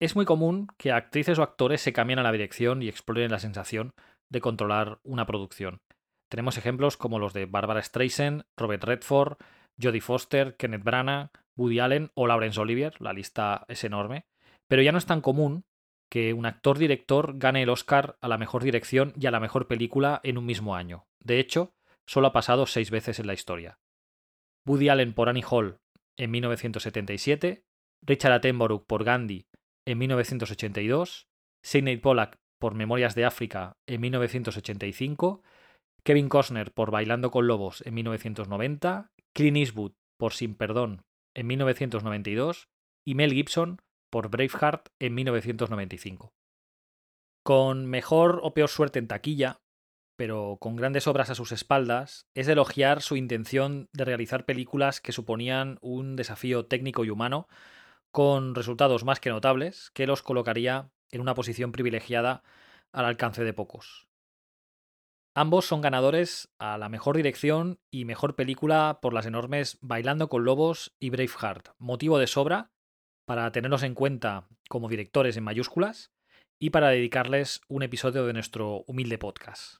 es muy común que actrices o actores se cambien a la dirección y exploren la sensación de controlar una producción. Tenemos ejemplos como los de Barbara Streisand, Robert Redford, Jodie Foster, Kenneth Branagh, Woody Allen o Laurence Olivier, la lista es enorme, pero ya no es tan común que un actor-director gane el Oscar a la mejor dirección y a la mejor película en un mismo año. De hecho, solo ha pasado seis veces en la historia. Woody Allen por Annie Hall en 1977, Richard Attenborough por Gandhi en 1982, Sidney Pollack por Memorias de África en 1985, Kevin Costner por Bailando con Lobos en 1990, Clint Eastwood por Sin Perdón en 1992 y Mel Gibson por Braveheart en 1995. Con mejor o peor suerte en taquilla, pero con grandes obras a sus espaldas, es elogiar su intención de realizar películas que suponían un desafío técnico y humano, con resultados más que notables, que los colocaría en una posición privilegiada al alcance de pocos. Ambos son ganadores a la mejor dirección y mejor película por las enormes Bailando con Lobos y Braveheart, motivo de sobra para tenerlos en cuenta como directores en mayúsculas y para dedicarles un episodio de nuestro humilde podcast.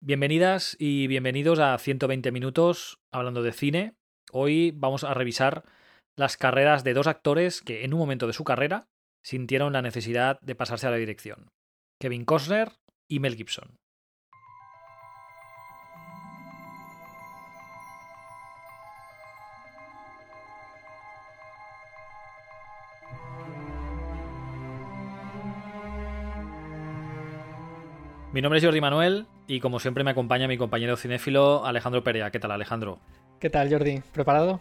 Bienvenidas y bienvenidos a 120 minutos hablando de cine. Hoy vamos a revisar las carreras de dos actores que en un momento de su carrera sintieron la necesidad de pasarse a la dirección. Kevin Costner y Mel Gibson. Mi nombre es Jordi Manuel y como siempre me acompaña mi compañero cinéfilo Alejandro Perea. ¿Qué tal Alejandro? ¿Qué tal Jordi? ¿Preparado?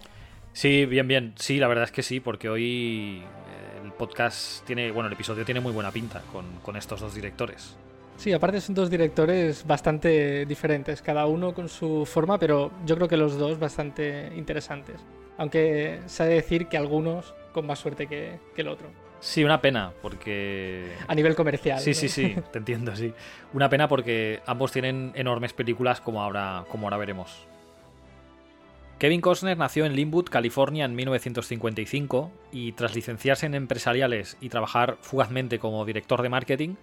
Sí, bien, bien. Sí, la verdad es que sí, porque hoy eh, el podcast tiene, bueno, el episodio tiene muy buena pinta con, con estos dos directores. Sí, aparte son dos directores bastante diferentes, cada uno con su forma, pero yo creo que los dos bastante interesantes. Aunque se ha de decir que algunos con más suerte que, que el otro. Sí, una pena, porque... A nivel comercial. Sí, ¿no? sí, sí, te entiendo, sí. Una pena porque ambos tienen enormes películas como ahora, como ahora veremos. Kevin Costner nació en Linwood, California en 1955 y tras licenciarse en empresariales y trabajar fugazmente como director de marketing,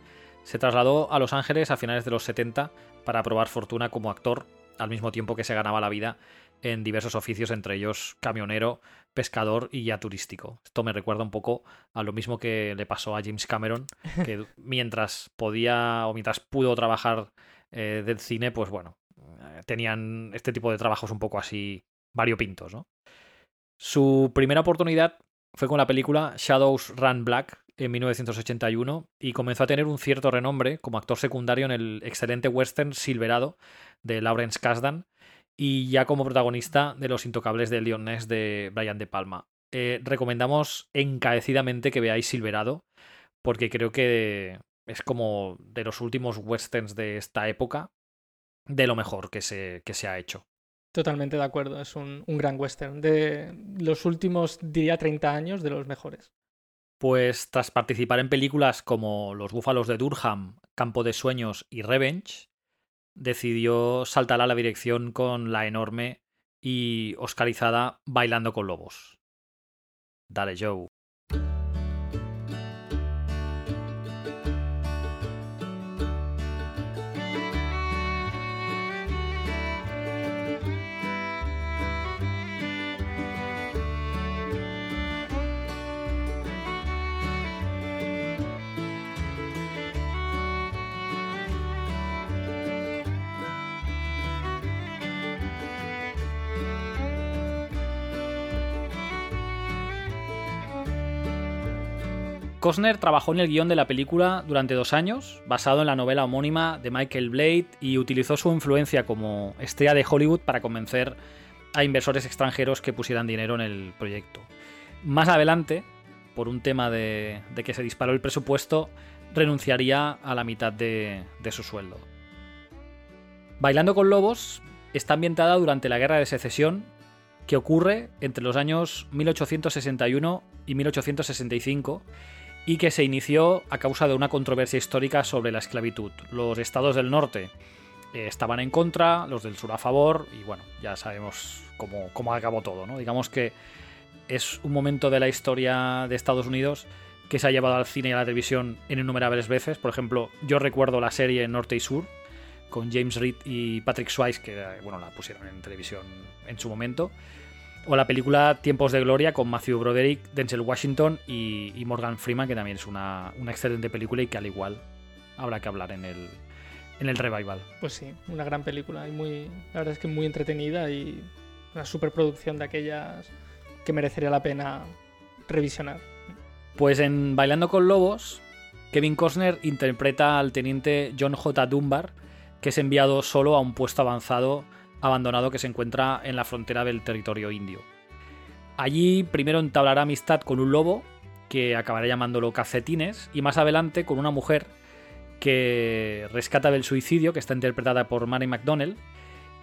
se trasladó a Los Ángeles a finales de los 70 para probar fortuna como actor, al mismo tiempo que se ganaba la vida en diversos oficios, entre ellos camionero, pescador y guía turístico. Esto me recuerda un poco a lo mismo que le pasó a James Cameron, que mientras podía o mientras pudo trabajar eh, del cine, pues bueno, eh, tenían este tipo de trabajos un poco así variopintos, ¿no? Su primera oportunidad fue con la película Shadows Run Black en 1981 y comenzó a tener un cierto renombre como actor secundario en el excelente western Silverado de Lawrence Kasdan y ya como protagonista de Los Intocables de Leon de Brian De Palma. Eh, recomendamos encarecidamente que veáis Silverado porque creo que es como de los últimos westerns de esta época de lo mejor que se, que se ha hecho. Totalmente de acuerdo, es un, gran western. De los últimos, diría, 30 años, de los mejores. Pues tras participar en películas como Los Búfalos de Durham, Campo de Sueños y Revenge, decidió saltar a la dirección con la enorme y oscarizada Bailando con Lobos. Dale, Joe. Costner trabajó en el guion de la película durante dos años, basado en la novela homónima de Michael Blade, y utilizó su influencia como estrella de Hollywood para convencer a inversores extranjeros que pusieran dinero en el proyecto. Más adelante, por un tema de, que se disparó el presupuesto, renunciaría a la mitad de, de su sueldo. Bailando con Lobos está ambientada durante la Guerra de Secesión, que ocurre entre los años 1861 y 1865 y que se inició a causa de una controversia histórica sobre la esclavitud. Los estados del norte eh, estaban en contra, los del sur a favor, y bueno, ya sabemos cómo, cómo acabó todo, ¿no? Digamos que es un momento de la historia de Estados Unidos que se ha llevado al cine y a la televisión en innumerables veces. Por ejemplo, yo recuerdo la serie Norte y Sur con James Reed y Patrick Swayze, que bueno, la pusieron en televisión en su momento. O la película Tiempos de Gloria con Matthew Broderick, Denzel Washington y, Morgan Freeman, que también es una, una, excelente película y que al igual habrá que hablar en el, en el revival. Pues sí, una gran película y muy, la verdad es que muy entretenida y una superproducción de aquellas que merecería la pena revisionar. Pues en Bailando con Lobos, Kevin Costner interpreta al teniente John J. Dunbar, que es enviado solo a un puesto avanzado abandonado que se encuentra en la frontera del territorio indio. Allí primero entablará amistad con un lobo, que acabará llamándolo Cacetines, y más adelante con una mujer que rescata del suicidio, que está interpretada por Mary McDonnell,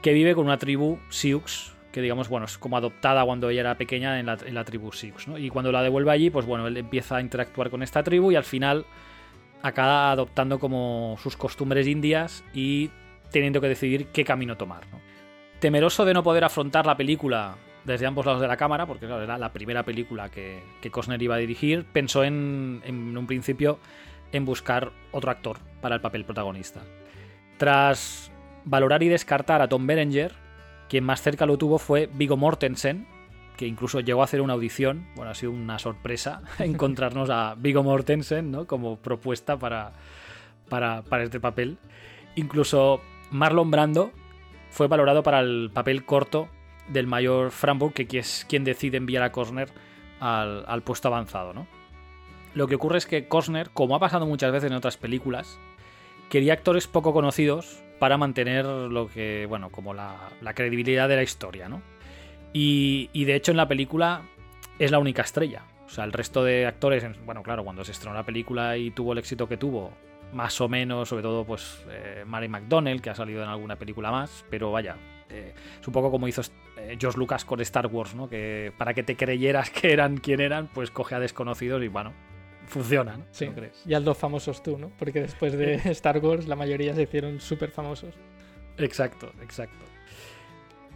que vive con una tribu Sioux, que digamos, bueno, es como adoptada cuando ella era pequeña en la, tribu Sioux, ¿no? Y cuando la devuelve allí, pues bueno, él empieza a interactuar con esta tribu y al final acaba adoptando como sus costumbres indias y teniendo que decidir qué camino tomar, Temeroso de no poder afrontar la película desde ambos lados de la cámara, porque claro, era la primera película que, que Costner iba a dirigir, pensó en, en un principio en buscar otro actor para el papel protagonista. Tras valorar y descartar a Tom Berenger, quien más cerca lo tuvo fue Vigo Mortensen, que incluso llegó a hacer una audición. Bueno, ha sido una sorpresa encontrarnos a Vigo Mortensen ¿no? como propuesta para, para, este papel. Incluso Marlon Brando fue valorado para el papel corto del mayor Framburg, que es quien decide enviar a Costner al, puesto avanzado. ¿no? Lo que ocurre es que Costner, como ha pasado muchas veces en otras películas, quería actores poco conocidos para mantener lo que, bueno, como la, credibilidad de la historia, ¿no? Y, de hecho en la película es la única estrella. O sea, el resto de actores, bueno, claro, cuando se estrenó la película y tuvo el éxito que tuvo, más o menos, sobre todo pues eh, Mary McDonnell, que ha salido en alguna película más, pero vaya, eh, es un poco como hizo eh, George Lucas con Star Wars, ¿no? Que para que te creyeras que eran quien eran, pues coge a desconocidos y bueno, funciona, ¿no? Sí, y los famosos tú, ¿no? Porque después de Star Wars la mayoría se hicieron súper famosos. Exacto, exacto.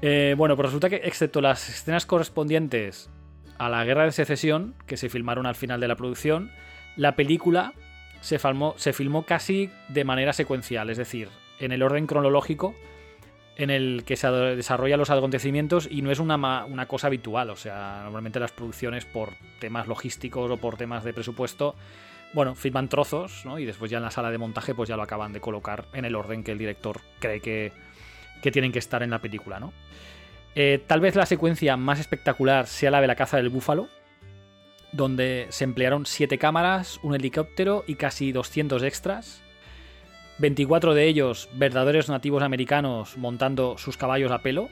Eh, bueno, pues resulta que excepto las escenas correspondientes a la guerra de secesión, que se filmaron al final de la producción, la película se filmó, casi de manera secuencial, es decir, en el orden cronológico en el que se desarrollan los acontecimientos y no es una, una, cosa habitual. O sea, normalmente las producciones por temas logísticos o por temas de presupuesto, bueno, filman trozos, ¿no? Y después ya en la sala de montaje pues ya lo acaban de colocar en el orden que el director cree que, que tienen que estar en la película, ¿no? Eh, tal vez la secuencia más espectacular sea la de la caza del búfalo, donde se emplearon 7 cámaras, un helicóptero y casi 200 extras 24 de ellos verdaderos nativos americanos montando sus caballos a pelo.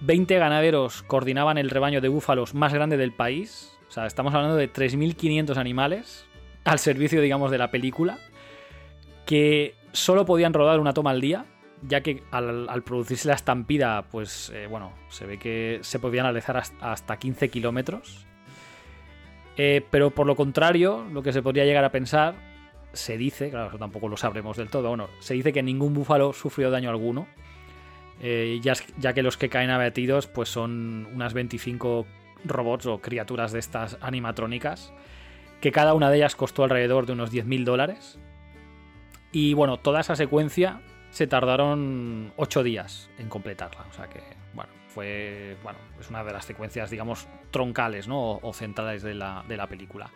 20 ganaderos coordinaban el rebaño de búfalos más grande del país. O sea, estamos hablando de 3.500 animales al servicio, digamos, de la película. Que solo podían rodar una toma al día, ya que al, producirse la estampida, pues eh, bueno, se ve que se podían alejar hasta 15 kilómetros. Eh, pero por lo contrario, lo que se podría llegar a pensar se dice, claro, eso tampoco lo sabremos del todo, bueno, se dice que ningún búfalo sufrió daño alguno, eh, ya, ya, que los que caen abatidos pues son unas 25 robots o criaturas de estas animatrónicas, que cada una de ellas costó alrededor de unos 10.000 dólares. Y bueno, toda esa secuencia se tardaron 8 días en completarla, o sea que, fue, bueno, es una de las secuencias, digamos, troncales, ¿no? O, centrales de la, de la película.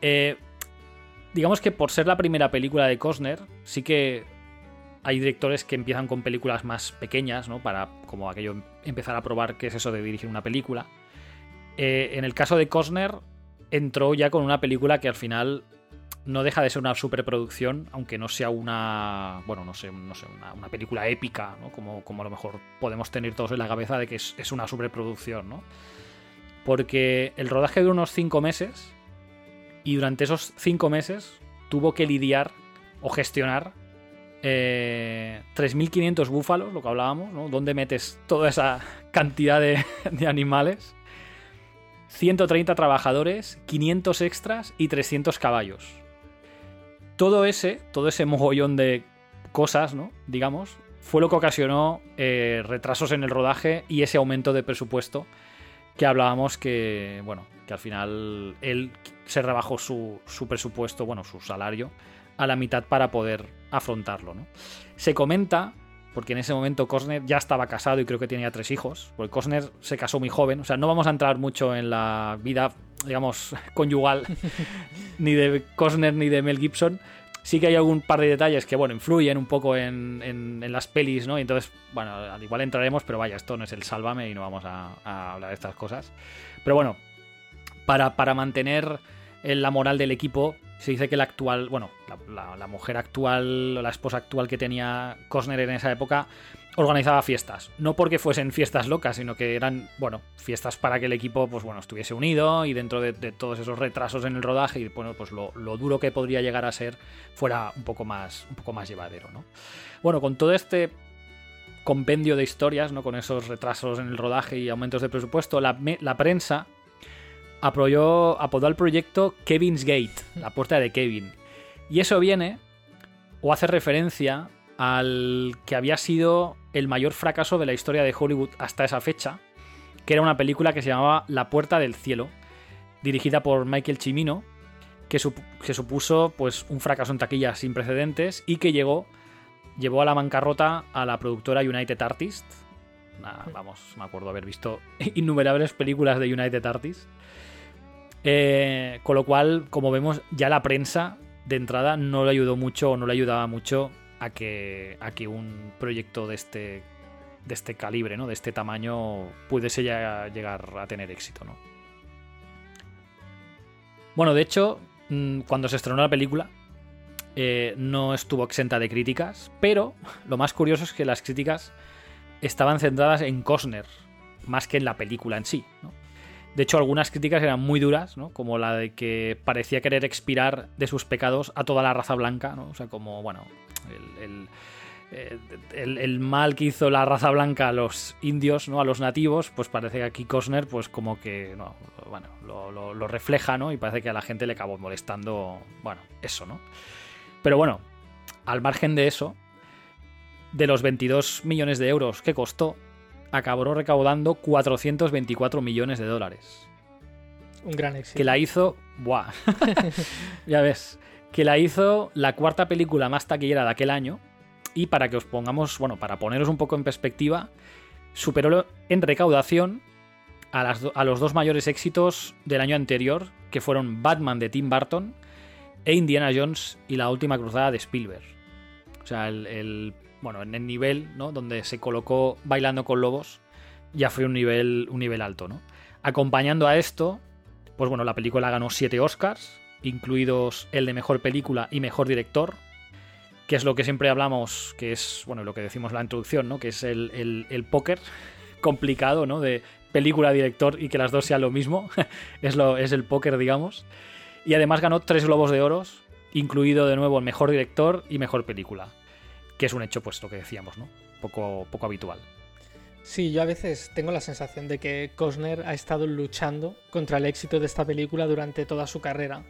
Eh, digamos que por ser la primera película de Costner, sí que hay directores que empiezan con películas más pequeñas, ¿no? Para, como aquello, empezar a probar qué es eso de dirigir una película. Eh, en el caso de Costner, entró ya con una película que al final no deja de ser una superproducción, aunque no sea una, bueno, no sé, no sé una, película épica, ¿no? Como, como a lo mejor podemos tener todos en la cabeza de que es, es una superproducción, ¿no? Porque el rodaje de unos 5 meses y durante esos cinco meses tuvo que lidiar o gestionar 3.500 eh, búfalos, lo que hablábamos, ¿no? ¿Dónde metes toda esa cantidad de, animales? 130 trabajadores, 500 extras y 300 caballos. Todo ese, todo ese mogollón de cosas, ¿no? Digamos, fue lo que ocasionó eh, retrasos en el rodaje y ese aumento de presupuesto que hablábamos que, bueno, que al final él se rebajó su, su presupuesto, bueno, su salario, a la mitad para poder afrontarlo. ¿no? Se comenta, porque en ese momento Costner ya estaba casado y creo que tenía tres hijos, porque Costner se casó muy joven, o sea, no vamos a entrar mucho en la vida, digamos, conyugal, ni de Costner ni de Mel Gibson. Sí que hay algún par de detalles que, bueno, influyen un poco en, en, las pelis, ¿no? Y entonces, bueno, al igual entraremos, pero vaya, esto no es el sálvame y no vamos a, hablar de estas cosas. Pero bueno, para, para mantener la moral del equipo, se dice que la actual, bueno, la, mujer actual, o la esposa actual que tenía Cosner en esa época, organizaba fiestas. No porque fuesen fiestas locas, sino que eran, bueno, fiestas para que el equipo, pues bueno, estuviese unido y dentro de, todos esos retrasos en el rodaje y, bueno, pues lo, duro que podría llegar a ser fuera un poco más, un poco más llevadero, ¿no? Bueno, con todo este compendio de historias, ¿no? Con esos retrasos en el rodaje y aumentos de presupuesto, la, la prensa apodó al proyecto Kevin's Gate, la puerta de Kevin. Y eso viene o hace referencia al que había sido el mayor fracaso de la historia de Hollywood hasta esa fecha, que era una película que se llamaba La Puerta del Cielo, dirigida por Michael Cimino, que, supuso pues, un fracaso en taquilla sin precedentes y que llegó, llevó a la bancarrota a la productora United Artists. vamos, me acuerdo haber visto innumerables películas de United Artists. Eh, con lo cual, como vemos, ya la prensa de entrada no le ayudó mucho o no le ayudaba mucho a que, a que un proyecto de este, de este calibre, ¿no? de este tamaño, pudiese ya llegar a tener éxito. ¿no? Bueno, de hecho, mm, cuando se estrenó la película, eh, no estuvo exenta de críticas, pero lo más curioso es que las críticas estaban centradas en Costner, más que en la película en sí. ¿no? De hecho, algunas críticas eran muy duras, ¿no? Como la de que parecía querer expirar de sus pecados a toda la raza blanca, ¿no? O sea, como, bueno, el, eh, mal que hizo la raza blanca a los indios, ¿no? A los nativos, pues parece que aquí Costner, pues como que, no, bueno, lo, lo refleja, ¿no? Y parece que a la gente le acabó molestando, bueno, eso, ¿no? Pero bueno, al margen de eso, de los 22 millones de euros que costó, acabó recaudando 424 millones de dólares. Un gran éxito. Que la hizo. ¡Buah! ya ves. Que la hizo la cuarta película más taquillera de aquel año. Y para que os pongamos, bueno, para poneros un poco en perspectiva, superó en recaudación a, a los dos mayores éxitos del año anterior, que fueron Batman de Tim Burton e Indiana Jones y la última cruzada de Spielberg. O sea, el bueno, en el nivel, ¿no? Donde se colocó bailando con lobos, ya fue un nivel, un nivel alto, ¿no? Acompañando a esto, pues bueno, la película ganó 7 Oscars, incluidos el de mejor película y mejor director, que es lo que siempre hablamos, que es, bueno, lo que decimos en la introducción, ¿no? Que es el, el, póker complicado, ¿no? De película, director y que las dos sean lo mismo. es, lo, es el póker, digamos. Y además ganó tres globos de oros, incluido de nuevo el mejor director y mejor película que es un hecho, pues lo que decíamos, ¿no? Poco, poco habitual. Sí, yo a veces tengo la sensación de que Costner ha estado luchando contra el éxito de esta película durante toda su carrera.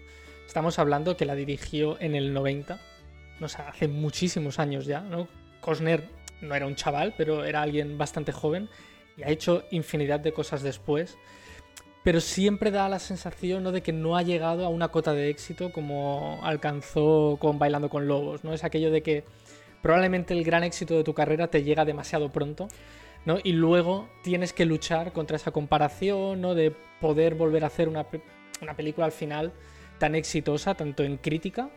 Estamos hablando que la dirigió en el 90, o sea, hace muchísimos años ya, ¿no? Costner no era un chaval, pero era alguien bastante joven y ha hecho infinidad de cosas después. Pero siempre da la sensación ¿no? de que no ha llegado a una cota de éxito como alcanzó con Bailando con Lobos. ¿no? Es aquello de que probablemente el gran éxito de tu carrera te llega demasiado pronto, ¿no? Y luego tienes que luchar contra esa comparación, ¿no? De poder volver a hacer una, película al final tan exitosa, tanto en crítica,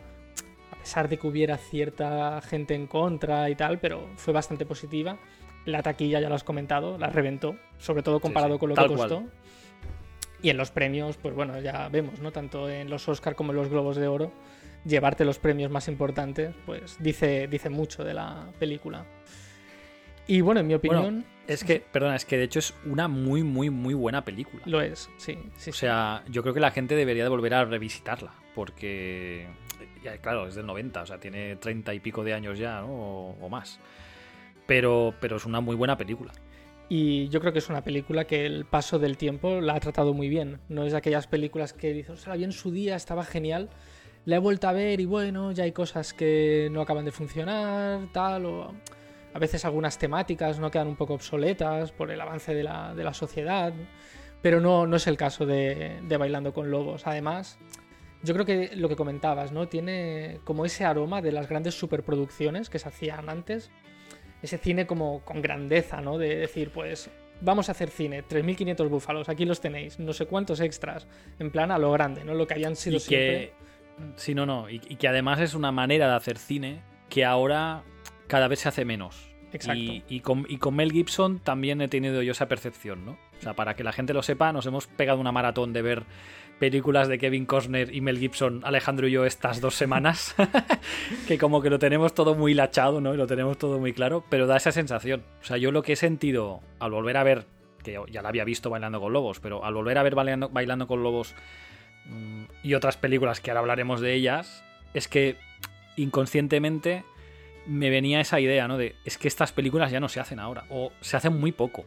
a pesar de que hubiera cierta gente en contra y tal, pero fue bastante positiva. La taquilla, ya lo has comentado, la reventó, sobre todo comparado con lo que costó. Y en los premios, pues bueno, ya vemos, ¿no? Tanto en los Oscar como en los Globos de Oro, llevarte los premios más importantes, pues dice, dice mucho de la película. Y bueno, en mi opinión. es que, perdona, es que de hecho es una muy, muy, muy buena película. Lo es, sí. sí o sea, yo creo que la gente debería de volver a revisitarla. Porque, ya, claro, es del 90, o sea, tiene 30 y pico de años ya, ¿no? O, más. Pero, pero es una muy buena película. Y yo creo que es una película que el paso del tiempo la ha tratado muy bien. No es de aquellas películas que dices, o sea, bien su día, estaba genial la he vuelto a ver y bueno, ya hay cosas que no acaban de funcionar, tal, o a veces algunas temáticas no quedan un poco obsoletas por el avance de la, sociedad. Pero no, no es el caso de, de Bailando con Lobos. Además, yo creo que lo que comentabas, ¿no? Tiene como ese aroma de las grandes superproducciones que se hacían antes. Ese cine como con grandeza, ¿no? De decir, pues vamos a hacer cine, 3.500 búfalos, aquí los tenéis, no sé cuántos extras, en plan a lo grande, ¿no? Lo que habían sido y que, siempre. Sí, no, no. Y, y, que además es una manera de hacer cine que ahora cada vez se hace menos. Exacto. Y, y, con, y, con, Mel Gibson también he tenido yo esa percepción, ¿no? O sea, para que la gente lo sepa, nos hemos pegado una maratón de ver películas de Kevin Costner y Mel Gibson, Alejandro y yo, estas dos semanas, que como que lo tenemos todo muy lachado, ¿no? Y lo tenemos todo muy claro, pero da esa sensación. O sea, yo lo que he sentido al volver a ver, que ya la había visto bailando con lobos, pero al volver a ver bailando, bailando con lobos y otras películas que ahora hablaremos de ellas, es que inconscientemente me venía esa idea, ¿no? De es que estas películas ya no se hacen ahora, o se hacen muy poco.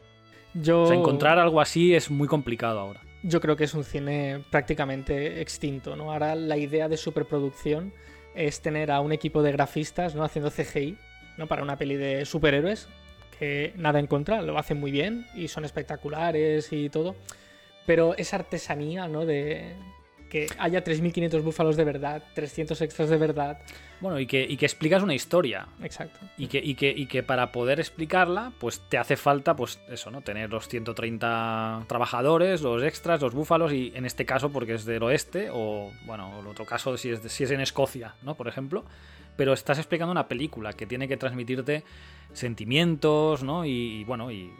Yo... O sea, encontrar algo así es muy complicado ahora. Yo creo que es un cine prácticamente extinto, ¿no? Ahora la idea de superproducción es tener a un equipo de grafistas, ¿no? Haciendo CGI, ¿no? Para una peli de superhéroes, que nada en contra, lo hacen muy bien y son espectaculares y todo. Pero esa artesanía, ¿no? De, que haya 3.500 búfalos de verdad, 300 extras de verdad. Bueno, y que, y que explicas una historia. Exacto. Y que, y, que, y que para poder explicarla, pues te hace falta, pues eso, ¿no? Tener los 130 trabajadores, los extras, los búfalos, y en este caso porque es del oeste, o bueno, en otro caso si es, si es en Escocia, ¿no? Por ejemplo. Pero estás explicando una película que tiene que transmitirte sentimientos, ¿no? Y, y bueno, y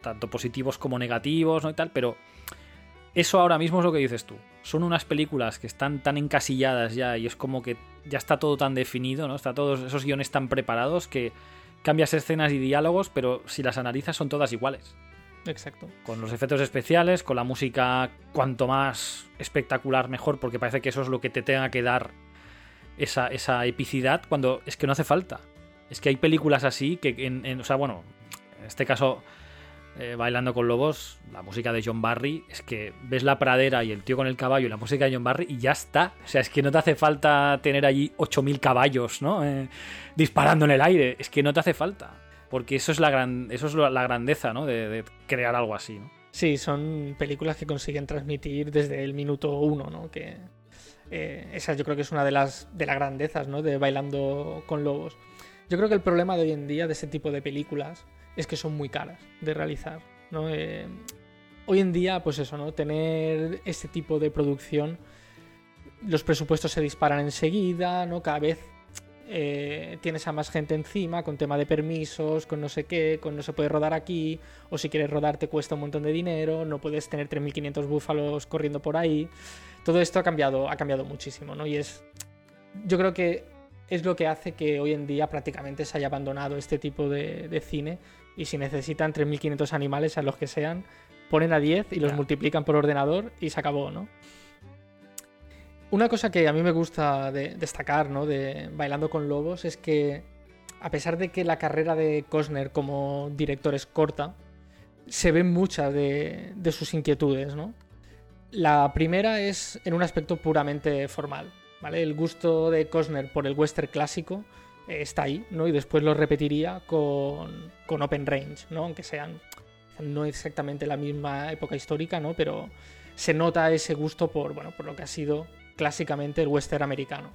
tanto positivos como negativos, ¿no? Y tal, pero eso ahora mismo es lo que dices tú. Son unas películas que están tan encasilladas ya y es como que ya está todo tan definido, ¿no? Está todos esos guiones tan preparados que cambias escenas y diálogos, pero si las analizas son todas iguales. Exacto. Con los efectos especiales, con la música cuanto más espectacular mejor, porque parece que eso es lo que te tenga que dar esa, esa epicidad cuando es que no hace falta. Es que hay películas así que, en, en, o sea, bueno, en este caso eh, Bailando con Lobos, la música de John Barry, es que ves la pradera y el tío con el caballo y la música de John Barry y ya está. O sea, es que no te hace falta tener allí 8.000 caballos, ¿no? Eh, disparando en el aire. Es que no te hace falta. Porque eso es la, gran, eso es la grandeza, ¿no? De, crear algo así, ¿no? Sí, son películas que consiguen transmitir desde el minuto uno, ¿no? Que eh, esa yo creo que es una de las, de las grandezas, ¿no? De Bailando con Lobos. Yo creo que el problema de hoy en día de ese tipo de películas es que son muy caras de realizar. ¿no? Eh, hoy en día, pues eso, ¿no? Tener este tipo de producción, los presupuestos se disparan enseguida, ¿no? Cada vez eh, tienes a más gente encima con tema de permisos, con no sé qué, con no se puede rodar aquí, o si quieres rodar te cuesta un montón de dinero, no puedes tener 3.500 búfalos corriendo por ahí. Todo esto ha cambiado, ha cambiado muchísimo, ¿no? Y es, yo creo que es lo que hace que hoy en día prácticamente se haya abandonado este tipo de, de cine y si necesitan 3.500 animales, a los que sean, ponen a 10 y los Claro. multiplican por ordenador y se acabó, ¿no? Una cosa que a mí me gusta de- destacar, ¿no? De Bailando con Lobos es que, a pesar de que la carrera de Costner como director es corta, se ven muchas de, de sus inquietudes, ¿no? La primera es en un aspecto puramente formal, ¿vale? El gusto de Costner por el western clásico está ahí, ¿no? Y después lo repetiría con, con Open Range, ¿no? Aunque sean no exactamente la misma época histórica, ¿no? Pero se nota ese gusto por, bueno, por lo que ha sido clásicamente el western americano.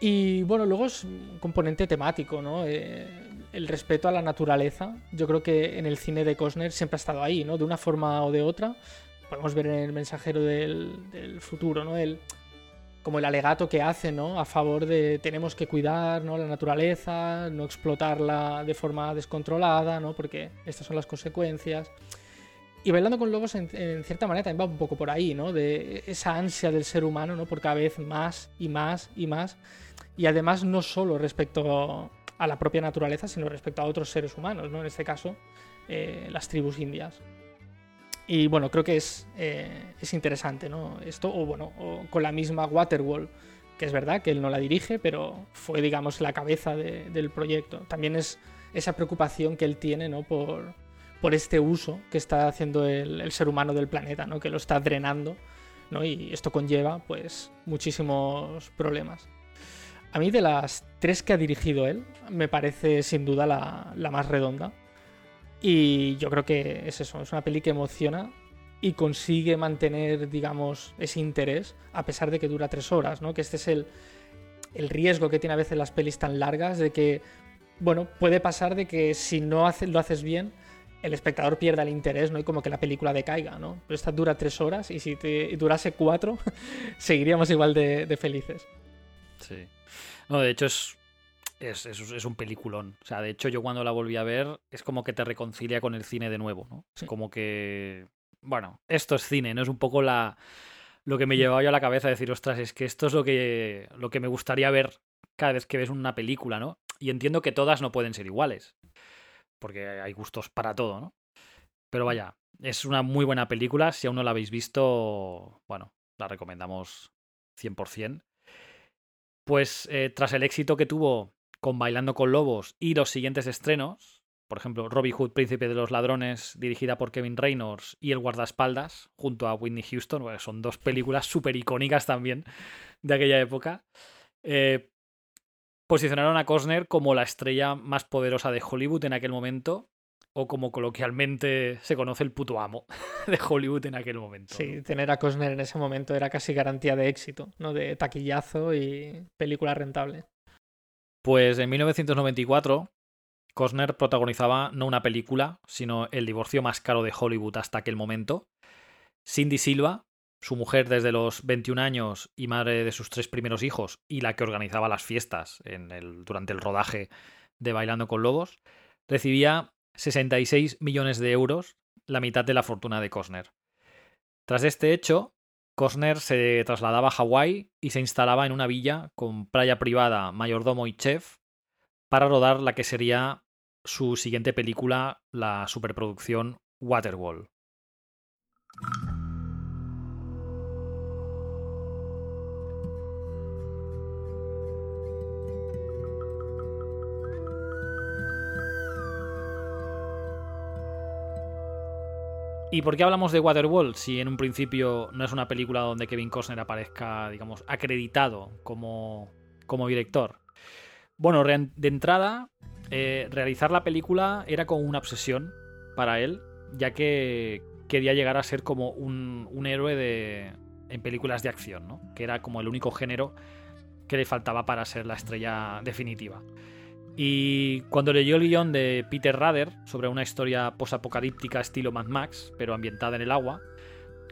Y bueno, luego es un componente temático, ¿no? Eh, el respeto a la naturaleza. Yo creo que en el cine de Costner siempre ha estado ahí, ¿no? De una forma o de otra. Podemos ver en el mensajero del, del futuro, ¿no? El, como el alegato que hace, ¿no? A favor de tenemos que cuidar, ¿no? La naturaleza, no explotarla de forma descontrolada, ¿no? Porque estas son las consecuencias. Y Bailando con Lobos, en, en, cierta manera, también va un poco por ahí, ¿no? De esa ansia del ser humano, ¿no? Por cada vez más y más y más. Y además, no solo respecto a la propia naturaleza, sino respecto a otros seres humanos, ¿no? En este caso, eh, las tribus indias. Y bueno, creo que es, eh, es interesante, ¿no? Esto, o bueno, con la misma Waterwall, que es verdad que él no la dirige, pero fue, digamos, la cabeza de, del proyecto. También es esa preocupación que él tiene, ¿no? Por, por este uso que está haciendo el, el, ser humano del planeta, ¿no? Que lo está drenando, ¿no? Y esto conlleva, pues, muchísimos problemas. A mí, de las tres que ha dirigido él, me parece sin duda la, la más redonda. Y yo creo que es eso, es una peli que emociona y consigue mantener, digamos, ese interés a pesar de que dura tres horas, ¿no? Que este es el, el riesgo que tiene a veces las pelis tan largas de que, bueno, puede pasar de que si no lo haces bien, el espectador pierda el interés, ¿no? Y como que la película decaiga, ¿no? Pero esta dura tres horas y si te durase cuatro, seguiríamos igual de, felices. Sí. No, de hecho es, es, es, un peliculón. O sea, de hecho yo cuando la volví a ver es como que te reconcilia con el cine de nuevo, ¿no? Es como que bueno, esto es cine, ¿no? Es un poco la, lo que me llevaba yo a la cabeza decir, ostras, es que esto es lo que, lo que me gustaría ver cada vez que ves una película, ¿no? Y entiendo que todas no pueden ser iguales, porque hay gustos para todo, ¿no? Pero vaya, es una muy buena película, si aún no la habéis visto, bueno, la recomendamos 100%. Pues eh, tras el éxito que tuvo con Bailando con Lobos y los siguientes estrenos, por ejemplo, Robbie Hood, Príncipe de los Ladrones, dirigida por Kevin Reynolds, y El Guardaespaldas, junto a Whitney Houston, son dos películas súper icónicas también de aquella época. Eh, posicionaron a Costner como la estrella más poderosa de Hollywood en aquel momento, o como coloquialmente se conoce el puto amo de Hollywood en aquel momento. Sí, tener a Costner en ese momento era casi garantía de éxito, ¿no? De taquillazo y película rentable. Pues en 1994 Costner protagonizaba no una película, sino el divorcio más caro de Hollywood hasta aquel momento. Cindy Silva, su mujer desde los 21 años y madre de sus tres primeros hijos, y la que organizaba las fiestas durante el rodaje de Bailando con Lobos, recibía 66 millones de euros, la mitad de la fortuna de Costner. Tras este hecho, Costner se trasladaba a Hawái y se instalaba en una villa con playa privada, mayordomo y chef para rodar la que sería su siguiente película, la superproducción Waterwall. ¿Y por qué hablamos de Waterwall si en un principio no es una película donde Kevin Costner aparezca, digamos, acreditado como, como director? Bueno, de entrada, eh, realizar la película era como una obsesión para él, ya que quería llegar a ser como un, héroe de, en películas de acción, ¿no? Que era como el único género que le faltaba para ser la estrella definitiva. Y cuando leyó el guion de Peter Rader sobre una historia posapocalíptica estilo Mad Max, pero ambientada en el agua,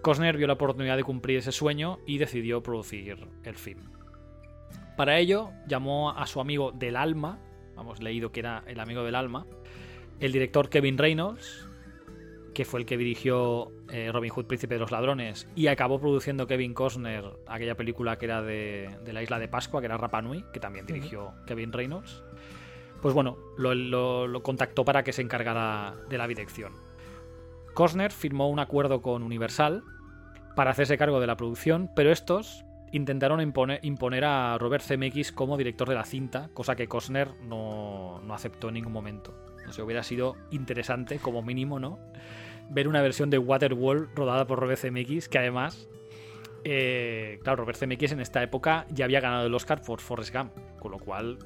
Costner vio la oportunidad de cumplir ese sueño y decidió producir el film. Para ello, llamó a su amigo del alma, hemos leído que era el amigo del alma, el director Kevin Reynolds, que fue el que dirigió eh, Robin Hood, Príncipe de los Ladrones, y acabó produciendo Kevin Costner aquella película que era de, la isla de Pascua, que era Rapa Nui, que también dirigió Kevin Reynolds. Pues bueno, lo, contactó para que se encargara de la dirección. Costner firmó un acuerdo con Universal para hacerse cargo de la producción, pero estos intentaron imponer, a Robert Zemeckis como director de la cinta, cosa que Costner no, aceptó en ningún momento. No sé, hubiera sido interesante, como mínimo, ¿no? Ver una versión de Waterworld rodada por Robert Zemeckis, que además, eh, claro, Robert Zemeckis en esta época ya había ganado el Oscar por Forrest Gump, con lo cual,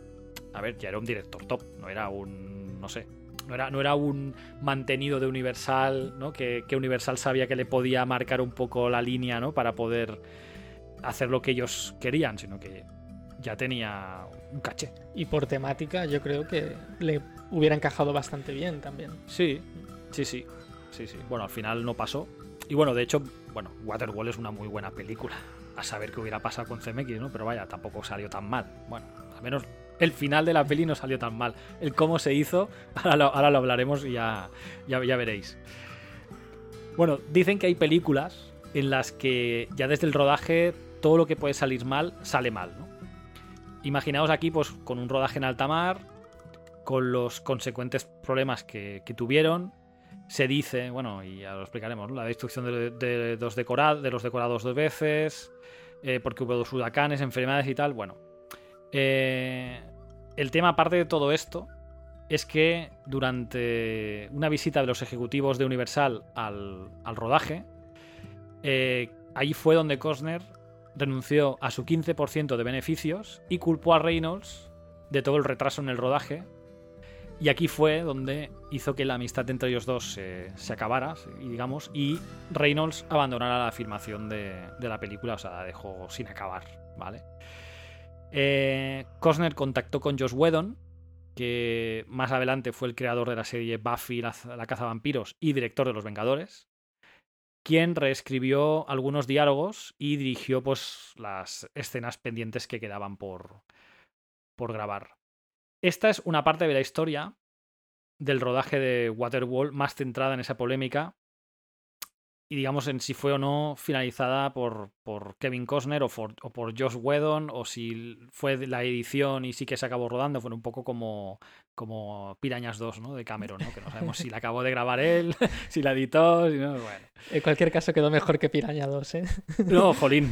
a ver, ya era un director top, no era un, no sé, no era, no era, un mantenido de Universal, ¿no? Que, que, Universal sabía que le podía marcar un poco la línea, ¿no? Para poder hacer lo que ellos querían, sino que ya tenía un caché. Y por temática yo creo que le hubiera encajado bastante bien también. Sí, sí, sí. Sí, sí. Bueno, al final no pasó. Y bueno, de hecho, bueno, Waterwall es una muy buena película. A saber qué hubiera pasado con CMX, ¿no? Pero vaya, tampoco salió tan mal. Bueno, al menos el final de la peli no salió tan mal. El cómo se hizo, ahora lo, lo hablaremos y ya, ya, veréis. Bueno, dicen que hay películas en las que ya desde el rodaje todo lo que puede salir mal, sale mal, ¿no? Imaginaos aquí, pues, con un rodaje en alta mar, con los consecuentes problemas que, tuvieron. Se dice, bueno, y ya lo explicaremos, la destrucción de, de los decorados dos veces, eh, porque hubo dos huracanes, enfermedades y tal. Bueno, eh, el tema, aparte de todo esto, es que durante una visita de los ejecutivos de Universal al, rodaje, eh, ahí fue donde Costner renunció a su 15% de beneficios y culpó a Reynolds de todo el retraso en el rodaje. Y aquí fue donde hizo que la amistad entre ellos dos se, acabara, digamos, y Reynolds abandonara la filmación de, la película, o sea, la dejó sin acabar, ¿vale? Eh, Costner contactó con Josh Whedon, que más adelante fue el creador de la serie Buffy, la, la caza vampiros y director de Los Vengadores, quien reescribió algunos diálogos y dirigió pues, las escenas pendientes que quedaban por, por grabar. Esta es una parte de la historia del rodaje de Waterwall más centrada en esa polémica y digamos en si fue o no finalizada por, por Kevin Costner o por, o por, Josh Whedon o si fue la edición y sí que se acabó rodando, fue un poco como, como Pirañas 2, ¿no? De Cameron, ¿no? Que no sabemos si la acabó de grabar él, si la editó, si no, bueno. En cualquier caso quedó mejor que Piraña 2, ¿eh? No, jolín,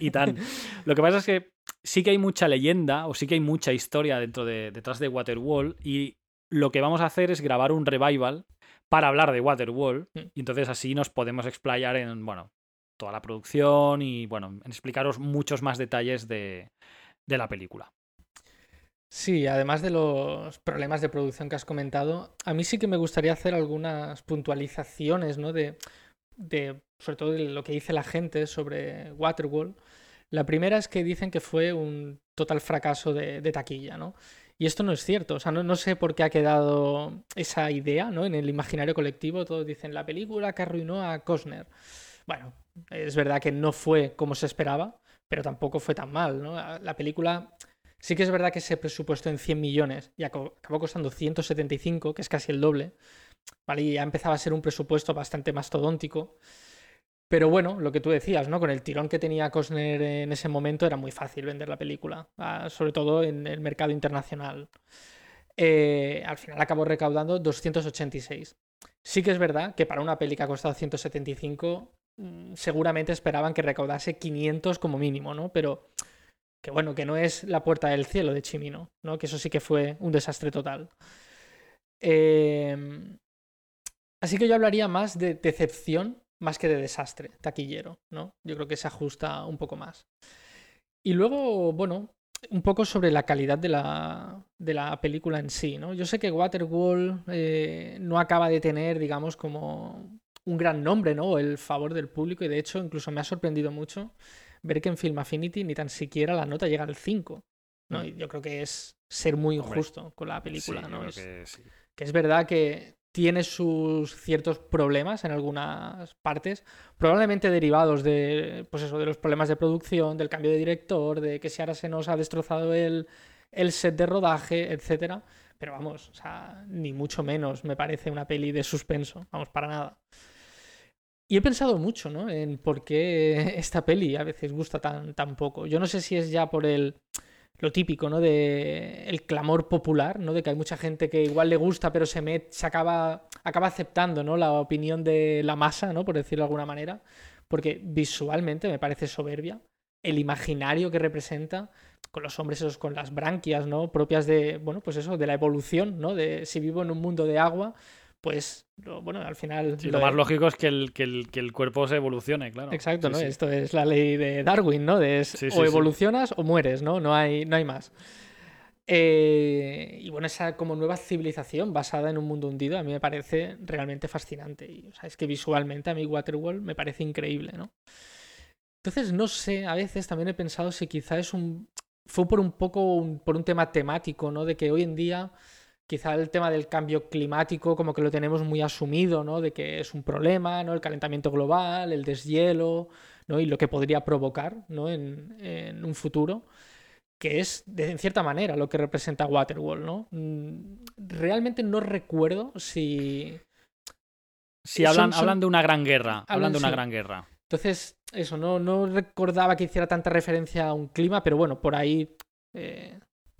y tan. Lo que pasa es que sí que hay mucha leyenda o sí que hay mucha historia dentro de, detrás de Waterwall y lo que vamos a hacer es grabar un revival para hablar de Waterwall mm. y entonces así nos podemos explayar en, bueno, toda la producción y, bueno, en explicaros muchos más detalles de, de la película. Sí, además de los problemas de producción que has comentado, a mí sí que me gustaría hacer algunas puntualizaciones, ¿no? De, de sobre todo de lo que dice la gente sobre Waterwall. La primera es que dicen que fue un total fracaso de, taquilla, ¿no? Y esto no es cierto, o sea, no, sé por qué ha quedado esa idea, ¿no? En el imaginario colectivo todos dicen la película que arruinó a Costner. Bueno, es verdad que no fue como se esperaba, pero tampoco fue tan mal, ¿no? La película sí que es verdad que se presupuestó en 100 millones y acabó costando 175, que es casi el doble, ¿vale? Y ya empezaba a ser un presupuesto bastante mastodóntico. Pero bueno, lo que tú decías, ¿no? Con el tirón que tenía Costner en ese momento era muy fácil vender la película, sobre todo en el mercado internacional. Eh, al final acabó recaudando 286. Sí que es verdad que para una peli que ha costado 175, mm, seguramente esperaban que recaudase 500 como mínimo, ¿no? Pero que bueno, que no es la puerta del cielo de Chimino, ¿no? Que eso sí que fue un desastre total. Em, así que yo hablaría más de decepción más que de desastre taquillero, ¿no? Yo creo que se ajusta un poco más. Y luego, bueno, un poco sobre la calidad de la, de la película en sí, ¿no? Yo sé que Waterwall eh, no acaba de tener, digamos, como un gran nombre, ¿no? El favor del público y de hecho incluso me ha sorprendido mucho ver que en Film Affinity ni tan siquiera la nota llega al 5. ¿no? Mm. Y yo creo que es ser muy injusto con la película. ¿no? Es, que, que, es verdad que tiene sus ciertos problemas en algunas partes, probablemente derivados de, pues eso, de los problemas de producción, del cambio de director, de que si ahora se nos ha destrozado el, el set de rodaje, etcétera. Pero vamos, ni mucho menos me parece una peli de suspenso, vamos, para nada. Y he pensado mucho, ¿no? En por qué esta peli a veces gusta tan, tan poco. Yo no sé si es ya por el lo típico, ¿no? De el clamor popular, ¿no? De que hay mucha gente que igual le gusta, pero se, met, se acaba, acaba aceptando, ¿no? La opinión de la masa, ¿no? Por decirlo de alguna manera. Porque visualmente me parece soberbia. El imaginario que representa con los hombres esos con las branquias, ¿no? Propias de, bueno, pues eso, de la evolución, ¿no? De si vivo en un mundo de agua, pues bueno, al final... lo, más lógico es que el, que, el, cuerpo se evolucione, claro. Exacto, ¿no? Esto es la ley de Darwin, ¿no? De o evolucionas o mueres, ¿no? No hay, no hay más. Eh, y bueno, esa como nueva civilización basada en un mundo hundido a mí me parece realmente fascinante. Y, o sea, es que visualmente a mí Waterworld me parece increíble, ¿no? Entonces, no sé, a veces también he pensado si quizá es un... Fue por un poco por un tema temático, ¿no? De que hoy en día quizá el tema del cambio climático como que lo tenemos muy asumido, ¿no? De que es un problema, ¿no? El calentamiento global, el deshielo, ¿no? Y lo que podría provocar, ¿no? En, un futuro, que es, de, en cierta manera, lo que representa Waterwall, ¿no? Mm, realmente no recuerdo si... Si hablan, hablan de una gran guerra, hablan, de una gran guerra. Entonces, eso, no, no recordaba que hiciera tanta referencia a un clima, pero bueno, por ahí... Eh,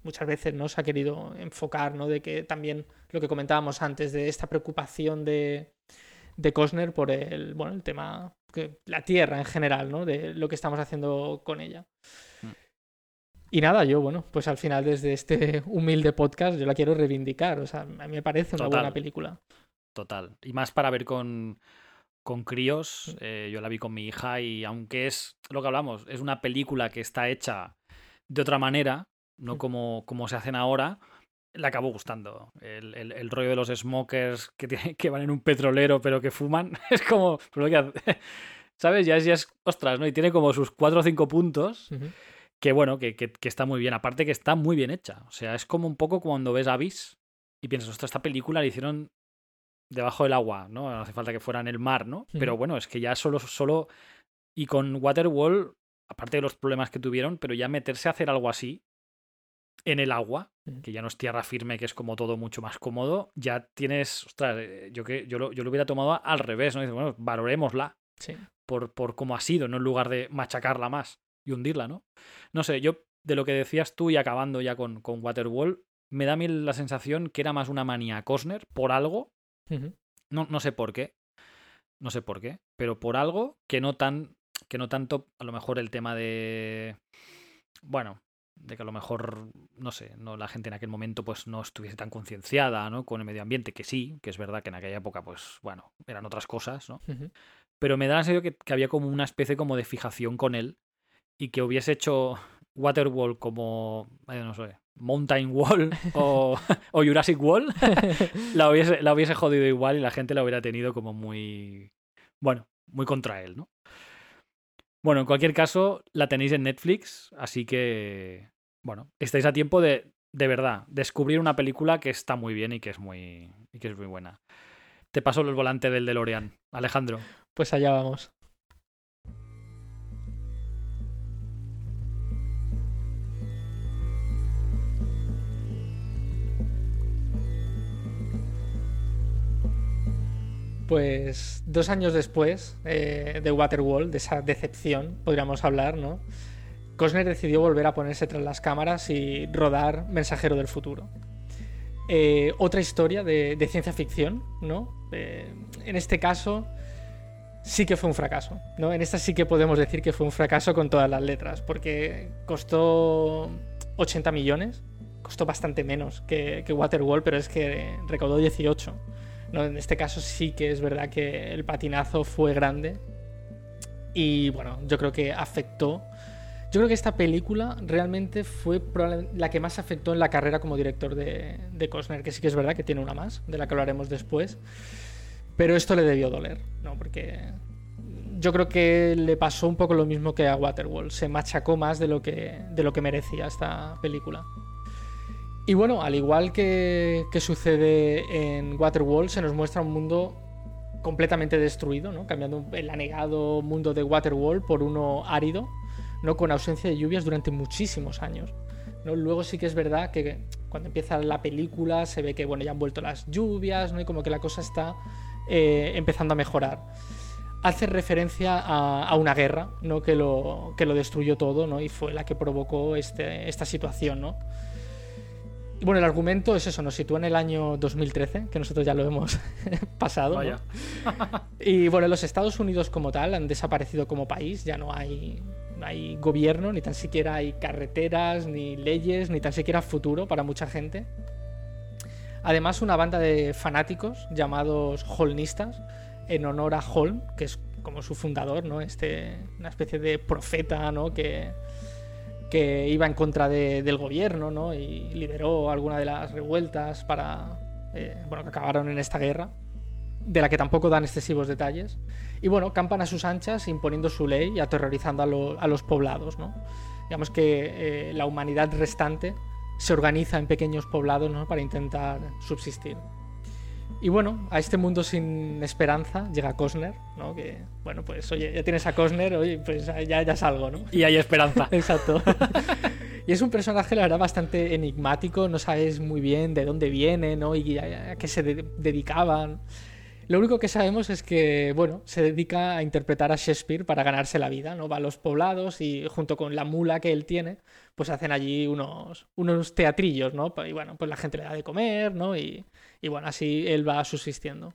muchas veces no se ha querido enfocar, ¿no? De que también lo que comentábamos antes, de esta preocupación de, de Costner por el, bueno, el tema, que, la tierra en general, ¿no? De lo que estamos haciendo con ella. Mm. Y nada, yo, bueno, pues al final desde este humilde podcast yo la quiero reivindicar. O sea, a mí me parece una buena película. Total. Y más para ver con, con críos. Mm. Eh, yo la vi con mi hija y aunque es lo que hablamos, es una película que está hecha de otra manera, no como, como se hacen ahora, le acabó gustando. El, el, rollo de los smokers que, que van en un petrolero pero que fuman. Es como. ¿Sabes? Ya es, ya es. Ostras, ¿no? Y tiene como sus cuatro o cinco puntos. Que bueno, que, que, está muy bien. Aparte que está muy bien hecha. O sea, es como un poco cuando ves Abyss y piensas, ostras, esta película la hicieron debajo del agua, ¿no? No hace falta que fuera en el mar, ¿no? Pero bueno, es que ya solo, solo. Y con Waterwall, aparte de los problemas que tuvieron, pero ya meterse a hacer algo así en el agua, que ya no es tierra firme, que es como todo mucho más cómodo, ya tienes, ostras, eh, yo que yo lo, yo lo hubiera tomado al revés, ¿no? Dice, bueno, valorémosla sí. por, por cómo ha sido, ¿no? En lugar de machacarla más y hundirla, ¿no? No sé, yo de lo que decías tú y acabando ya con, con Waterwall, me da a mí la sensación que era más una manía Cosner por algo, no, no sé por qué, no sé por qué, pero por algo que no tan, que no tanto, a lo mejor el tema de, bueno, de que a lo mejor, no sé, no la gente en aquel momento pues no estuviese tan concienciada, ¿no? Con el medio ambiente, que sí, que es verdad que en aquella época, pues, bueno, eran otras cosas, ¿no? Pero me da la sensación que, que, había como una especie como de fijación con él y que hubiese hecho Waterwall como, no sé, Mountain Wall o, o Jurassic Wall, la, hubiese, la hubiese jodido igual y la gente la hubiera tenido como muy, bueno, muy contra él, ¿no? Bueno, en cualquier caso, la tenéis en Netflix, así que, bueno, estáis a tiempo de, de verdad, descubrir una película que está muy bien y que es muy, y que es muy buena. Te paso el volante del DeLorean, Alejandro. Pues allá vamos. Pues dos años después eh, de Waterworld, de esa decepción, podríamos hablar, ¿no? Cosner decidió volver a ponerse tras las cámaras y rodar Mensajero del Futuro. Eh, otra historia de, ciencia ficción, ¿no? Eh, en este caso sí que fue un fracaso, ¿no? En esta sí que podemos decir que fue un fracaso con todas las letras, porque costó 80 millones, costó bastante menos que, que Waterworld, pero es que recaudó 18. En este caso sí que es verdad que el patinazo fue grande. Y bueno, yo creo que afectó. Yo creo que esta película realmente fue la que más afectó en la carrera como director de, de Costner, que sí que es verdad que tiene una más, de la que hablaremos después. Pero esto le debió doler, ¿no? Porque yo creo que le pasó un poco lo mismo que a Waterworld. Se machacó más de lo que, de lo que merecía esta película. Y bueno, al igual que, sucede en Waterworld, se nos muestra un mundo completamente destruido, ¿no? cambiando el anegado mundo de Waterworld por uno árido, ¿no? con ausencia de lluvias durante muchísimos años. ¿no? Luego sí que es verdad que cuando empieza la película se ve que bueno, ya han vuelto las lluvias ¿no? y como que la cosa está eh, empezando a mejorar. Hace referencia a, una guerra ¿no? que, lo, que lo destruyó todo ¿no? y fue la que provocó este, esta situación. ¿no? Bueno, el argumento es eso, nos sitúa en el año 2013, que nosotros ya lo hemos pasado. y bueno, los Estados Unidos como tal han desaparecido como país, ya no hay, hay gobierno, ni tan siquiera hay carreteras, ni leyes, ni tan siquiera futuro para mucha gente. Además, una banda de fanáticos llamados Holnistas, en honor a Holm, que es como su fundador, ¿no? Este, una especie de profeta, ¿no? Que, que iba en contra del gobierno ¿no? y lideró alguna de las revueltas para, eh, bueno, que acabaron en esta guerra, de la que tampoco dan excesivos detalles. Y bueno, campan a sus anchas imponiendo su ley y aterrorizando a, los poblados. ¿no? Digamos que eh, la humanidad restante se organiza en pequeños poblados ¿no? para intentar subsistir. Y bueno, a este mundo sin esperanza llega Cosner, ¿no? Que, bueno, pues oye, ya tienes a Cosner, oye, pues ya, ya salgo, ¿no? Y hay esperanza. Exacto. y es un personaje, la verdad, bastante enigmático, no sabes muy bien de dónde viene, ¿no? Y a, qué se dedicaban. Lo único que sabemos es que, bueno, se dedica a interpretar a Shakespeare para ganarse la vida, ¿no? Va a los poblados y junto con la mula que él tiene, pues hacen allí unos, unos teatrillos, ¿no? Y bueno, pues la gente le da de comer, ¿no? Y, y bueno, así él va subsistiendo.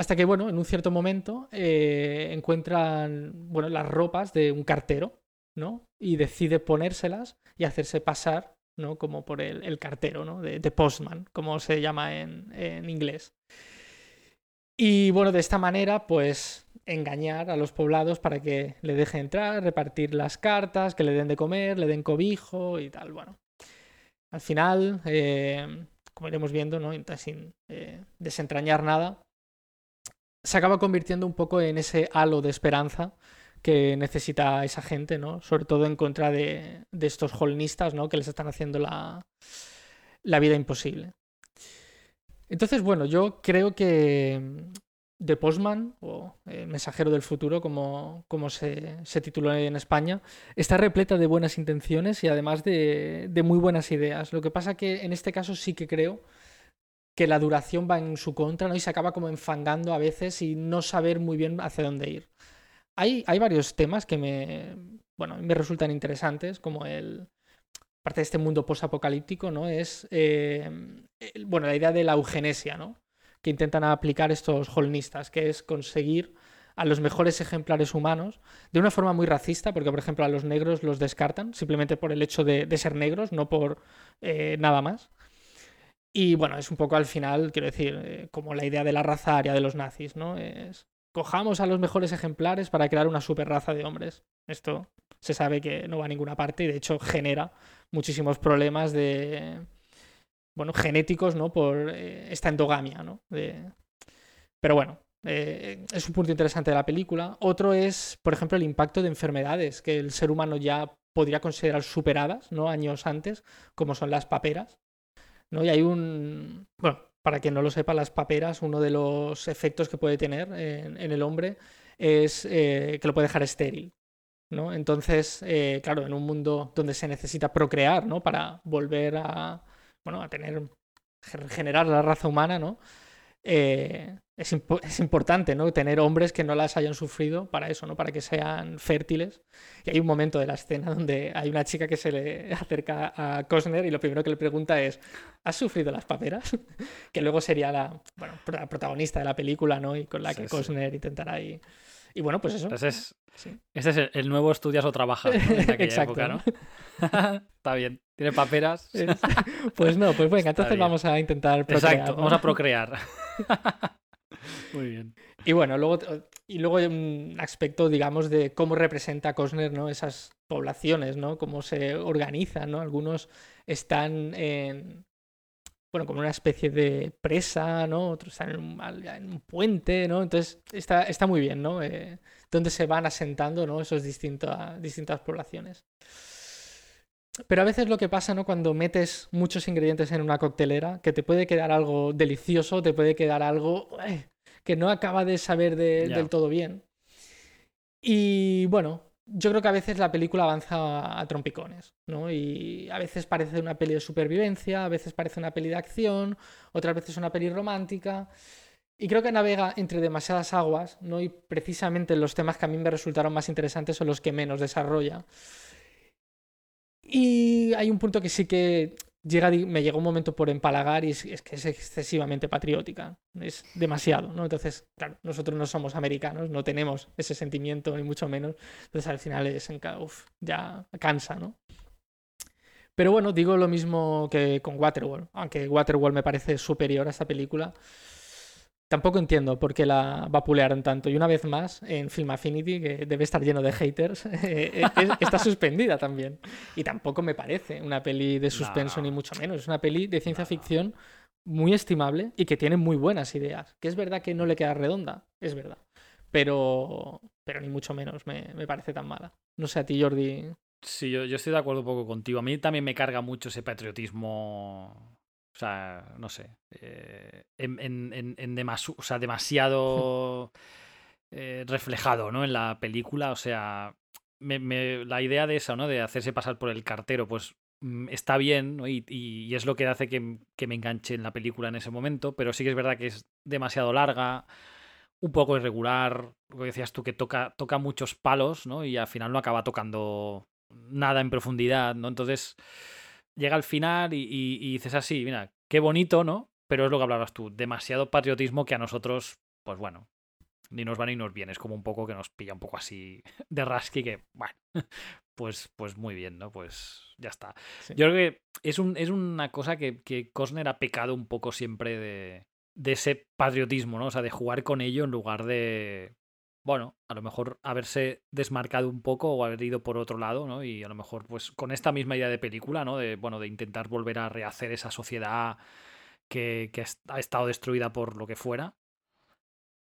Hasta que, bueno, en un cierto momento eh, encuentran, bueno, las ropas de un cartero, ¿no? Y decide ponérselas y hacerse pasar, ¿no? Como por el, cartero, ¿no? De, postman, como se llama en, inglés. Y bueno, de esta manera, pues engañar a los poblados para que le dejen entrar, repartir las cartas, que le den de comer, le den cobijo y tal. Bueno, al final, eh, como iremos viendo, ¿no? sin eh, desentrañar nada, se acaba convirtiendo un poco en ese halo de esperanza que necesita esa gente, ¿no? Sobre todo en contra de, estos holnistas, ¿no? Que les están haciendo la, la vida imposible. Entonces, bueno, yo creo que The Postman, o eh, Mensajero del Futuro, como, como se, tituló en España, está repleta de buenas intenciones y además de, de, muy buenas ideas. Lo que pasa que en este caso sí que creo que la duración va en su contra ¿no? y se acaba como enfangando a veces y no saber muy bien hacia dónde ir. Hay, hay varios temas que me, bueno, me resultan interesantes, como el, parte de este mundo post-apocalíptico, ¿no? Es, eh, bueno, la idea de la eugenesia, ¿no? Que intentan aplicar estos holnistas, que es conseguir a los mejores ejemplares humanos de una forma muy racista, porque por ejemplo a los negros los descartan simplemente por el hecho de, ser negros, no por eh, nada más. Y bueno, es un poco al final, quiero decir, eh, como la idea de la raza aria de los nazis, ¿no? Es cojamos a los mejores ejemplares para crear una super raza de hombres. Esto se sabe que no va a ninguna parte y de hecho genera muchísimos problemas de, bueno, genéticos, ¿no? Por eh, esta endogamia, ¿no? Pero bueno, eh, es un punto interesante de la película. Otro es, por ejemplo, el impacto de enfermedades que el ser humano ya podría considerar superadas, ¿no? Años antes, como son las paperas. ¿no? Y hay un... Bueno, para quien no lo sepa, las paperas, uno de los efectos que puede tener en, el hombre es eh, que lo puede dejar estéril. ¿no? Entonces, claro, en un mundo donde se necesita procrear, ¿no? Para volver a, bueno, a tener, generar la raza humana, ¿no? Eh, es, es, importante, ¿no? Tener hombres que no las hayan sufrido para eso, ¿no? Para que sean fértiles. Y hay un momento de la escena donde hay una chica que se le acerca a Cosner y lo primero que le pregunta es, ¿has sufrido las paperas? que luego sería la, bueno, protagonista de la película, ¿no? Y con la que Cosner intentará y... Y bueno, pues eso. es, Este es el, nuevo estudias o trabajas en aquella época, ¿no? Está bien. ¿Tiene paperas? pues no, pues venga, entonces vamos a intentar procrear. Exacto, vamos a procrear. Muy bien. Y bueno, luego, y luego hay un aspecto, digamos, de cómo representa Cosner, ¿no? Esas poblaciones, ¿no? Cómo se organizan, ¿no? Algunos están en, bueno, como una especie de presa, ¿no? Otros están en un, puente, ¿no? Entonces está, está muy bien, ¿no? Eh, donde se van asentando, ¿no? Esas distintas poblaciones. Pero a veces lo que pasa, ¿no? Cuando metes muchos ingredientes en una coctelera, que te puede quedar algo delicioso, te puede quedar algo eh, que no acaba de saber del todo bien. Y bueno, yo creo que a veces la película avanza a trompicones, ¿no? Y a veces parece una peli de supervivencia, a veces parece una peli de acción, otras veces una peli romántica. Y creo que navega entre demasiadas aguas, ¿no? Y precisamente los temas que a mí me resultaron más interesantes son los que menos desarrolla. Y hay un punto que sí que llega, me llegó un momento por empalagar y es, que es excesivamente patriótica. Es demasiado, ¿no? Entonces, claro, nosotros no somos americanos, no tenemos ese sentimiento, ni mucho menos. Entonces, al final es, uf, ya cansa, ¿no? Pero bueno, digo lo mismo que con Waterworld, aunque Waterworld me parece superior a esta película. Tampoco entiendo por qué la vapulearon tanto. Y una vez más, en Film Affinity, que debe estar lleno de haters, eh, eh, está suspendida también. Y tampoco me parece una peli de suspenso, ni mucho menos. Es una peli de ciencia ficción muy estimable y que tiene muy buenas ideas. Que es verdad que no le queda redonda, es verdad. Pero, pero ni mucho menos me, me parece tan mala. No sé a ti, Jordi. Sí, yo, yo estoy de acuerdo un poco contigo. A mí también me carga mucho ese patriotismo o sea, no sé. Eh, en, demasiado eh, reflejado, ¿no? En la película. O sea, la idea de esa, ¿no? De hacerse pasar por el cartero, pues mm, está bien, ¿no? Y, es lo que hace que, me enganche en la película en ese momento. Pero sí que es verdad que es demasiado larga, un poco irregular. Que decías tú, que toca, toca muchos palos, ¿no? Y al final no acaba tocando nada en profundidad, ¿no? Entonces llega al final y, dices así, mira, qué bonito, ¿no? Pero es lo que hablabas tú, demasiado patriotismo que a nosotros, pues bueno, ni nos va ni nos viene. Es como un poco que nos pilla un poco así de rasqui que, bueno, pues, pues muy bien, ¿no? Pues ya está. Yo creo que es, un, es una cosa que, que ha pecado un poco siempre de, de ese patriotismo, ¿no? O sea, de jugar con ello en lugar de, bueno, a lo mejor haberse desmarcado un poco o haber ido por otro lado, ¿no? Y a lo mejor, pues, con esta misma idea de película, ¿no? De, bueno, de intentar volver a rehacer esa sociedad que, que ha estado destruida por lo que fuera.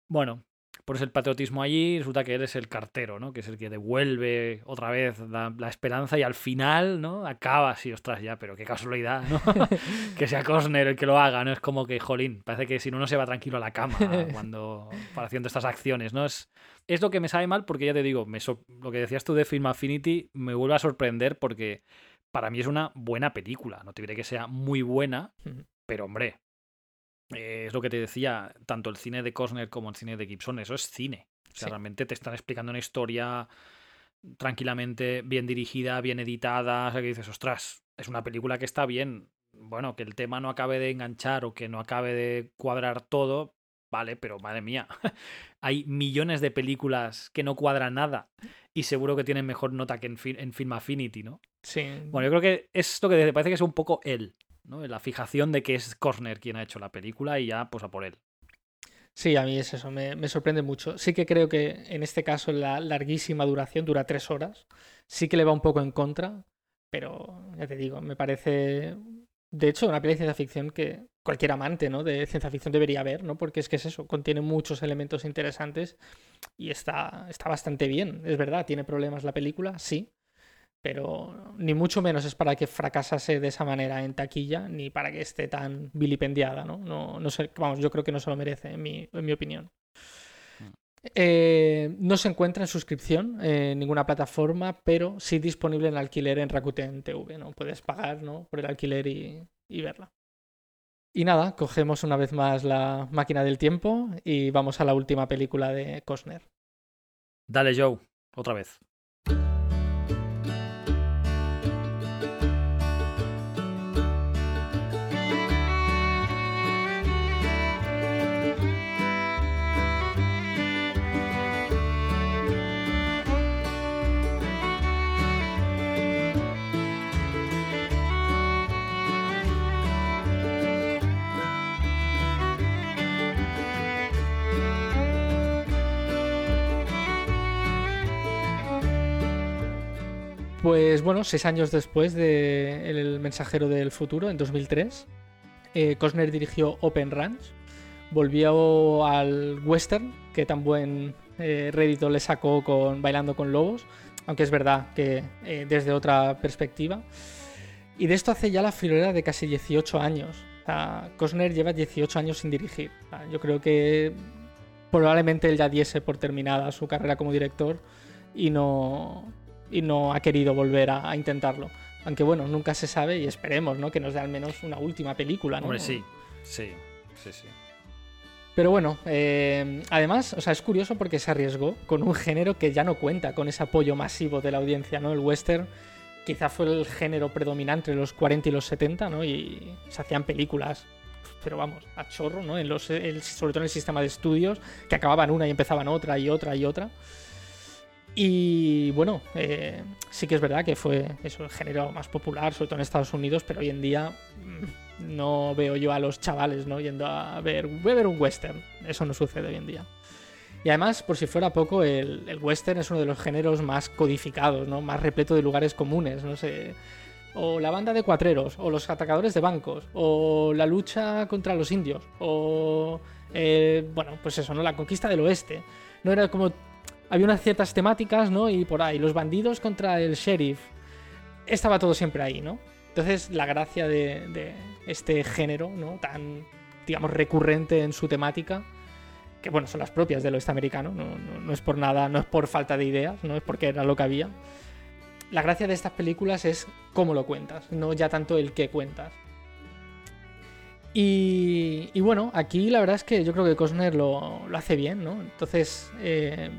Bueno, pones el patriotismo allí, resulta que eres el cartero, ¿no? Que es el que devuelve otra vez la, esperanza y al final, ¿no? Acaba así, ostras, ya, pero qué casualidad, ¿no? que sea Cosner el que lo haga, ¿no? Es como que, jolín, parece que si no, no se va tranquilo a la cama cuando para haciendo estas acciones, ¿no? Es, es lo que me sabe mal porque ya te digo, me lo que decías tú de Film Affinity me vuelve a sorprender porque para mí es una buena película. No te diré que sea muy buena, pero hombre, es lo que te decía, tanto el cine de Cosner como el cine de Gibson, eso es cine. O sea, realmente te están explicando una historia tranquilamente, bien dirigida, bien editada, o sea, que dices, ostras, es una película que está bien. Bueno, que el tema no acabe de enganchar o que no acabe de cuadrar todo, vale, pero madre mía, hay millones de películas que no cuadran nada y seguro que tienen mejor nota que en, en Film Affinity, ¿no? Sí. Bueno, yo creo que es lo que parece que es un poco él. La fijación de que es Cosner quien ha hecho la película y ya, pues a por él. Sí, a mí es eso, me, sorprende mucho. Sí que creo que en este caso la larguísima duración, dura tres horas, sí que le va un poco en contra, pero ya te digo, me parece, de hecho, una película de ciencia ficción que cualquier amante ¿no? de ciencia ficción debería ver, ¿no? porque es que es eso, contiene muchos elementos interesantes y está, está bastante bien, es verdad, tiene problemas la película, sí, pero ni mucho menos es para que fracasase de esa manera en taquilla, ni para que esté tan vilipendiada, ¿no? No, no sé, vamos, yo creo que no se lo merece, en mi, en mi opinión. Mm. Eh, no se encuentra en suscripción en ninguna plataforma, pero sí disponible en alquiler en Rakuten TV, ¿no? Puedes pagar, ¿no? Por el alquiler y, y verla. Y nada, cogemos una vez más la máquina del tiempo y vamos a la última película de Costner. Dale, Joe, otra vez. Pues bueno, seis años después de El mensajero del futuro, en 2003, eh, dirigió Open Ranch, volvió al western, que tan buen eh, rédito le sacó con Bailando con Lobos, aunque es verdad que eh, desde otra perspectiva. Y de esto hace ya la filolera de casi 18 años. Cosner lleva 18 años sin dirigir. yo creo que probablemente él ya diese por terminada su carrera como director y no, y no ha querido volver a, intentarlo. Aunque bueno, nunca se sabe y esperemos, ¿no? Que nos dé al menos una última película, ¿no? Hombre, sí, sí, sí, sí. Pero bueno, eh, además, o sea, es curioso porque se arriesgó con un género que ya no cuenta con ese apoyo masivo de la audiencia, ¿no? El western quizá fue el género predominante en los 40 y los 70, ¿no? Y se hacían películas, pero vamos, a chorro, ¿no? En los, sobre todo en el sistema de estudios, que acababan una y empezaban otra y otra y otra. Y bueno, eh, sí que es verdad que fue eso, el género más popular, sobre todo en Estados Unidos, pero hoy en día mm, no veo yo a los chavales ¿no? yendo a ver, voy a ver un western. Eso no sucede hoy en día. Y además, por si fuera poco, el, western es uno de los géneros más codificados, ¿no? más repleto de lugares comunes. No sé, o la banda de cuatreros, o los atacadores de bancos, o la lucha contra los indios, o eh, bueno, pues eso, ¿no? La conquista del oeste. No era como había unas ciertas temáticas, ¿no? Y por ahí, los bandidos contra el sheriff. Estaba todo siempre ahí, ¿no? Entonces, la gracia de, este género, ¿no? Tan, digamos, recurrente en su temática, que bueno, son las propias del oeste americano, no, no, es por nada, no es por falta de ideas, no es porque era lo que había. La gracia de estas películas es cómo lo cuentas, no ya tanto el qué cuentas. Y, bueno, aquí la verdad es que yo creo que Cosner lo, lo hace bien, ¿no? Entonces, eh,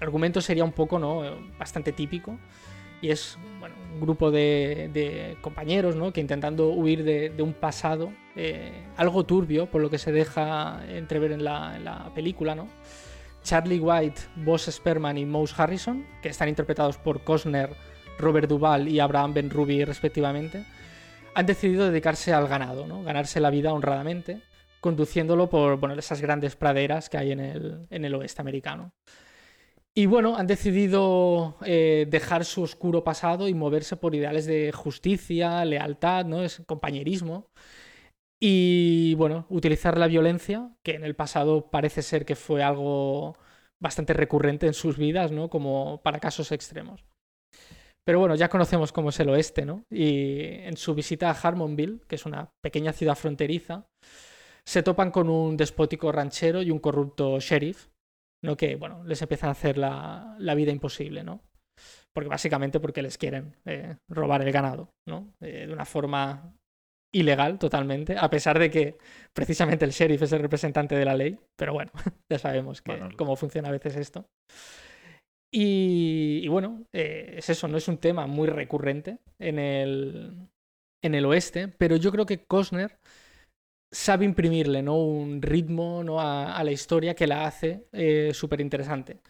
el argumento sería un poco, ¿no? Bastante típico. Y es bueno, un grupo de, compañeros ¿no? que intentando huir de, un pasado eh, algo turbio, por lo que se deja entrever en la, película, ¿no? Charlie White, Boss Sperman y Mouse Harrison, que están interpretados por Cosner, Robert Duvall y Abraham Ben Ruby respectivamente, han decidido dedicarse al ganado, ¿no? ganarse la vida honradamente, conduciéndolo por bueno, esas grandes praderas que hay en el, en el oeste americano. Y bueno, han decidido eh, dejar su oscuro pasado y moverse por ideales de justicia, lealtad, ¿no? Es compañerismo. Y bueno, utilizar la violencia, que en el pasado parece ser que fue algo bastante recurrente en sus vidas, ¿no? Como para casos extremos. Pero bueno, ya conocemos cómo es el oeste, ¿no? Y en su visita a Harmonville, que es una pequeña ciudad fronteriza, se topan con un despótico ranchero y un corrupto sheriff, ¿no? Que, bueno, les empiezan a hacer la, vida imposible, ¿no? Porque básicamente porque les quieren eh, robar el ganado, ¿no? Eh, de una forma ilegal totalmente, a pesar de que precisamente el sheriff es el representante de la ley, pero bueno, ya sabemos cómo funciona a veces esto. Y, bueno, eh, es eso, no es un tema muy recurrente en el, en el oeste, pero yo creo que Cosner sabe imprimirle ¿no? un ritmo ¿no? a, la historia que la hace eh, súper interesante.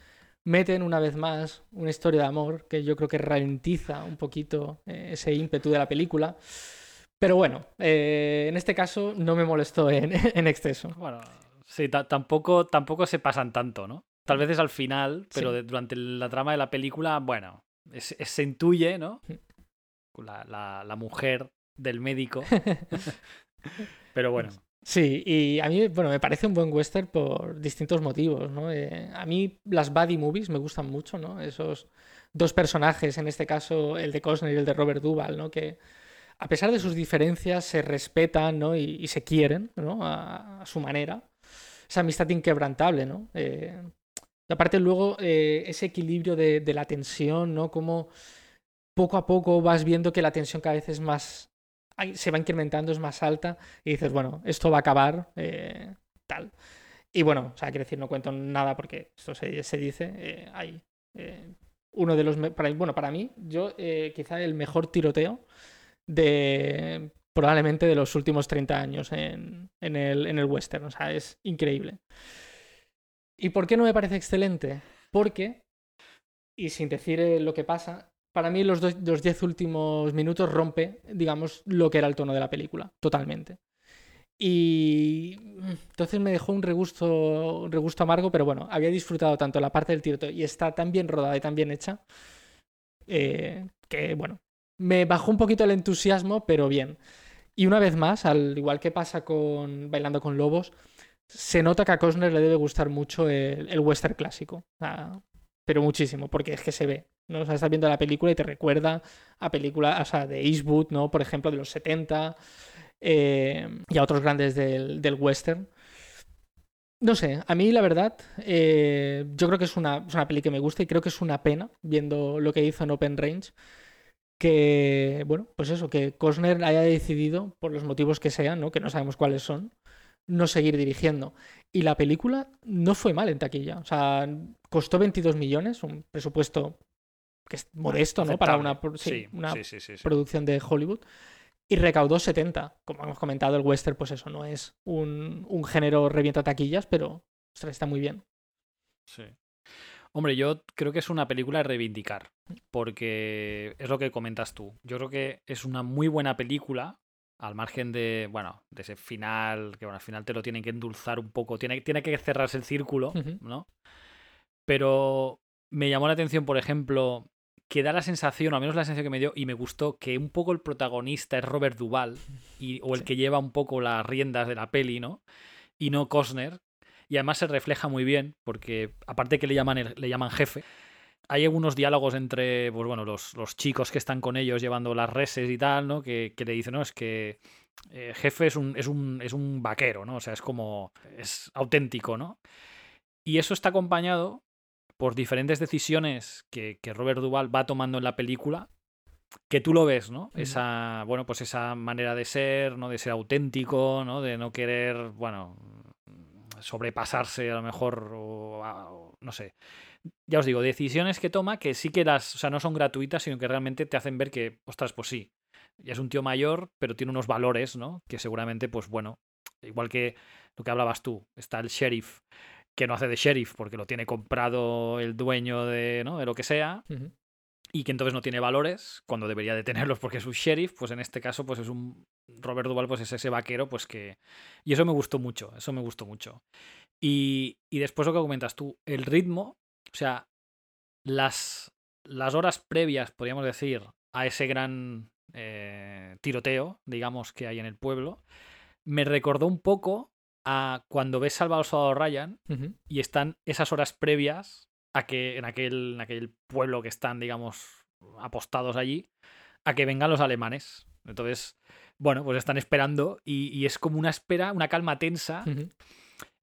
Meten una vez más una historia de amor que yo creo que ralentiza un poquito eh, ese ímpetu de la película. Pero bueno, en este caso no me molestó en, en exceso. Bueno, sí, tampoco, tampoco se pasan tanto, ¿no? Tal vez es al final, pero durante la trama de la película, bueno, se intuye, ¿no? La, la, mujer del médico. pero bueno. Sí, y a mí, bueno, me parece un buen western por distintos motivos, ¿no? Eh, a mí las buddy movies me gustan mucho, ¿no? Esos dos personajes, en este caso el de Costner y el de Robert Duvall, ¿no? Que a pesar de sus diferencias se respetan, ¿no? Y, se quieren, ¿no? A, su manera. Esa amistad inquebrantable, ¿no? Eh, aparte luego eh, ese equilibrio de, la tensión, ¿no? Como poco a poco vas viendo que la tensión cada vez es más... se va incrementando, es más alta y dices, bueno, esto va a acabar eh, tal. Y bueno, o sea, quiero decir, no cuento nada porque esto se, dice, eh, hay uno de los... bueno, para mí, yo quizá el mejor tiroteo de probablemente de los últimos 30 años en, el, en el western, o sea, es increíble. ¿Y por qué no me parece excelente? Porque, y sin decir eh, lo que pasa, para mí los, los diez últimos minutos rompe, digamos, lo que era el tono de la película, totalmente. Y entonces me dejó un regusto, un regusto amargo, pero bueno, había disfrutado tanto la parte del tiroteo y está tan bien rodada y tan bien hecha, eh, que bueno, me bajó un poquito el entusiasmo, pero bien. Y una vez más, al igual que pasa con Bailando con Lobos, se nota que a Cosner le debe gustar mucho el, western clásico. pero muchísimo, porque es que se ve. ¿No? Estás viendo la película y te recuerda a películas o sea, de Eastwood, ¿no? Por ejemplo, de los 70 eh, y a otros grandes del, western. No sé, a mí la verdad, eh, yo creo que es una, una peli que me gusta y creo que es una pena, viendo lo que hizo en Open Range, que, bueno, pues eso, que Cosner haya decidido, por los motivos que sean, ¿no? que no sabemos cuáles son, no seguir dirigiendo. Y la película no fue mal en taquilla. O sea, costó 22 millones, un presupuesto que es modesto, ¿no? Para una, una producción de Hollywood. Y recaudó 70. Como hemos comentado, el western, pues eso, no es un, un género revienta taquillas, pero está muy bien. Sí. Hombre, yo creo que es una película de reivindicar, porque es lo que comentas tú. Yo creo que es una muy buena película, al margen de, bueno, de ese final, que bueno, al final te lo tienen que endulzar un poco, tiene, tiene que cerrarse el círculo, ¿no? Pero me llamó la atención, por ejemplo, que da la sensación, o al menos la sensación que me dio, y me gustó, que un poco el protagonista es Robert Duvall, y, o el que lleva un poco las riendas de la peli, ¿no? Y no Costner. Y además se refleja muy bien, porque aparte que le llaman, le llaman jefe, hay algunos diálogos entre, pues bueno, los, los, chicos que están con ellos llevando las reses y tal, ¿no? Que, le dicen, no, es que eh, jefe es un, es, un, es un vaquero, ¿no? O sea, es como, es auténtico, ¿no? Y eso está acompañado por diferentes decisiones que, que Robert Duvall va tomando en la película, que tú lo ves, ¿no? Esa, bueno, pues esa manera de ser, ¿no? De ser auténtico, ¿no? De no querer, bueno, sobrepasarse a lo mejor, o no sé ya os digo, decisiones que toma que sí que las, o sea, no son gratuitas, sino que realmente te hacen ver que, ostras, pues sí, ya es un tío mayor, pero tiene unos valores, ¿no? Que seguramente, pues bueno, igual que lo que hablabas tú, está el sheriff, que no hace de sheriff porque lo tiene comprado el dueño de, ¿no? de lo que sea, y que entonces no tiene valores, cuando debería de tenerlos porque es un sheriff, pues en este caso, pues es un Robert Duval, pues es ese vaquero, pues que... Y eso me gustó mucho, eso me gustó mucho. Y, y después lo que comentas tú, el ritmo, o sea, las, las horas previas, podríamos decir, a ese gran eh, tiroteo, digamos, que hay en el pueblo, me recordó un poco a cuando ves Salvador Soldado Ryan y están esas horas previas a que en aquel, en aquel pueblo que están, digamos, apostados allí, a que vengan los alemanes. Entonces, bueno, pues están esperando y, es como una espera, una calma tensa.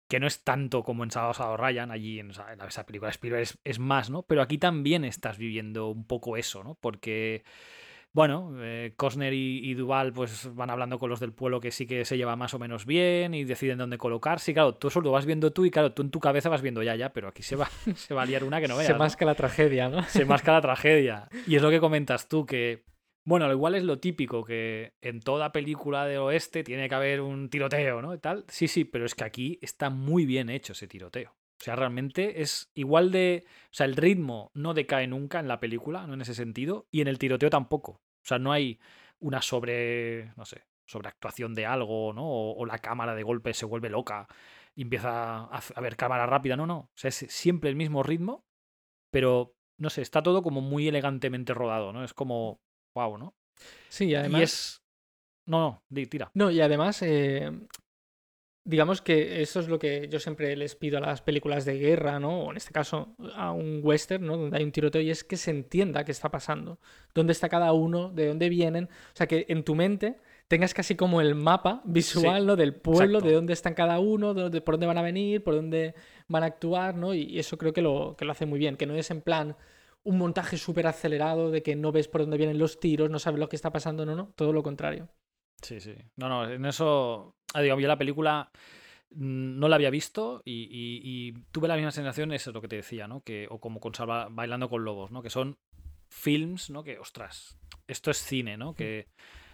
Que no es tanto como en Salvador Ryan, allí en, esa película Spielberg es, es más, ¿no? Pero aquí también estás viviendo un poco eso, ¿no? Porque bueno, eh, Cosner y, Duval pues van hablando con los del pueblo que sí que se lleva más o menos bien y deciden dónde colocarse. Y claro, tú eso lo vas viendo tú y claro, tú en tu cabeza vas viendo ya, ya, pero aquí se va, se va a liar una que no veas. Se masca la tragedia, ¿no? Se masca la tragedia. Y es lo que comentas tú, que bueno, lo igual es lo típico, que en toda película de oeste tiene que haber un tiroteo, ¿no? Y tal. Sí, sí, pero es que aquí está muy bien hecho ese tiroteo. O sea, realmente es igual de. O sea, el ritmo no decae nunca en la película, no en ese sentido, y en el tiroteo tampoco. O sea, no hay una sobre. no sé, sobreactuación de algo, ¿no? O, la cámara de golpe se vuelve loca y empieza a, a ver cámara rápida. No, no. O sea, es siempre el mismo ritmo, pero no sé, está todo como muy elegantemente rodado, ¿no? Es como. wow, ¿no? Sí, además. Y es. No, no, tira. No, y además, eh, digamos que eso es lo que yo siempre les pido a las películas de guerra, ¿no? O en este caso a un western, ¿no? Donde hay un tiroteo y es que se entienda qué está pasando, dónde está cada uno, de dónde vienen, o sea, que en tu mente tengas casi como el mapa visual, ¿no? Del pueblo, de dónde están cada uno, de, por dónde van a venir, por dónde van a actuar, ¿no? Y eso creo que lo, que lo hace muy bien, que no es en plan un montaje súper acelerado de que no ves por dónde vienen los tiros, no sabes lo que está pasando, no, no, todo lo contrario. Sí, sí. No, no, en eso. Ah, digo, yo la película mm, no la había visto y, tuve la misma sensación, eso es lo que te decía, ¿no? Que, o como con Salva Bailando con Lobos, ¿no? Que son films, ¿no? Que, ostras, esto es cine, ¿no? Que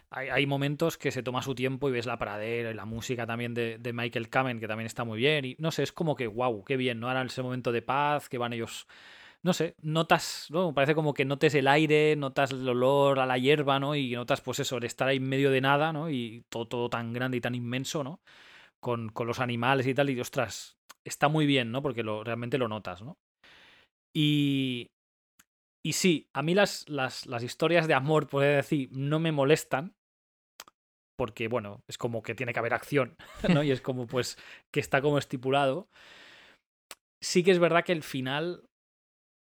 hay, momentos que se toma su tiempo y ves la pradera y la música también de, de Michael Kamen, que también está muy bien. Y no sé, es como que, wow, qué bien, ¿no? Ahora ese momento de paz, que van ellos no sé, notas, ¿no? Parece como que notes el aire, notas el olor a la hierba, ¿no? Y notas, pues eso, el estar ahí en medio de nada, ¿no? Y todo, todo tan grande y tan inmenso, ¿no? Con, los animales y tal, y ostras, está muy bien, ¿no? Porque lo, realmente lo notas, ¿no? Y, y sí, a mí las, las, las historias de amor, puedo decir, no me molestan, porque, bueno, es como que tiene que haber acción, ¿no? Y es como, pues, que está como estipulado. Sí que es verdad que el final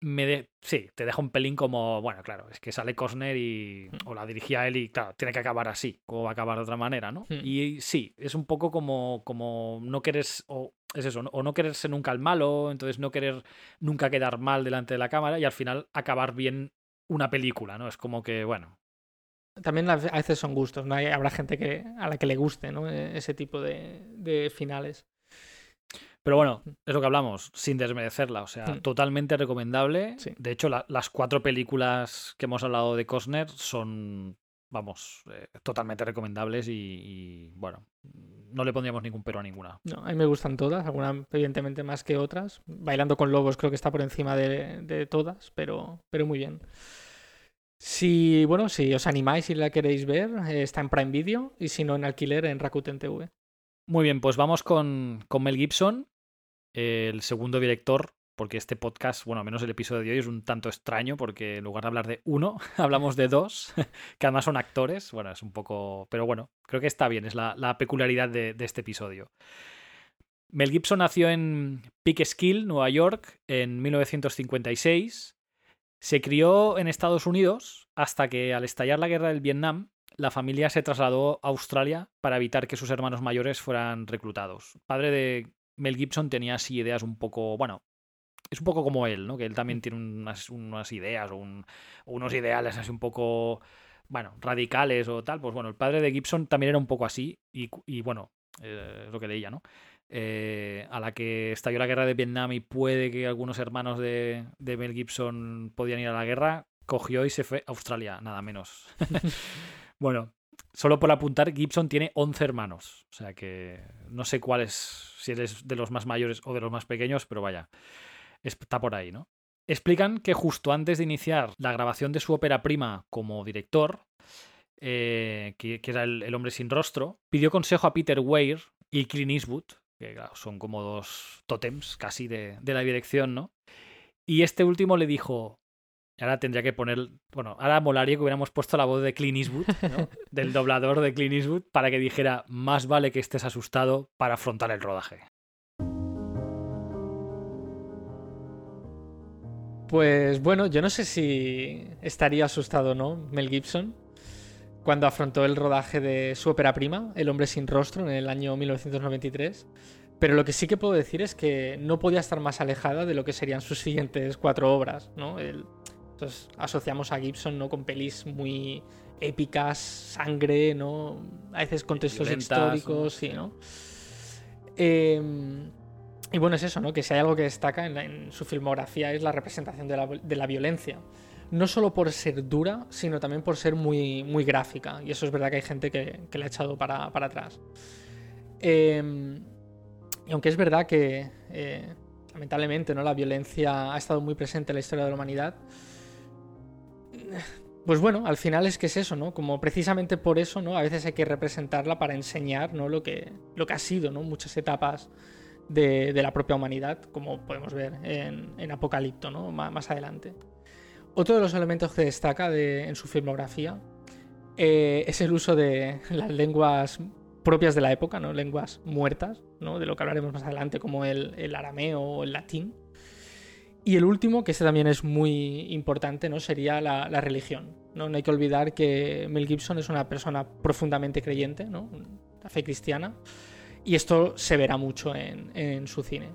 me sí, te deja un pelín como, bueno, claro, es que sale Cosner y mm. o la dirigía él y claro, tiene que acabar así, como va a acabar de otra manera, ¿no? Mm. Y sí, es un poco como, como no querer, o es eso, o no quererse nunca el malo, entonces no querer nunca quedar mal delante de la cámara y al final acabar bien una película, ¿no? Es como que, bueno. También a veces son gustos, ¿no? Habrá gente que, a la que le guste, ¿no? E-, ese tipo de, de finales. Pero bueno, es lo que hablamos, sin desmerecerla. O sea, Mm. totalmente recomendable. Sí. De hecho, la- las cuatro películas que hemos hablado de Costner son, vamos, eh, totalmente recomendables y, y, bueno, no le pondríamos ningún pero a ninguna. No, a mí me gustan todas, algunas evidentemente más que otras. Bailando con Lobos creo que está por encima de, de todas, pero, pero muy bien. Si, bueno, si os animáis y la queréis ver, eh, está en Prime Video y si no en alquiler en Rakuten TV. Muy bien, pues vamos con, con Mel Gibson, el segundo director, porque este podcast, bueno, al menos el episodio de hoy es un tanto extraño, porque en lugar de hablar de uno, hablamos de dos, que además son actores. Bueno, es un poco. Pero bueno, creo que está bien, es la, peculiaridad de, de este episodio. Mel Gibson nació en Peekskill, Nueva York, en 1956. Se crió en Estados Unidos hasta que, al estallar la guerra del Vietnam, la familia se trasladó a Australia para evitar que sus hermanos mayores fueran reclutados. Padre de Mel Gibson tenía así ideas un poco, bueno, es un poco como él, ¿no? Que él también tiene unas, unas ideas o, un, o unos ideales así un poco, bueno, radicales o tal. Pues bueno, el padre de Gibson también era un poco así y, y bueno, eh, es lo que leía, ¿no? Eh, a la que estalló la guerra de Vietnam y puede que algunos hermanos de, de Mel Gibson podían ir a la guerra, cogió y se fue a Australia, nada menos. bueno, solo por apuntar, Gibson tiene 11 hermanos. O sea que no sé cuál es, si eres de los más mayores o de los más pequeños, pero vaya, está por ahí, ¿no? Explican que justo antes de iniciar la grabación de su ópera prima como director, eh, que, era el, Hombre sin Rostro, pidió consejo a Peter Weir y Clint Eastwood, que son como dos tótems casi de, de la dirección, ¿no? Y este último le dijo, ahora tendría que poner, bueno, ahora molaría que hubiéramos puesto la voz de Clint Eastwood, ¿no? del doblador de Clint Eastwood, para que dijera, más vale que estés asustado para afrontar el rodaje. Pues bueno, yo no sé si estaría asustado o no Mel Gibson cuando afrontó el rodaje de su ópera prima, El hombre sin rostro, en el año 1993. Pero lo que sí que puedo decir es que no podía estar más alejada de lo que serían sus siguientes cuatro obras, ¿no? Entonces asociamos a Gibson ¿no? con pelis muy épicas, sangre, ¿no? A veces contextos históricos, sí, ¿no? Em, y bueno, es eso, ¿no? Que si hay algo que destaca en, su filmografía es la representación de la, violencia. No solo por ser dura, sino también por ser muy, muy gráfica. Y eso es verdad que hay gente que, le ha echado para, atrás. Em, y aunque es verdad que, eh, lamentablemente, ¿no? la violencia ha estado muy presente en la historia de la humanidad, pues bueno, al final es que es eso, ¿no? Como precisamente por eso, ¿no? A veces hay que representarla para enseñar, ¿no? Lo que, lo que ha sido, ¿no? Muchas etapas de, la propia humanidad, como podemos ver en, Apocalipto, ¿no? más adelante. Otro de los elementos que destaca en su filmografía eh, es el uso de las lenguas propias de la época, ¿no? lenguas muertas, ¿no? de lo que hablaremos más adelante, como el, arameo o el latín. Y el último, que este también es muy importante, ¿no? sería la, religión. ¿no? hay que olvidar que Mel Gibson es una persona profundamente creyente, ¿no? la fe cristiana, y esto se verá mucho en, su cine.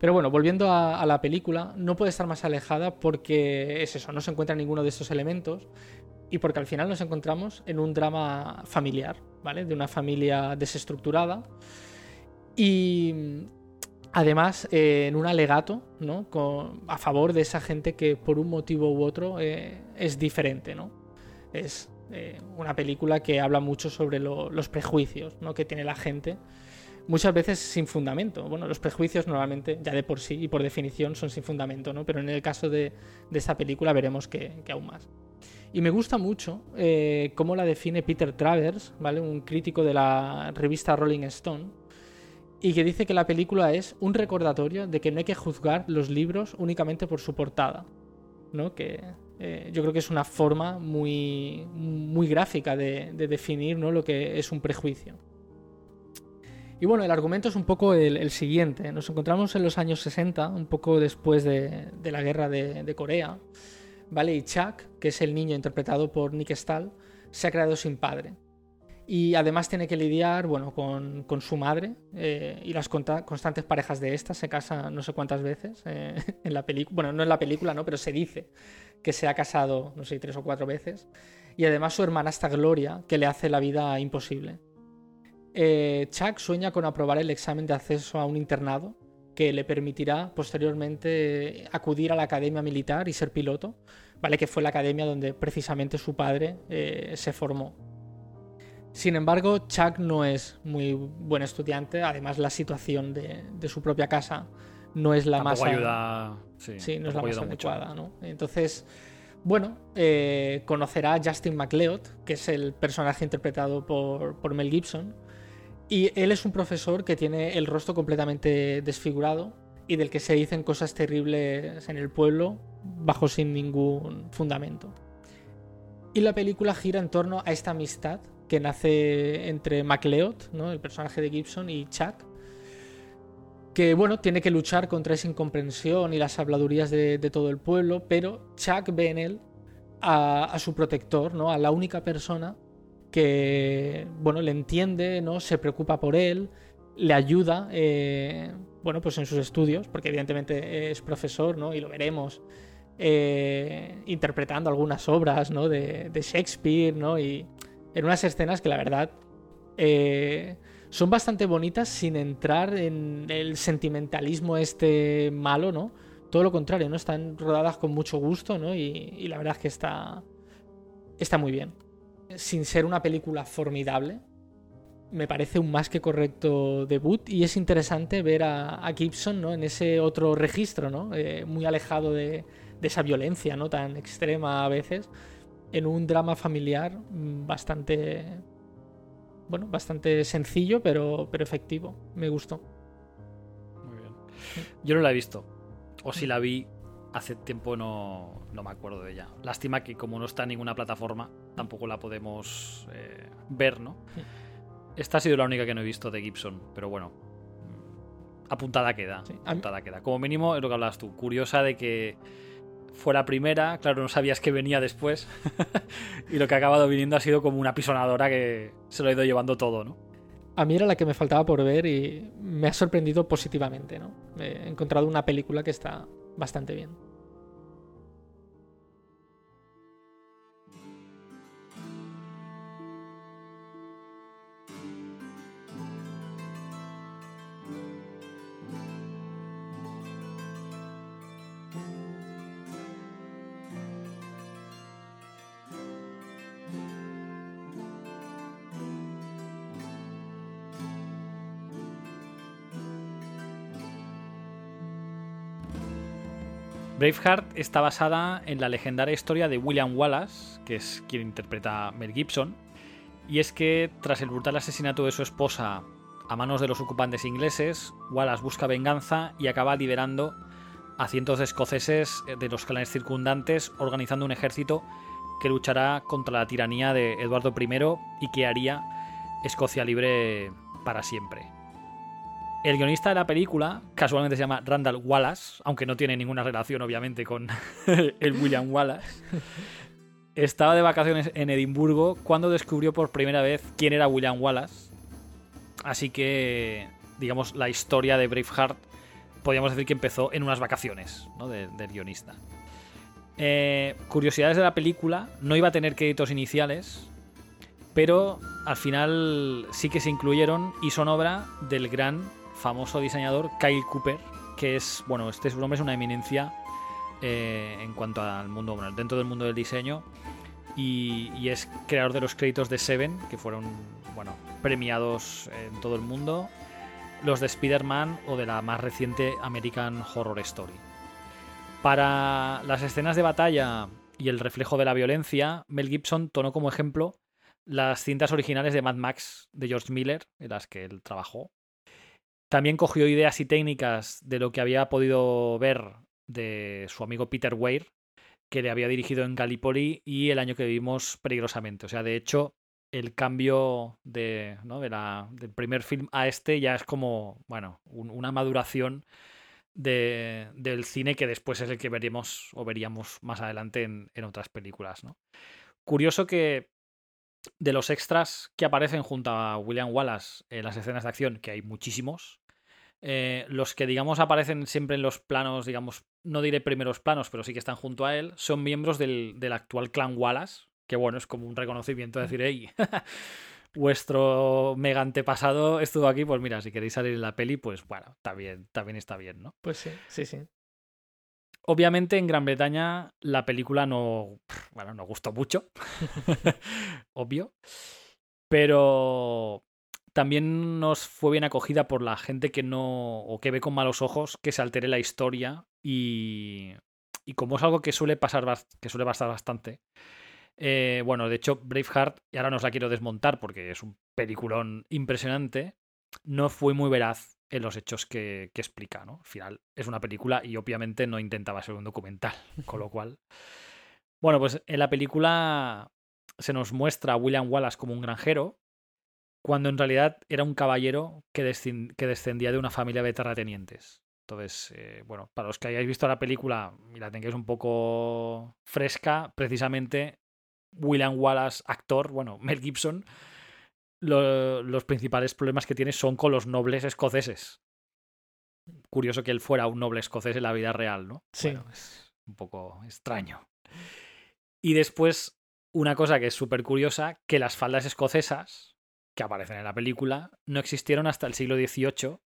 Pero bueno, volviendo a, la película, no puede estar más alejada porque es eso, no se encuentra ninguno de estos elementos y porque al final nos encontramos en un drama familiar, ¿vale? De una familia desestructurada y además eh, en un alegato, ¿no? a favor de esa gente que por un motivo u otro eh, es diferente, ¿no? Es eh, una película que habla mucho sobre los prejuicios ¿no? que tiene la gente muchas veces sin fundamento. Bueno, los prejuicios normalmente, ya de por sí y por definición, son sin fundamento, ¿no? Pero en el caso de, esta película veremos que, aún más. Y me gusta mucho cómo la define Peter Travers, ¿vale? Un crítico de la revista Rolling Stone, y que dice que la película es un recordatorio de que no hay que juzgar los libros únicamente por su portada, ¿no? Que eh, yo creo que es una forma muy, muy gráfica de, de definir ¿no? lo que es un prejuicio. Y bueno, el argumento es un poco el, siguiente. Nos encontramos en los años 60, un poco después de, la guerra de, Corea, ¿vale? Y Chuck, que es el niño interpretado por Nick Stahl, se ha creado sin padre. Y además tiene que lidiar, bueno, con, su madre eh, y las constantes parejas de esta. Se casa no sé cuántas veces eh, en la película. Bueno, no en la película, ¿no? Pero se dice que se ha casado, no sé, tres o cuatro veces. Y además su hermana está Gloria, que le hace la vida imposible. Eh, Chuck sueña con aprobar el examen de acceso a un internado que le permitirá posteriormente acudir a la academia militar y ser piloto, ¿vale? Que fue la academia donde precisamente su padre eh, se formó. Sin embargo, Chuck no es muy buen estudiante, además la situación de, su propia casa no es la más ayuda, sí, no es la más adecuada, ¿no? Entonces, bueno, eh, conocerá a Justin McLeod, que es el personaje interpretado por Mel Gibson, y él es un profesor que tiene el rostro completamente desfigurado y del que se dicen cosas terribles en el pueblo bajo sin ningún fundamento. Y la película gira en torno a esta amistad que nace entre MacLeod, ¿no? el personaje de Gibson, y Chuck, que bueno, tiene que luchar contra esa incomprensión y las habladurías de, todo el pueblo, pero Chuck ve en él a, su protector, ¿no? a la única persona que bueno, le entiende, ¿no? Se preocupa por él, le ayuda, eh, bueno, pues en sus estudios, porque evidentemente es profesor, ¿no? Y lo veremos eh, interpretando algunas obras, ¿no? De, Shakespeare, ¿no? Y en unas escenas que la verdad eh, son bastante bonitas sin entrar en el sentimentalismo este malo, ¿no? Todo lo contrario, ¿no? Están rodadas con mucho gusto, ¿no? Y, y la verdad es que está, está muy bien sin ser una película formidable, me parece un más que correcto debut y es interesante ver a, Gibson ¿no? en ese otro registro, ¿no? Eh, muy alejado de, esa violencia ¿no? tan extrema a veces, en un drama familiar bastante, bueno, bastante sencillo pero, pero efectivo. Me gustó. Muy bien. Yo no la he visto, o si la vi, hace tiempo no, no, me acuerdo de ella. Lástima que como no está en ninguna plataforma, tampoco la podemos eh, ver, ¿no? Esta ha sido la única que no he visto de Gibson, pero bueno, apuntada queda. Apuntada queda. Como mínimo es lo que hablabas tú. Curiosa de que fue la primera, claro, no sabías que venía después. y lo que ha acabado viniendo ha sido como una pisonadora que se lo ha ido llevando todo, ¿no? A mí era la que me faltaba por ver y me ha sorprendido positivamente, ¿no? He encontrado una película que está bastante bien. Braveheart está basada en la legendaria historia de William Wallace, que es quien interpreta a Mel Gibson, y es que tras el brutal asesinato de su esposa a manos de los ocupantes ingleses, Wallace busca venganza y acaba liberando a cientos de escoceses de los clanes circundantes, organizando un ejército que luchará contra la tiranía de Eduardo I y que haría Escocia libre para siempre. El guionista de la película casualmente se llama Randall Wallace, aunque no tiene ninguna relación obviamente con el William Wallace. Estaba de vacaciones en Edimburgo cuando descubrió por primera vez quién era William Wallace. Así que, digamos, la historia de Braveheart podríamos decir que empezó en unas vacaciones ¿no? del guionista. Eh, curiosidades de la película, no iba a tener créditos iniciales, pero al final sí que se incluyeron y son obra del gran famoso diseñador Kyle Cooper, que es, bueno, este es, hombre es una eminencia eh, en cuanto al mundo, bueno, dentro del mundo del diseño. Y, es creador de los créditos de Seven, que fueron, bueno, premiados en todo el mundo. Los de Spider-Man o de la más reciente American Horror Story. Para las escenas de batalla y el reflejo de la violencia, Mel Gibson tomó como ejemplo las cintas originales de Mad Max de George Miller, en las que él trabajó, también cogió ideas y técnicas de lo que había podido ver de su amigo Peter Weir, que le había dirigido en Gallipoli y el año que vivimos peligrosamente. O sea, de hecho, el cambio de, del primer film a este ya es como, bueno, una maduración del cine que después es el que veremos o veríamos más adelante en, otras películas. Curioso que de los extras que aparecen junto a William Wallace en las escenas de acción, que hay muchísimos, eh, los que, digamos, aparecen siempre en los planos, digamos, no diré primeros planos, pero sí que están junto a él, son miembros del, actual clan Wallace, que bueno, es como un reconocimiento de decir, hey, vuestro mega antepasado estuvo aquí, pues mira, si queréis salir en la peli, pues bueno, bien, también está bien, ¿no? Pues sí, sí, sí. Obviamente en Gran Bretaña la película no, bueno, no gustó mucho, obvio, pero también nos fue bien acogida por la gente que no, o que ve con malos ojos que se altere la historia y, y como es algo que suele pasar, que suele pasar bastante. Eh, bueno, de hecho, Braveheart, y ahora no os la quiero desmontar porque es un peliculón impresionante, no fue muy veraz en los hechos que, que explica, ¿no? Al final es una película y obviamente no intentaba ser un documental, con lo cual... Bueno, pues en la película se nos muestra a William Wallace como un granjero, cuando en realidad era un caballero que, descendía de una familia de terratenientes. Entonces, eh, bueno, para los que hayáis visto la película y la tengáis un poco fresca, precisamente William Wallace, actor, bueno, Mel Gibson, los principales problemas que tiene son con los nobles escoceses. Curioso que él fuera un noble escocés en la vida real, ¿no? Sí. es un poco extraño. Y después, una cosa que es súper curiosa, que las faldas escocesas, que aparecen en la película, no existieron hasta el siglo XVIII.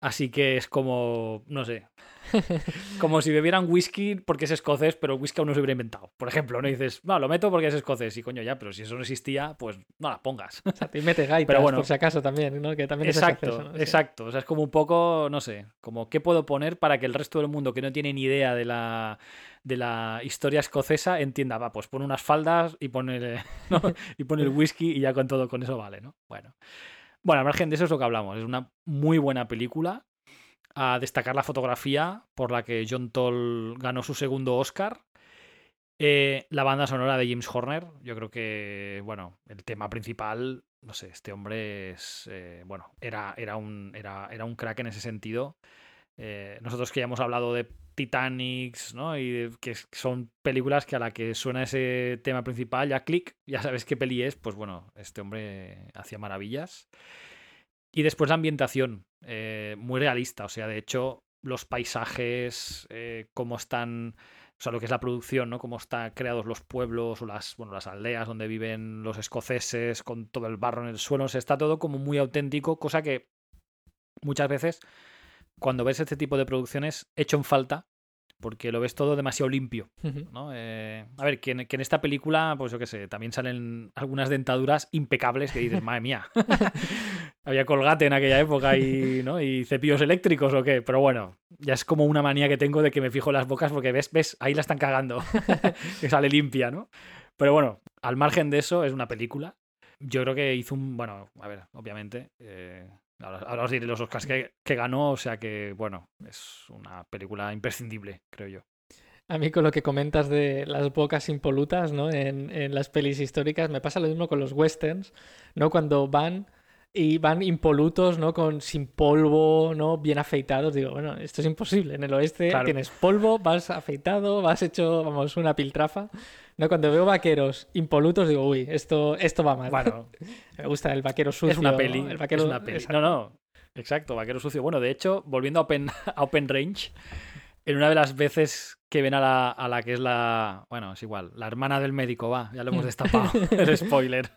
Así que es como, no sé, como si bebieran whisky porque es escocés, pero el whisky aún no se hubiera inventado. Por ejemplo, no dices, no, lo meto porque es escocés. Y coño, ya, pero si eso no existía, pues no las pongas. O sea, te mete gaitas, pero bueno, por si acaso también, ¿no? Que también exacto, exacto. O sea, es como un poco, no sé, como qué puedo poner para que el resto del mundo que no tiene ni idea de la de la historia escocesa entienda, va, pues pone unas faldas y pone, y pone el whisky y ya con todo, con eso vale, ¿no? Bueno. Bueno, al margen de eso es lo que hablamos. Es una muy buena película. a destacar la fotografía por la que John Toll ganó su segundo Oscar. Eh, la banda sonora de James Horner, yo creo que, bueno, el tema principal, no sé, este hombre es, eh, bueno, era, era, un, era, era un crack en ese sentido. Eh, nosotros que ya hemos hablado de Titanics, ¿no? Y que son películas que a la que suena ese tema principal, ya clic, ya sabes qué peli es, pues bueno, este hombre hacía maravillas. Y después la ambientación, eh, muy realista, o sea, de hecho, los paisajes, eh, cómo están, o sea, lo que es la producción, ¿no? Cómo están creados los pueblos o las, bueno, las aldeas donde viven los escoceses, con todo el barro en el suelo, está todo como muy auténtico, cosa que muchas veces cuando ves este tipo de producciones hecho en falta porque lo ves todo demasiado limpio. ¿no? Eh, a ver, que en, esta película, pues yo qué sé, también salen algunas dentaduras impecables que dices, madre mía, había colgate en aquella época y, ¿no? y cepillos eléctricos o qué, pero bueno, ya es como una manía que tengo de que me fijo en las bocas porque ves, ves, ahí la están cagando, que sale limpia, ¿no? Pero bueno, al margen de eso, es una película. Yo creo que hizo un, bueno, a ver, obviamente, eh, Ahora, os diré los Oscars que, ganó, o sea que, bueno, es una película imprescindible, creo yo. A mí con lo que comentas de las bocas impolutas, ¿no? En, en, las pelis históricas, me pasa lo mismo con los westerns, ¿no? Cuando van y van impolutos, ¿no? Con sin polvo, ¿no? Bien afeitados. Digo, bueno, esto es imposible. En el oeste tienes polvo, vas afeitado, vas hecho, vamos, una piltrafa. No, cuando veo vaqueros impolutos digo, uy, esto, esto va mal. Bueno, me gusta el vaquero sucio. Es una peli. El vaquero... Es una peli. No, no. Exacto, vaquero sucio. Bueno, de hecho, volviendo a Open, a open Range, en una de las veces que ven a la, a la que es la. Bueno, es igual, la hermana del médico, va, ya lo hemos destapado. el spoiler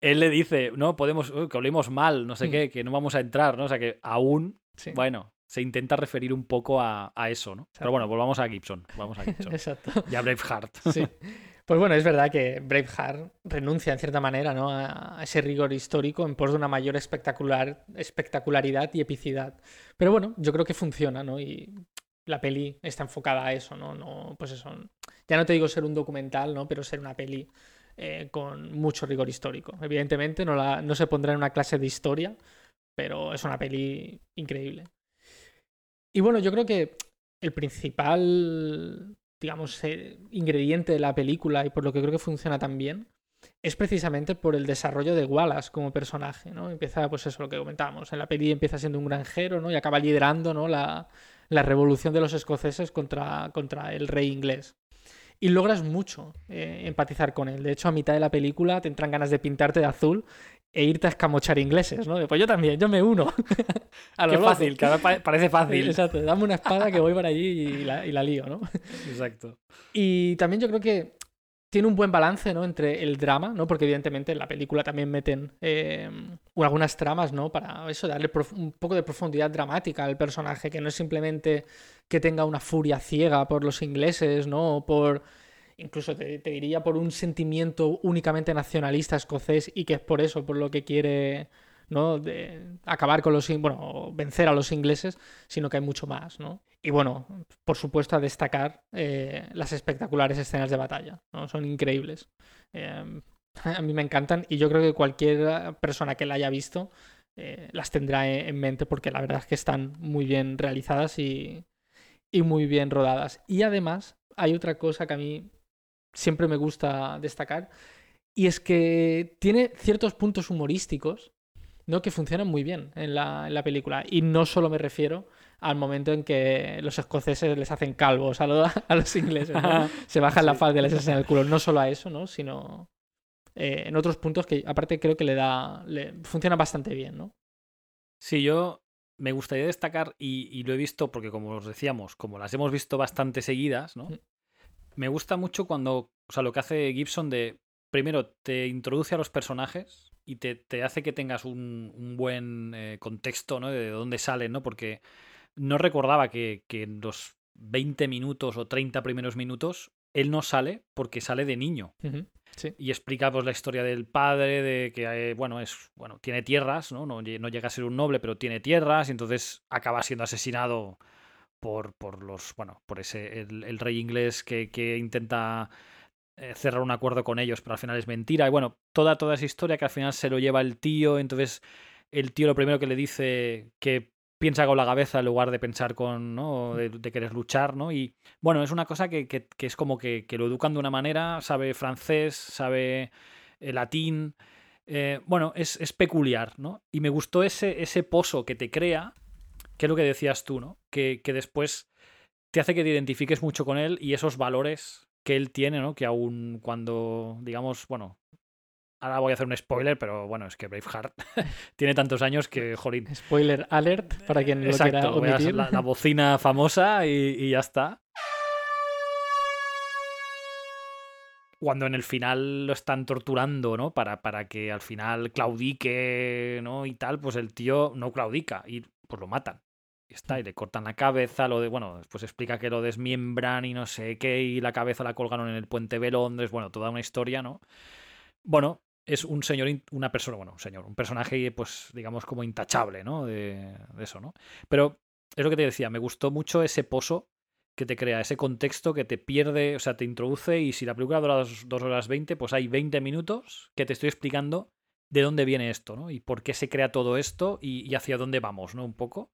él le dice, no, podemos, que olemos mal, no sé mm. qué, que no vamos a entrar, ¿no? O sea que aún, bueno, se intenta referir un poco a, eso, ¿no? Pero bueno, volvamos a Gibson. Vamos a Gibson. Exacto. Y a Braveheart. Sí. Pues bueno, es verdad que Braveheart renuncia en cierta manera ¿no? a ese rigor histórico en pos de una mayor espectacular, espectacularidad y epicidad. Pero bueno, yo creo que funciona, ¿no? Y la peli está enfocada a eso, ¿no? no pues eso. Ya no te digo ser un documental, ¿no? Pero ser una peli eh, con mucho rigor histórico. Evidentemente no, la, no se pondrá en una clase de historia, pero es una peli increíble. Y bueno, yo creo que el principal, digamos, eh, ingrediente de la película y por lo que creo que funciona tan bien es precisamente por el desarrollo de Wallace como personaje, ¿no? Empieza, pues eso, lo que comentábamos, en la peli empieza siendo un granjero, ¿no? Y acaba liderando, ¿no? La, la revolución de los escoceses contra, contra el rey inglés y logras mucho eh, empatizar con él. De hecho, a mitad de la película te entran ganas de pintarte de azul e irte a escamochar ingleses, ¿no? Pues yo también, yo me uno. a Qué fácil, que parece fácil. Exacto, dame una espada que voy por allí y la, y la lío, ¿no? Exacto. Y también yo creo que tiene un buen balance, ¿no? Entre el drama, ¿no? Porque evidentemente en la película también meten eh, algunas tramas, ¿no? Para eso, darle un poco de profundidad dramática al personaje, que no es simplemente que tenga una furia ciega por los ingleses, ¿no? O por, incluso te, diría, por un sentimiento únicamente nacionalista escocés y que es por eso, por lo que quiere, ¿no? Acabar con los, bueno, vencer a los ingleses, sino que hay mucho más, ¿no? Y bueno, por supuesto a destacar eh, las espectaculares escenas de batalla, ¿no? Son increíbles. Em, a mí me encantan y yo creo que cualquier persona que la haya visto eh, las tendrá en mente porque la verdad es que están muy bien realizadas y, y muy bien rodadas. Y además hay otra cosa que a mí siempre me gusta destacar y es que tiene ciertos puntos humorísticos ¿no? que funcionan muy bien en la, en la película. Y no solo me refiero al momento en que los escoceses les hacen calvos a, a los ingleses, Se bajan la falda y les hacen el culo. No solo a eso, ¿no? Sino eh, en otros puntos que aparte creo que le da... Le, funciona bastante bien, ¿no? Sí, yo me gustaría destacar, y, lo he visto porque como os decíamos, como las hemos visto bastante seguidas, ¿no? Me gusta mucho cuando, o sea, lo que hace Gibson de, primero, te introduce a los personajes y te, hace que tengas un, buen eh, contexto, ¿no? De dónde salen, ¿no? Porque no recordaba que, en los 20 minutos o 30 primeros minutos él no sale porque sale de niño. Y explica pues, la historia del padre, de que eh, bueno, es, bueno, tiene tierras, ¿no? ¿no? llega a ser un noble, pero tiene tierras, y entonces acaba siendo asesinado por, por los. Bueno, por ese. el, rey inglés que, que intenta eh, cerrar un acuerdo con ellos, pero al final es mentira. Y bueno, toda, toda esa historia que al final se lo lleva el tío. Entonces, el tío lo primero que le dice que piensa con la cabeza en lugar de pensar con, ¿no? De, querer luchar, ¿no? Y bueno, es una cosa que, que, es como que, lo educan de una manera, sabe francés, sabe eh, latín, eh, bueno, es, es, peculiar, ¿no? Y me gustó ese, ese pozo que te crea, que es lo que decías tú, ¿no? Que, que después te hace que te identifiques mucho con él y esos valores que él tiene, ¿no? Que aún cuando, digamos, bueno, Ahora voy a hacer un spoiler, pero bueno, es que Braveheart tiene tantos años que, jolín. Spoiler alert para quien lo quiera omitir. La, la, bocina famosa y, ya está. Cuando en el final lo están torturando, ¿no? Para, para que al final claudique, ¿no? Y tal, pues el tío no claudica y pues lo matan. Está, y le cortan la cabeza, lo de, bueno, después explica que lo desmiembran y no sé qué, y la cabeza la colgaron en el puente de Londres, bueno, toda una historia, ¿no? Bueno, es un señor, una persona, bueno, un señor, un personaje, pues, digamos, como intachable, ¿no? De, eso, ¿no? Pero es lo que te decía, me gustó mucho ese pozo que te crea, ese contexto que te pierde, o sea, te introduce y si la película dura 2 horas 20, pues hay 20 minutos que te estoy explicando de dónde viene esto, ¿no? Y por qué se crea todo esto y, hacia dónde vamos, ¿no? Un poco.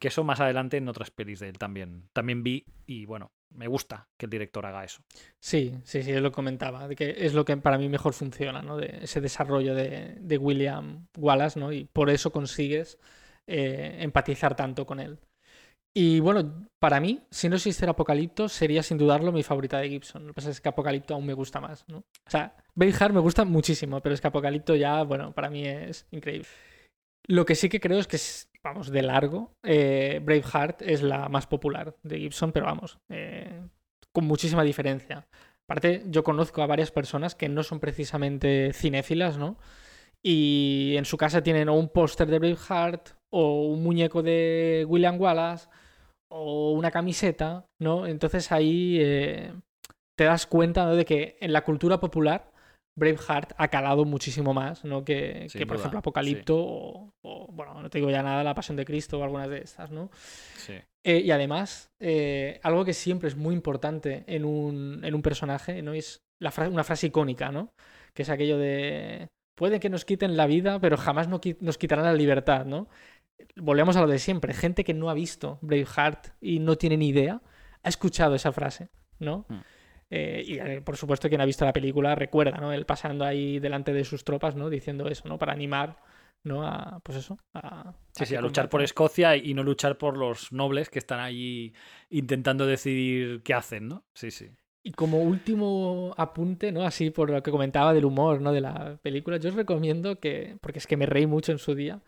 Que eso más adelante en otras pelis de él también, también vi y bueno, me gusta que el director haga eso. Sí, sí, sí, lo comentaba, de que es lo que para mí mejor funciona, ¿no? De ese desarrollo de, de William Wallace, ¿no? Y por eso consigues eh, empatizar tanto con él. Y bueno, para mí, si no existiera Apocalipto, sería sin dudarlo mi favorita de Gibson. Lo que pasa es que Apocalipto aún me gusta más, ¿no? O sea, Braveheart me gusta muchísimo, pero es que Apocalipto ya, bueno, para mí es increíble. Lo que sí que creo es que, vamos, de largo, eh, Braveheart es la más popular de Gibson, pero vamos, eh, con muchísima diferencia. Aparte, yo conozco a varias personas que no son precisamente cinéfilas, ¿no? Y en su casa tienen o un póster de Braveheart, o un muñeco de William Wallace, o una camiseta, ¿no? Entonces ahí eh, te das cuenta de que en la cultura popular Braveheart ha calado muchísimo más, ¿no? Que, por ejemplo Apocalipto o, bueno, no te digo ya nada, La Pasión de Cristo o algunas de estas, ¿no? Sí. Eh, y además, eh, algo que siempre es muy importante en un, en un personaje, ¿no? Es la una frase icónica, ¿no? Que es aquello de puede que nos quiten la vida, pero jamás nos quitarán la libertad, ¿no? Volvemos a lo de siempre. Gente que no ha visto Braveheart y no tiene ni idea, ha escuchado esa frase, ¿no? Hmm. Eh, y eh, por supuesto, quien ha visto la película recuerda, ¿no? Él pasando ahí delante de sus tropas, ¿no? Diciendo eso, ¿no? Para animar, ¿no? A, pues eso, a, sí, sí, a luchar por Escocia y no luchar por los nobles que están allí intentando decidir qué hacen, ¿no? Sí, sí. Y como último apunte, ¿no? Así por lo que comentaba del humor, ¿no? De la película, yo os recomiendo que, porque es que me reí mucho en su día,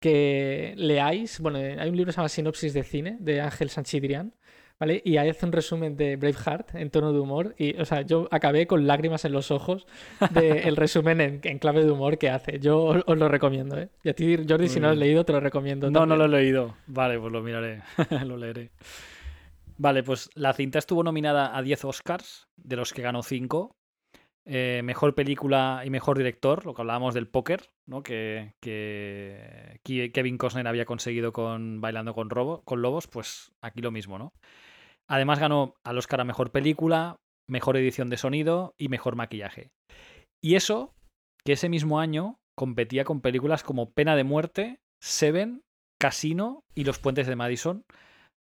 que leáis, bueno, hay un libro que se llama Sinopsis de Cine, de Ángel Sanchidrián, ¿vale? Y ahí hace un resumen de Braveheart en tono de humor. Y, o sea, yo acabé con lágrimas en los ojos del resumen en, clave de humor que hace. Yo os, lo recomiendo, ¿eh? Y a ti, Jordi, si no lo has leído, te lo recomiendo. No, no lo he leído. Vale, pues lo miraré. lo leeré. Vale, pues la cinta estuvo nominada a 10 Oscars, de los que ganó 5. Eh, mejor película y mejor director, lo que hablábamos del póker, ¿no? Que, que, Kevin Costner había conseguido con Bailando con, Robo, con Lobos, pues aquí lo mismo, ¿no? Además ganó al Oscar a Mejor Película, Mejor Edición de Sonido y Mejor Maquillaje. Y eso, que ese mismo año competía con películas como Pena de Muerte, Seven, Casino y Los Puentes de Madison.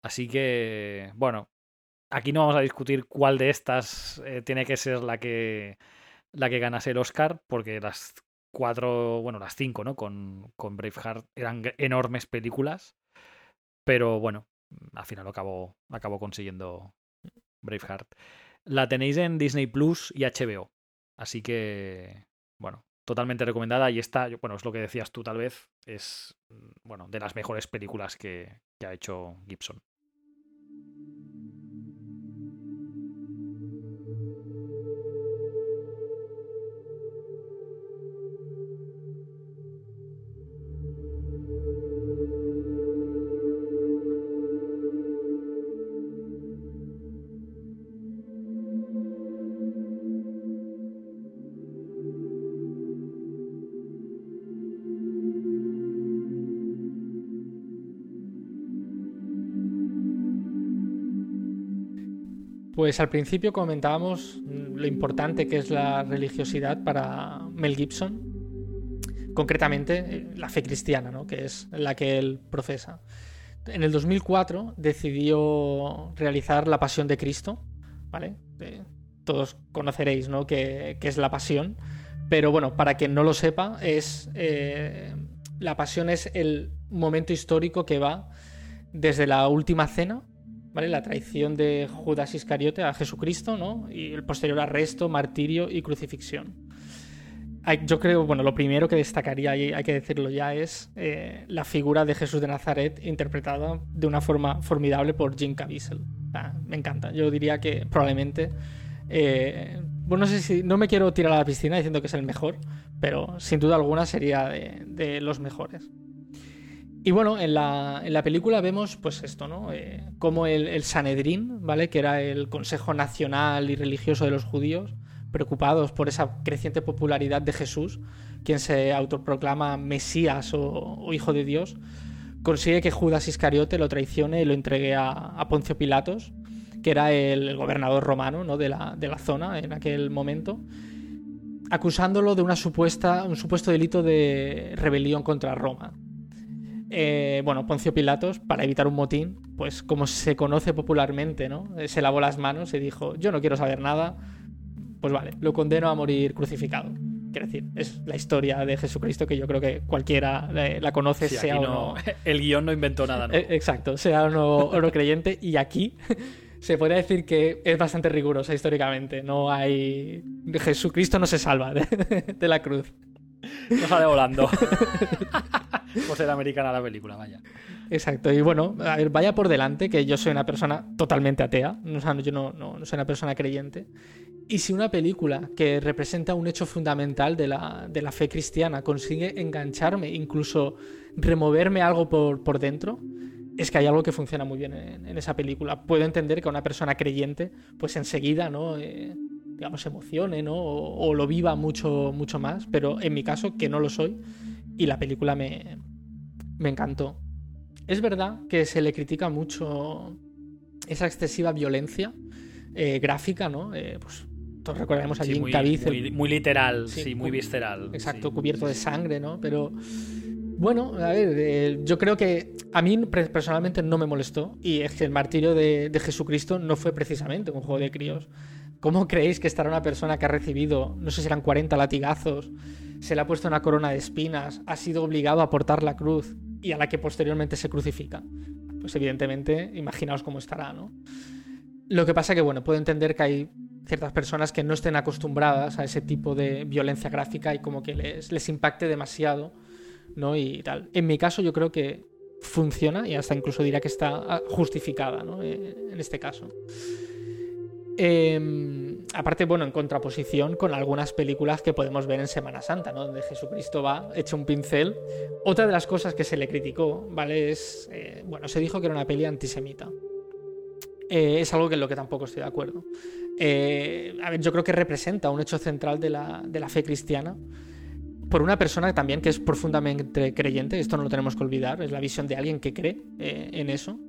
Así que, bueno, aquí no vamos a discutir cuál de estas eh, tiene que ser la que, la que ganase el Oscar, porque las cuatro, bueno, las cinco, ¿no? Con, con Braveheart eran enormes películas. Pero bueno, al final acabó, consiguiendo Braveheart. La tenéis en Disney Plus y HBO. Así que, bueno, totalmente recomendada. Y esta, bueno, es lo que decías tú tal vez, es, bueno, de las mejores películas que, que ha hecho Gibson. Pues al principio comentábamos lo importante que es la religiosidad para Mel Gibson, concretamente eh, la fe cristiana, ¿no? que es la que él profesa. En el 2004 decidió realizar la Pasión de Cristo, ¿vale? todos conoceréis, ¿no? Que, es la Pasión, pero bueno, para quien no lo sepa, es eh, la Pasión es el momento histórico que va desde la última cena, ¿vale? La traición de Judas Iscariote a Jesucristo, ¿no? Y el posterior arresto, martirio y crucifixión. Yo creo, bueno, lo primero que destacaría, y hay que decirlo ya, es eh, la figura de Jesús de Nazaret interpretada de una forma formidable por Jim Caviezel. me encanta. Yo diría que probablemente. Eh, bueno, no sé si. No me quiero tirar a la piscina diciendo que es el mejor, pero sin duda alguna sería de, los mejores. Y bueno, en la, en la, película vemos, pues esto, ¿no? Eh, como el, el Sanedrín, ¿vale? Que era el Consejo Nacional y Religioso de los Judíos preocupados por esa creciente popularidad de Jesús, quien se autoproclama Mesías o, Hijo de Dios, consigue que Judas Iscariote lo traicione y lo entregue a, Poncio Pilatos, que era el, gobernador romano ¿no? de, la, zona en aquel momento, acusándolo de una supuesta, un supuesto delito de rebelión contra Roma. Eh, bueno, Poncio Pilatos, para evitar un motín, pues como se conoce popularmente, ¿no? Se lavó las manos y dijo, yo no quiero saber nada, pues vale, lo condeno a morir crucificado. Quiero decir, es la historia de Jesucristo que yo creo que cualquiera la conoce, sea o no. El guion no inventó nada, ¿no? Eh, exacto, sea o no, creyente. Y aquí se podría decir que es bastante rigurosa históricamente. No hay. Jesucristo no se salva de, la cruz. No sale volando. Por ser americana la película, vaya. Exacto, y bueno, a ver, vaya por delante que yo soy una persona totalmente atea, o sea, yo no, no soy una persona creyente, y si una película que representa un hecho fundamental de la, de la fe cristiana consigue engancharme, incluso removerme algo por, por dentro, es que hay algo que funciona muy bien en, esa película. Puedo entender que una persona creyente, pues enseguida, ¿no? Eh, digamos, emocione, ¿no? O, lo viva mucho, mucho más, pero en mi caso, que no lo soy, y la película me, me encantó. Es verdad que se le critica mucho esa excesiva violencia eh, gráfica, ¿no? Eh, pues todos recordaremos a Jim muy, Muy, literal, sí, muy visceral. Exacto, cubierto de sangre, ¿no? Pero bueno, a ver, eh, yo creo que a mí personalmente no me molestó y es que el martirio de, Jesucristo no fue precisamente un juego de críos. ¿Cómo creéis que estará una persona que ha recibido, no sé si eran 40 latigazos, se le ha puesto una corona de espinas, ha sido obligado a portar la cruz y a la que posteriormente se crucifica? Pues evidentemente, imaginaos cómo estará, ¿no? Lo que pasa que, bueno, puedo entender que hay ciertas personas que no estén acostumbradas a ese tipo de violencia gráfica y como que les, les impacte demasiado, ¿no? Y tal. En mi caso yo creo que funciona y hasta incluso diría que está ah, justificada, ¿no? Eh, en este caso. Em, aparte, bueno, en contraposición con algunas películas que podemos ver en Semana Santa, ¿no? Donde Jesucristo va hecho un pincel. Otra de las cosas que se le criticó, ¿vale? Es, eh, bueno, se dijo que era una peli antisemita. Eh, es algo en lo que tampoco estoy de acuerdo. Eh, a ver, yo creo que representa un hecho central de la, fe cristiana por una persona también que es profundamente creyente, esto no lo tenemos que olvidar, es la visión de alguien que cree en eso.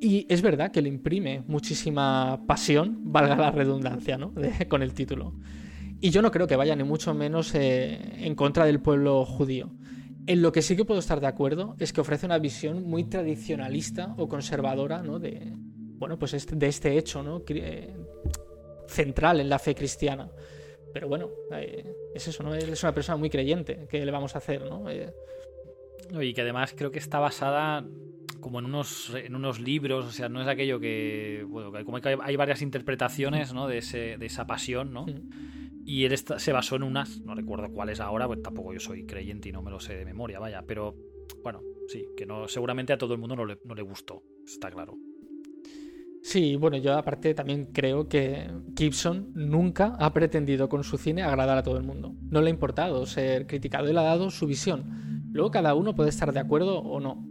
Y es verdad que le imprime muchísima pasión, valga la redundancia, ¿no? con el título. Y yo no creo que vaya ni mucho menos en contra del pueblo judío. En lo que sí que puedo estar de acuerdo es que ofrece una visión muy tradicionalista o conservadora ¿no? de, bueno, pues este, de este hecho, ¿no? Eh, central en la fe cristiana. Pero bueno, eh, es eso, ¿no? es una persona muy creyente. ¿Qué le vamos a hacer, no? Eh, y que además creo que está basada como en unos, en unos libros, o sea, no es aquello que, bueno, como que hay varias interpretaciones, ¿no? De, ese, de esa pasión, ¿no? Y él se basó en unas, no recuerdo cuáles ahora, pues tampoco yo soy creyente y no me lo sé de memoria, vaya, pero bueno, sí, que no, seguramente a todo el mundo no le, no le gustó, está claro. Sí, bueno, yo aparte también creo que Gibson nunca ha pretendido con su cine agradar a todo el mundo. No le ha importado ser criticado, él ha dado su visión. Luego cada uno puede estar de acuerdo o no.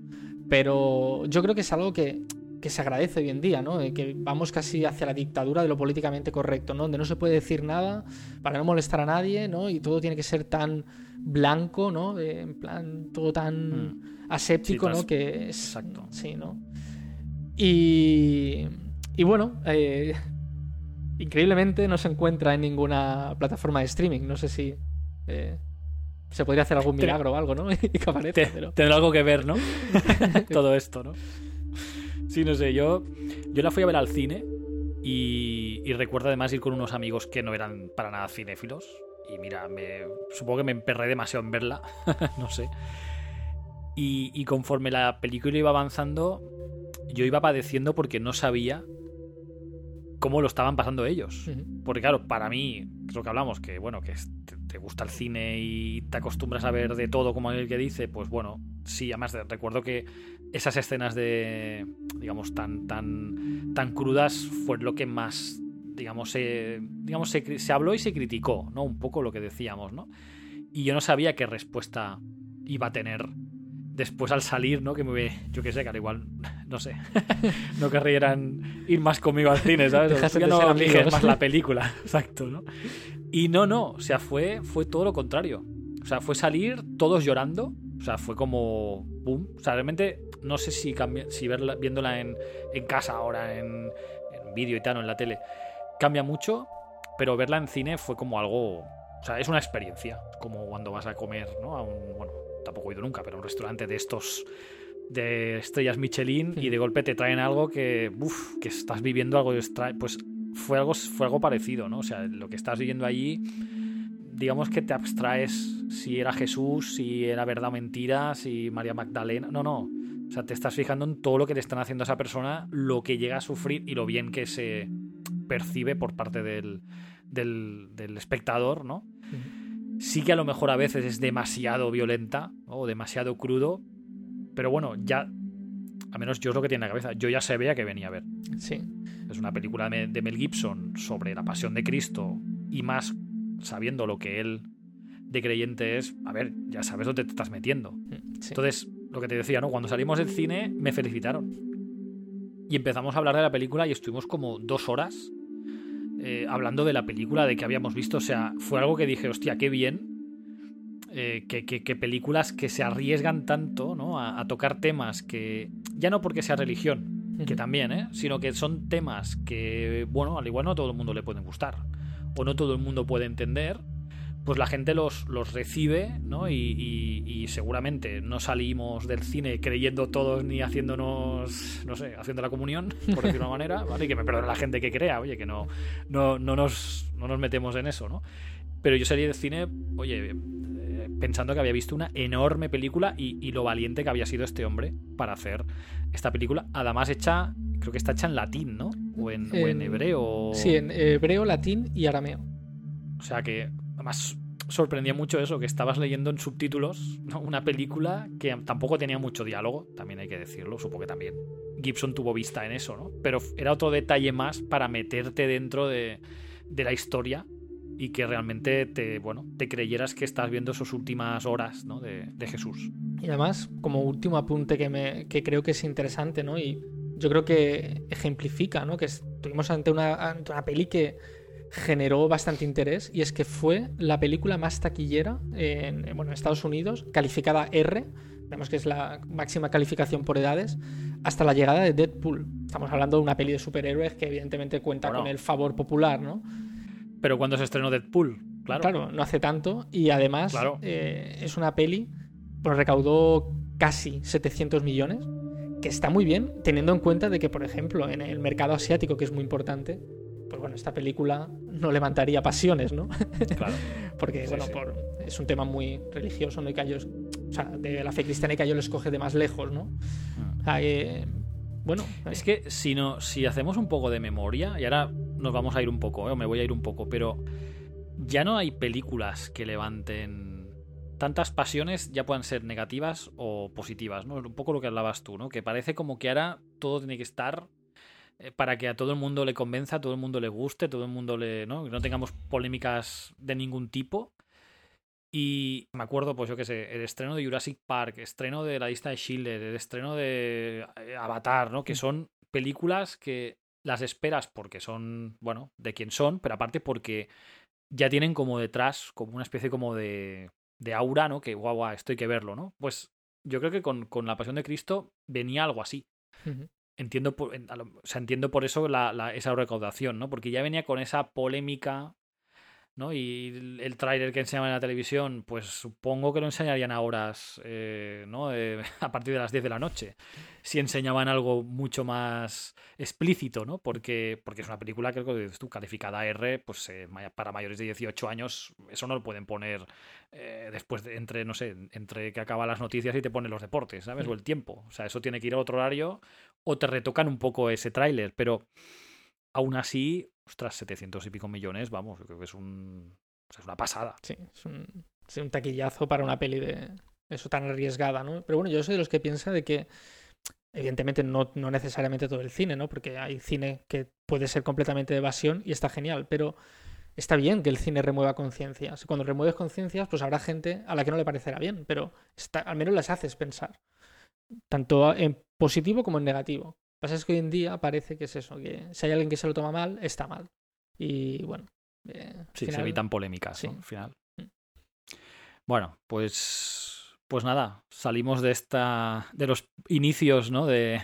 Pero yo creo que es algo que, se agradece hoy en día, ¿no? Que vamos casi hacia la dictadura de lo políticamente correcto, ¿no? Donde no se puede decir nada para no molestar a nadie, ¿no? Y todo tiene que ser tan blanco, ¿no? En plan, todo tan mm. aséptico, ¿no? Que es... Exacto. Sí, ¿no? Y, y bueno, eh, increíblemente no se encuentra en ninguna plataforma de streaming. No sé si... Eh, Se podría hacer algún milagro o algo, ¿no? y Tendrá algo que ver, ¿no? Todo esto, ¿no? Sí, no sé, yo, yo la fui a ver al cine y, y, recuerdo además ir con unos amigos que no eran para nada cinéfilos. Y mira, me, supongo que me emperré demasiado en verla, no sé. Y, y, conforme la película iba avanzando, yo iba padeciendo porque no sabía cómo lo estaban pasando ellos. Porque claro, para mí, es lo que hablamos, que bueno, que te, gusta el cine y te acostumbras a ver de todo como el que dice, pues bueno, sí, además recuerdo que esas escenas de, digamos, tan, tan, tan crudas fue lo que más, digamos, se, digamos se, se habló y se criticó, ¿no? Un poco lo que decíamos, ¿no? Y yo no sabía qué respuesta iba a tener después al salir, ¿no? Que me ve, yo qué sé, que al igual, no sé, no querrían ir más conmigo al cine, ¿sabes? ya no eliges más la película, exacto, ¿no? Y no, no, o sea, fue, fue todo lo contrario. O sea, fue salir todos llorando, o sea, fue como, boom, o sea, realmente no sé si, si verla, viéndola en, en casa ahora, en, en vídeo y tal, o en la tele, cambia mucho, pero verla en cine fue como algo, o sea, es una experiencia, como cuando vas a comer, ¿no? A un, bueno, tampoco he ido nunca, pero un restaurante de estos de estrellas Michelin y de golpe te traen algo que, uf, que estás viviendo algo pues fue algo, fue algo parecido, ¿no? O sea, lo que estás viviendo allí, digamos que te abstraes si era Jesús, si era verdad o mentira, si María Magdalena, no, no. O sea, te estás fijando en todo lo que te están haciendo a esa persona, lo que llega a sufrir y lo bien que se percibe por parte del, del, espectador, ¿no? Sí que a lo mejor a veces es demasiado violenta o demasiado crudo, pero bueno, ya, a menos yo es lo que tiene en la cabeza, yo ya sabía que venía a ver. Sí. Es una película de Mel Gibson sobre la pasión de Cristo y más sabiendo lo que él de creyente es, a ver, ya sabes dónde te estás metiendo. Mm, Entonces, lo que te decía, ¿no? Cuando salimos del cine me felicitaron. Y empezamos a hablar de la película y estuvimos como dos horas eh, hablando de la película, de que habíamos visto. O sea, fue algo que dije, hostia, qué bien. Eh, que, películas que se arriesgan tanto ¿no? a, tocar temas que. Ya no porque sea religión, que también, ¿eh? sino que son temas que, bueno, al igual no a todo el mundo le pueden gustar. O no todo el mundo puede entender pues la gente los, los recibe, ¿no? Y, seguramente no salimos del cine creyendo todos ni haciéndonos, no sé, haciendo la comunión, por decirlo de una manera, ¿vale? Y que me perdone la gente que crea, oye, que no, no, no, nos, no nos metemos en eso, ¿no? Pero yo salí del cine, oye, eh, pensando que había visto una enorme película y, lo valiente que había sido este hombre para hacer esta película, además hecha, creo que está hecha en latín, ¿no? O en, o en hebreo. Sí, en hebreo, latín y arameo. O sea que Además, sorprendía mucho eso, que estabas leyendo en subtítulos una película que tampoco tenía mucho diálogo, también hay que decirlo, supongo que también Gibson tuvo vista en eso, ¿no? Pero era otro detalle más para meterte dentro de, la historia y que realmente te, bueno, te creyeras que estás viendo esas últimas horas ¿no? de, Jesús. Y además, como último apunte que, me, que creo que es interesante, ¿no? Y yo creo que ejemplifica, ¿no? Que estuvimos ante una, ante una peli que generó bastante interés y es que fue la película más taquillera en, bueno, en Estados Unidos, calificada R, vemos que es la máxima calificación por edades, hasta la llegada de Deadpool. Estamos hablando de una peli de superhéroes que evidentemente cuenta con el favor popular, ¿no? Pero cuando se estrenó Deadpool, claro. Claro, no hace tanto y además eh, es una peli, pues recaudó casi 700 millones, que está muy bien, teniendo en cuenta de que, por ejemplo, en el mercado asiático, que es muy importante, pues bueno, esta película no levantaría pasiones, ¿no? Claro. Porque, bueno, es un tema muy religioso, ¿no? Y que ellos, o sea, de la fe cristiana y que ellos les coge de más lejos, ¿no? Mm. bueno. Es que si, no, si hacemos un poco de memoria, y ahora nos vamos a ir un poco, ¿eh? o me voy a ir un poco, pero ya no hay películas que levanten tantas pasiones, ya puedan ser negativas o positivas, ¿no? Un poco lo que hablabas tú, ¿no? Que parece como que ahora todo tiene que estar eh, para que a todo el mundo le convenza, a todo el mundo le guste, todo el mundo le. ¿no? Que no tengamos polémicas de ningún tipo. Y me acuerdo, pues yo qué sé, el estreno de Jurassic Park, estreno de La lista de Schindler, el estreno de eh, Avatar, ¿no? Que mm. son películas que las esperas porque son, bueno, de quién son, pero aparte porque ya tienen como detrás, como una especie como de, de aura, ¿no? Que guau, guau, esto hay que verlo, ¿no? Pues yo creo que con, con La Pasión de Cristo venía algo así entiendo por, o sea, entiendo por eso la, esa recaudación, ¿no? Porque ya venía con esa polémica ¿no? Y el, el tráiler que enseñaban en la televisión, pues supongo que lo enseñarían a horas, eh, ¿no? Eh, a partir de las 10 de la noche. Si enseñaban algo mucho más explícito, ¿no? Porque, porque es una película que, dices tú, calificada R, pues eh, para mayores de 18 años, eso no lo pueden poner eh, después de, entre, no sé, entre que acaban las noticias y te ponen los deportes, ¿sabes? O el tiempo. O sea, eso tiene que ir a otro horario o te retocan un poco ese tráiler, pero aún así, ostras, 700 y pico millones, vamos, yo creo que es un es una pasada. Sí, es un, es un taquillazo para una peli de eso tan arriesgada, ¿no? Pero bueno, yo soy de los que piensa de que, evidentemente, no, no necesariamente todo el cine, ¿no? Porque hay cine que puede ser completamente de evasión y está genial, pero está bien que el cine remueva conciencias. Cuando remueves conciencias, pues habrá gente a la que no le parecerá bien, pero está, al menos las haces pensar, tanto en positivo como en negativo. Lo que pasa es que hoy en día parece que es eso, que si hay alguien que se lo toma mal, está mal. Y bueno. eh, Sí, se evitan polémicas, sí. ¿no? Al final. Mm. Bueno, pues, pues nada, salimos de esta, de los inicios, ¿no? De,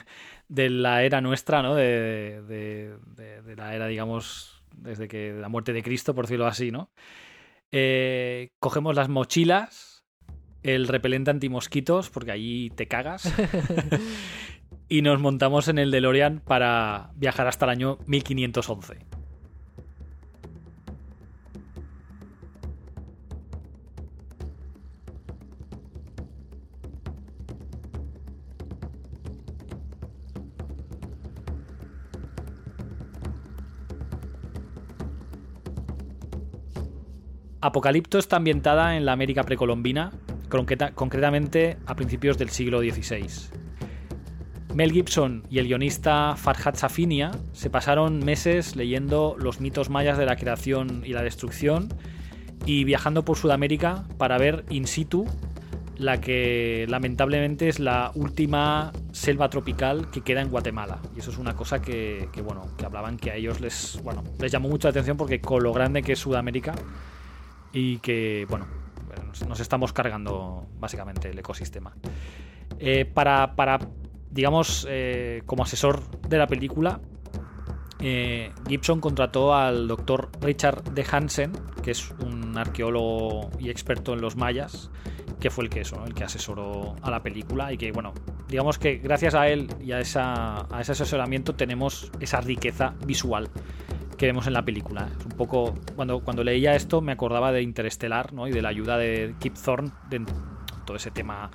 de la era nuestra, ¿no? De, de- de- de la era, digamos, desde que la muerte de Cristo, por decirlo así, ¿no? Eh, cogemos las mochilas, el repelente antimosquitos, porque allí te cagas, y nos montamos en el DeLorean para viajar hasta el año 1511. Apocalipto está ambientada en la América precolombina, concreta- concretamente a principios del siglo XVI. Mel Gibson y el guionista Farhad Safinia se pasaron meses leyendo los mitos mayas de la creación y la destrucción y viajando por Sudamérica para ver in situ la que lamentablemente es la última selva tropical que queda en Guatemala. Y eso es una cosa que, bueno, que hablaban que a ellos les, bueno, les llamó mucho la atención porque con lo grande que es Sudamérica y que, bueno, nos, nos estamos cargando básicamente el ecosistema. Eh, para, para, digamos, eh, como asesor de la película, eh, Gibson contrató al doctor Richard de Hansen, que es un arqueólogo y experto en los mayas, que fue el que eso, ¿no? el que asesoró a la película y que, bueno, digamos que gracias a él y a, esa, a ese asesoramiento tenemos esa riqueza visual que vemos en la película. Es un poco, cuando, cuando leía esto me acordaba de Interestelar ¿no? y de la ayuda de Kip Thorne de todo ese tema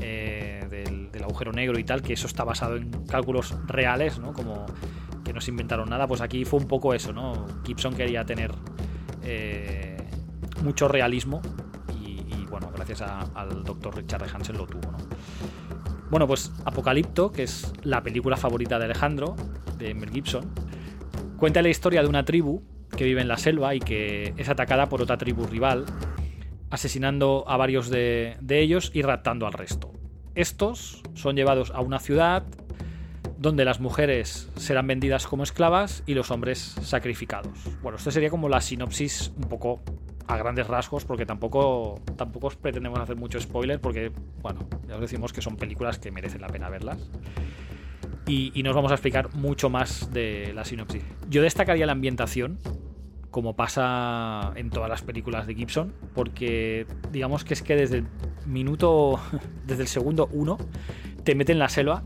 eh, del, agujero negro y tal, que eso está basado en cálculos reales, ¿no? como que no se inventaron nada, pues aquí fue un poco eso, ¿no? Gibson quería tener eh, mucho realismo y, bueno, gracias al doctor Richard Hansen lo tuvo, ¿no? Bueno, pues Apocalipto, que es la película favorita de Alejandro, de Mel Gibson, cuenta la historia de una tribu que vive en la selva y que es atacada por otra tribu rival, asesinando a varios de, de ellos y raptando al resto. Estos son llevados a una ciudad donde las mujeres serán vendidas como esclavas y los hombres sacrificados. Bueno, esto sería como la sinopsis un poco a grandes rasgos, porque tampoco, tampoco os pretendemos hacer mucho spoiler, porque, bueno, ya os decimos que son películas que merecen la pena verlas. Y, y nos vamos a explicar mucho más de la sinopsis. Yo destacaría la ambientación, como pasa en todas las películas de Gibson, porque digamos que es que desde el minuto, desde el segundo uno, te mete en la selva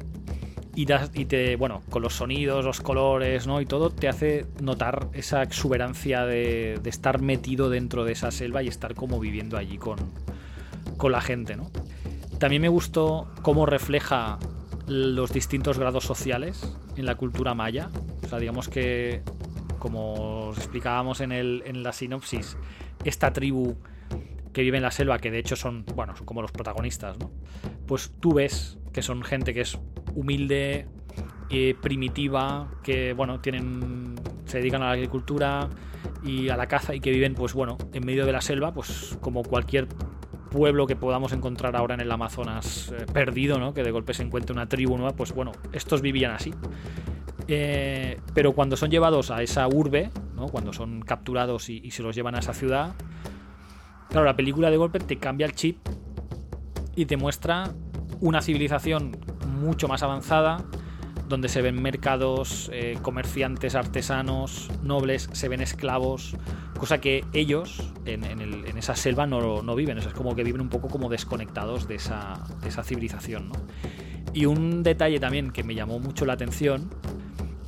y, te, bueno, con los sonidos, los colores, ¿no? Y todo te hace notar esa exuberancia de, de estar metido dentro de esa selva y estar como viviendo allí con, con la gente, ¿no? También me gustó cómo refleja los distintos grados sociales en la cultura maya. O sea, digamos que, como os explicábamos en, el, en la sinopsis, esta tribu que vive en la selva, que de hecho son, bueno, son como los protagonistas, ¿no? Pues tú ves que son gente que es humilde, eh, primitiva, que bueno, tienen. se dedican a la agricultura y a la caza y que viven, pues bueno, en medio de la selva, pues como cualquier pueblo que podamos encontrar ahora en el Amazonas eh, perdido, ¿no? Que de golpe se encuentre una tribu nueva, pues bueno, estos vivían así. Eh, pero cuando son llevados a esa urbe. Cuando son capturados y, se los llevan a esa ciudad, claro, la película de golpe te cambia el chip y te muestra una civilización mucho más avanzada, donde se ven mercados, eh, comerciantes, artesanos, nobles, se ven esclavos, cosa que ellos en, esa selva no, viven, es como que viven un poco como desconectados de esa, civilización. Y un detalle también que me llamó mucho la atención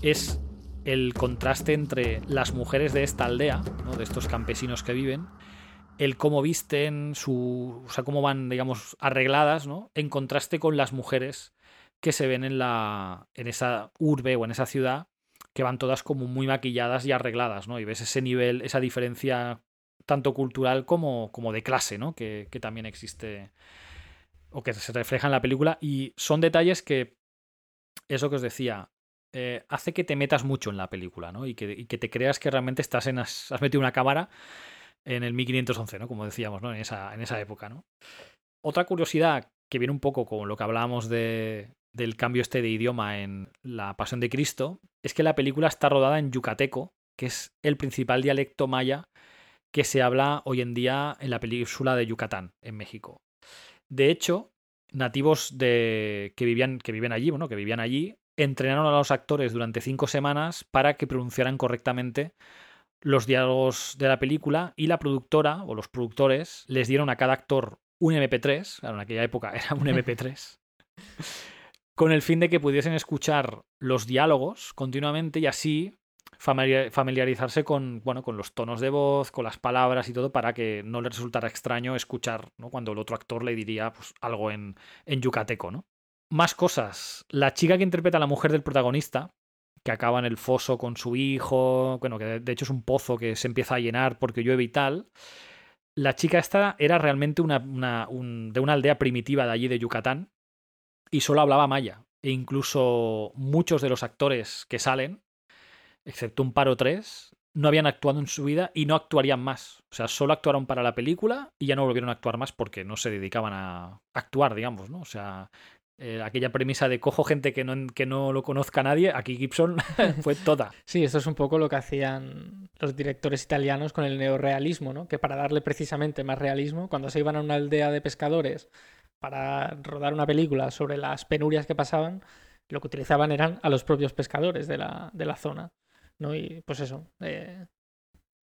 es el contraste entre las mujeres de esta aldea, ¿no? de estos campesinos que viven, el cómo visten, su, o sea, cómo van, digamos, arregladas, ¿no? En contraste con las mujeres que se ven en, la, en esa urbe o en esa ciudad, que van todas como muy maquilladas y arregladas, ¿no? Y ves ese nivel, esa diferencia tanto cultural como, como de clase, ¿no? Que, que también existe o que se refleja en la película. Y son detalles que, eso que os decía, eh, hace que te metas mucho en la película, ¿no? Y que, te creas que realmente estás en has, metido una cámara en el 1511, ¿no? Como decíamos, ¿no? En esa, en esa época, ¿no? Otra curiosidad que viene un poco con lo que hablábamos de, del cambio este de idioma en La Pasión de Cristo, es que la película está rodada en yucateco, que es el principal dialecto maya que se habla hoy en día en la península de Yucatán, en México. De hecho, nativos de, que, vivían, que viven allí, bueno, que vivían allí, entrenaron a los actores durante cinco semanas para que pronunciaran correctamente los diálogos de la película y la productora o los productores les dieron a cada actor un MP3, en aquella época era un MP3, con el fin de que pudiesen escuchar los diálogos continuamente y así familiarizarse con, bueno, con los tonos de voz, con las palabras y todo, para que no les resultara extraño escuchar ¿no? cuando el otro actor le diría pues, algo en, en yucateco. ¿no? Más cosas. La chica que interpreta a la mujer del protagonista, que acaba en el foso con su hijo, bueno, que de hecho es un pozo que se empieza a llenar porque llueve y tal. La chica esta era realmente una, de una aldea primitiva de allí de Yucatán y solo hablaba maya. E incluso muchos de los actores que salen, excepto un par o tres, no habían actuado en su vida y no actuarían más. O sea, solo actuaron para la película y ya no volvieron a actuar más porque no se dedicaban a actuar, digamos, ¿no? O sea, eh, aquella premisa de cojo gente que no, que no lo conozca nadie, aquí Gibson fue toda. Sí, esto es un poco lo que hacían los directores italianos con el neorealismo, ¿no? Que para darle precisamente más realismo, cuando se iban a una aldea de pescadores para rodar una película sobre las penurias que pasaban, lo que utilizaban eran a los propios pescadores de la, de la zona, ¿no? Y pues eso, eh,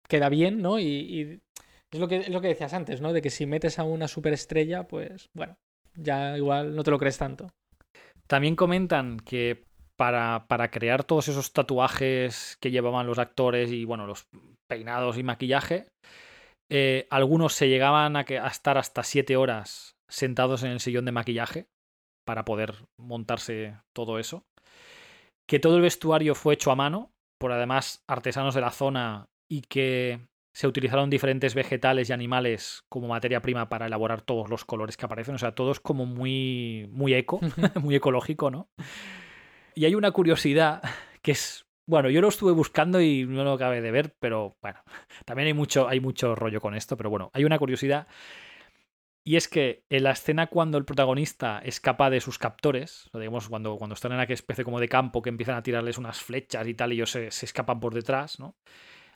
queda bien, ¿no? Y, es, lo que, es lo que decías antes, ¿no? De que si metes a una superestrella, pues bueno, ya igual no te lo crees tanto. También comentan que para, para, crear todos esos tatuajes que llevaban los actores y bueno, los peinados y maquillaje, eh, algunos se llegaban a, a estar hasta siete horas sentados en el sillón de maquillaje para poder montarse todo eso. Que todo el vestuario fue hecho a mano por además artesanos de la zona y que se utilizaron diferentes vegetales y animales como materia prima para elaborar todos los colores que aparecen. O sea, todo es como muy, muy eco, muy ecológico, ¿no? Y hay una curiosidad que es. Bueno, yo lo estuve buscando y no lo acabé de ver, pero bueno, también hay mucho, hay mucho rollo con esto, pero bueno, hay una curiosidad. Y es que en la escena cuando el protagonista escapa de sus captores, digamos, cuando, cuando están en aquella especie como de campo que empiezan a tirarles unas flechas y tal, y ellos se, se escapan por detrás, ¿no?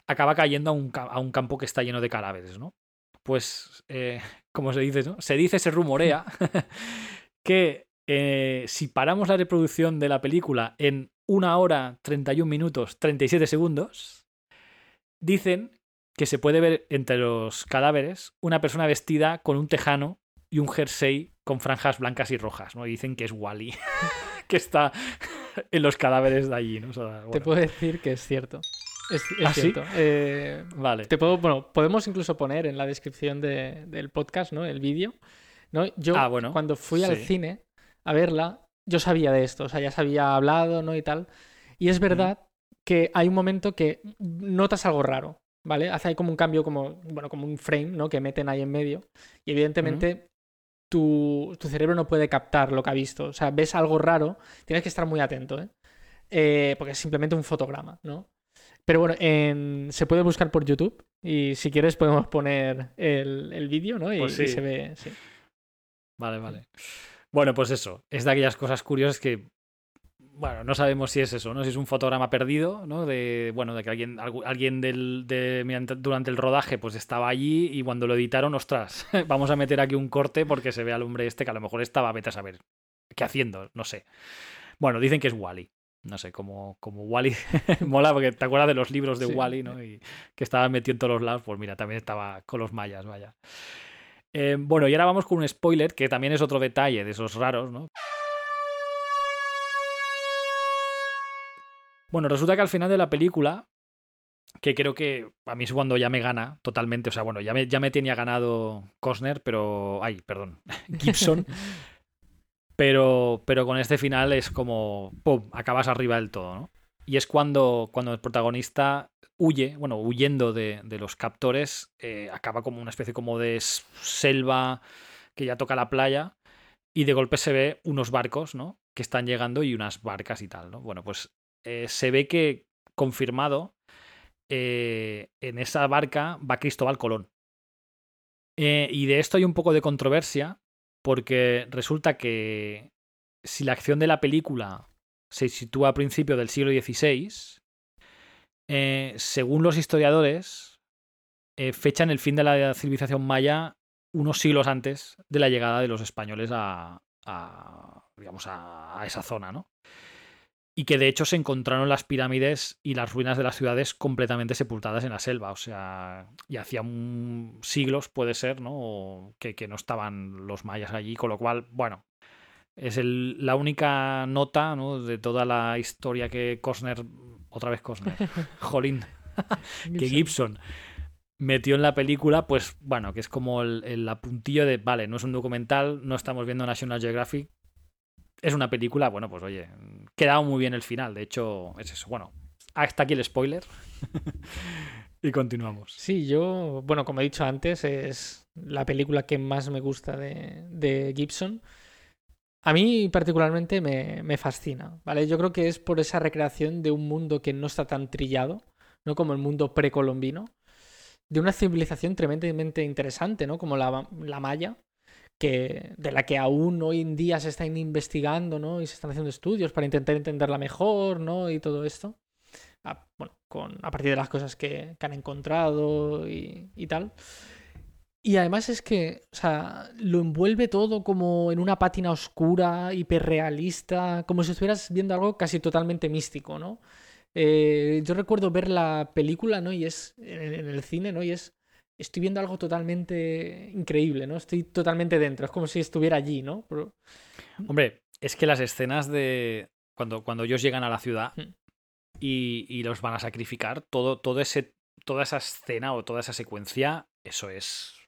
Acaba cayendo a un, a un campo que está lleno de cadáveres, ¿no? Pues, eh, como se dice, ¿no? Se dice, se rumorea que eh, si paramos la reproducción de la película en una hora 31 minutos 37 segundos, dicen que se puede ver entre los cadáveres una persona vestida con un tejano y un jersey con franjas blancas y rojas, ¿no? Y dicen que es Wally, que está en los cadáveres de allí, ¿no? Te puedo decir que es cierto. Es, ¿Ah, cierto. Eh, vale. Te puedo, bueno, podemos incluso poner en la descripción del podcast, ¿no? El vídeo. ¿no? Yo, ah, bueno, cuando fui al cine a verla, yo sabía de esto, o sea, ya se había hablado, ¿no? Y tal. Y es verdad que hay un momento que notas algo raro, ¿vale? Hace ahí como un cambio, como, bueno, como un frame, ¿no? Que meten ahí en medio. Y evidentemente tu, tu, cerebro no puede captar lo que ha visto. O sea, ves algo raro, tienes que estar muy atento, ¿eh? eh porque es simplemente un fotograma, ¿no? Pero bueno, se puede buscar por YouTube y si quieres podemos poner el, vídeo, ¿no? Y, pues se ve, sí. Vale, vale. Bueno, pues eso, es de aquellas cosas curiosas que, bueno, no sabemos si es eso, ¿no? Si es un fotograma perdido, ¿no? De, bueno, de que alguien, alguien del, durante el rodaje pues estaba allí y cuando lo editaron, ostras, vamos a meter aquí un corte porque se ve al hombre este que a lo mejor estaba, vete a saber, ¿qué haciendo? No sé. Bueno, dicen que es Wally. No sé, como, como Wally. Mola porque te acuerdas de los libros de Wally, ¿no? Y que estaba metido en todos los lados. Pues mira, también estaba con los mayas, vaya. Eh, bueno, y ahora vamos con un spoiler, que también es otro detalle de esos raros, ¿no? Bueno, resulta que al final de la película, que creo que a mí es cuando ya me gana totalmente, o sea, bueno, ya me, ya me tenía ganado Costner, pero... Ay, perdón, Gibson. pero, pero con este final es como, ¡pum!, acabas arriba del todo, ¿no? Y es cuando, cuando el protagonista huye, bueno, huyendo de, los captores, eh, acaba como una especie como de selva que ya toca la playa y de golpe se ve unos barcos, ¿no? Que están llegando y unas barcas y tal, ¿no? Bueno, pues eh, se ve que confirmado eh, en esa barca va Cristóbal Colón. y de esto hay un poco de controversia porque resulta que si la acción de la película se sitúa a principios del siglo XVI, eh, según los historiadores, eh, fechan el fin de la civilización maya unos siglos antes de la llegada de los españoles a, digamos, a, esa zona, ¿no? Y que de hecho se encontraron las pirámides y las ruinas de las ciudades completamente sepultadas en la selva. O sea, y hacía siglos, puede ser, ¿no? Que, que no estaban los mayas allí, con lo cual, bueno, es la única nota ¿no? de toda la historia que Costner, otra vez Costner, Jolín, que Gibson metió en la película, pues bueno, que es como el, el, apuntillo de, vale, no es un documental, no estamos viendo National Geographic, es una película, bueno, pues oye, quedado muy bien el final, de hecho es eso. Bueno, hasta aquí el spoiler. y continuamos. Sí, yo, bueno, como he dicho antes, es la película que más me gusta de, de Gibson. A mí particularmente me, fascina, ¿vale? Yo creo que es por esa recreación de un mundo que no está tan trillado, ¿no? Como el mundo precolombino, de una civilización tremendamente interesante, ¿no? Como la, maya, de la que aún hoy en día se están investigando, ¿no? Y se están haciendo estudios para intentar entenderla mejor, ¿no? Y todo esto. A, bueno, con, a partir de las cosas que, han encontrado y, tal. Y además es que, o sea, lo envuelve todo como en una pátina oscura, hiperrealista, como si estuvieras viendo algo casi totalmente místico, ¿no? Eh, yo recuerdo ver la película, ¿no? Y es en el cine, ¿no? Y es, estoy viendo algo totalmente increíble, ¿no? Estoy totalmente dentro, es como si estuviera allí, ¿no? Hombre, es que las escenas de cuando, cuando ellos llegan a la ciudad hmm. y, y, los van a sacrificar, todo, todo ese, toda esa escena o toda esa secuencia, eso es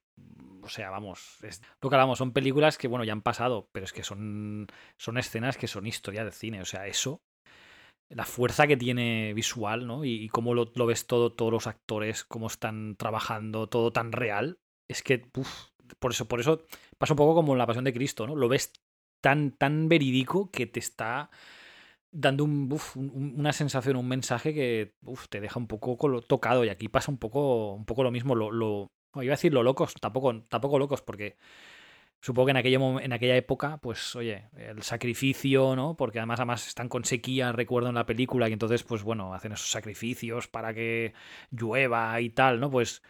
o sea, vamos, es, lo que hablamos, son películas que, bueno, ya han pasado, pero es que son, son escenas que son historia de cine. O sea, eso, la fuerza que tiene visual, ¿no? Y, cómo lo, ves todo, todos los actores, cómo están trabajando, todo tan real, es que, uf, por eso, por eso pasa un poco como en la Pasión de Cristo, ¿no? Lo ves tan, tan verídico que te está dando un, una sensación, un mensaje que te deja un poco tocado. Y aquí pasa un poco, un poco lo mismo. Lo, lo, iba a decir lo locos, tampoco, tampoco locos, porque supongo que en aquella, en aquella época, pues oye, el sacrificio, ¿no? Porque además, además están con sequía, recuerdo en la película, y entonces, pues bueno, hacen esos sacrificios para que llueva y tal, ¿no? Pues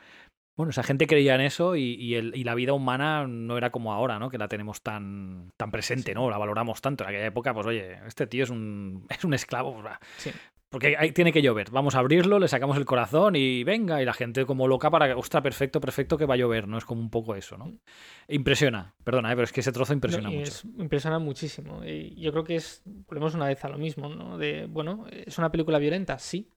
bueno, esa gente creía en eso y, el, y, la vida humana no era como ahora, ¿no? Que la tenemos tan, tan presente, ¿no? La valoramos tanto. En aquella época, pues oye, este tío es un, es un esclavo. Sí. Porque ahí tiene que llover. Vamos a abrirlo, le sacamos el corazón y venga. Y la gente como loca para que, ostras, perfecto, perfecto que va a llover. No es como un poco eso, ¿no? Impresiona, perdona, ¿eh? pero es que ese trozo impresiona mucho. impresiona muchísimo. Y yo creo que es, volvemos una vez a lo mismo, ¿no? De, bueno, ¿es una película violenta? Sí,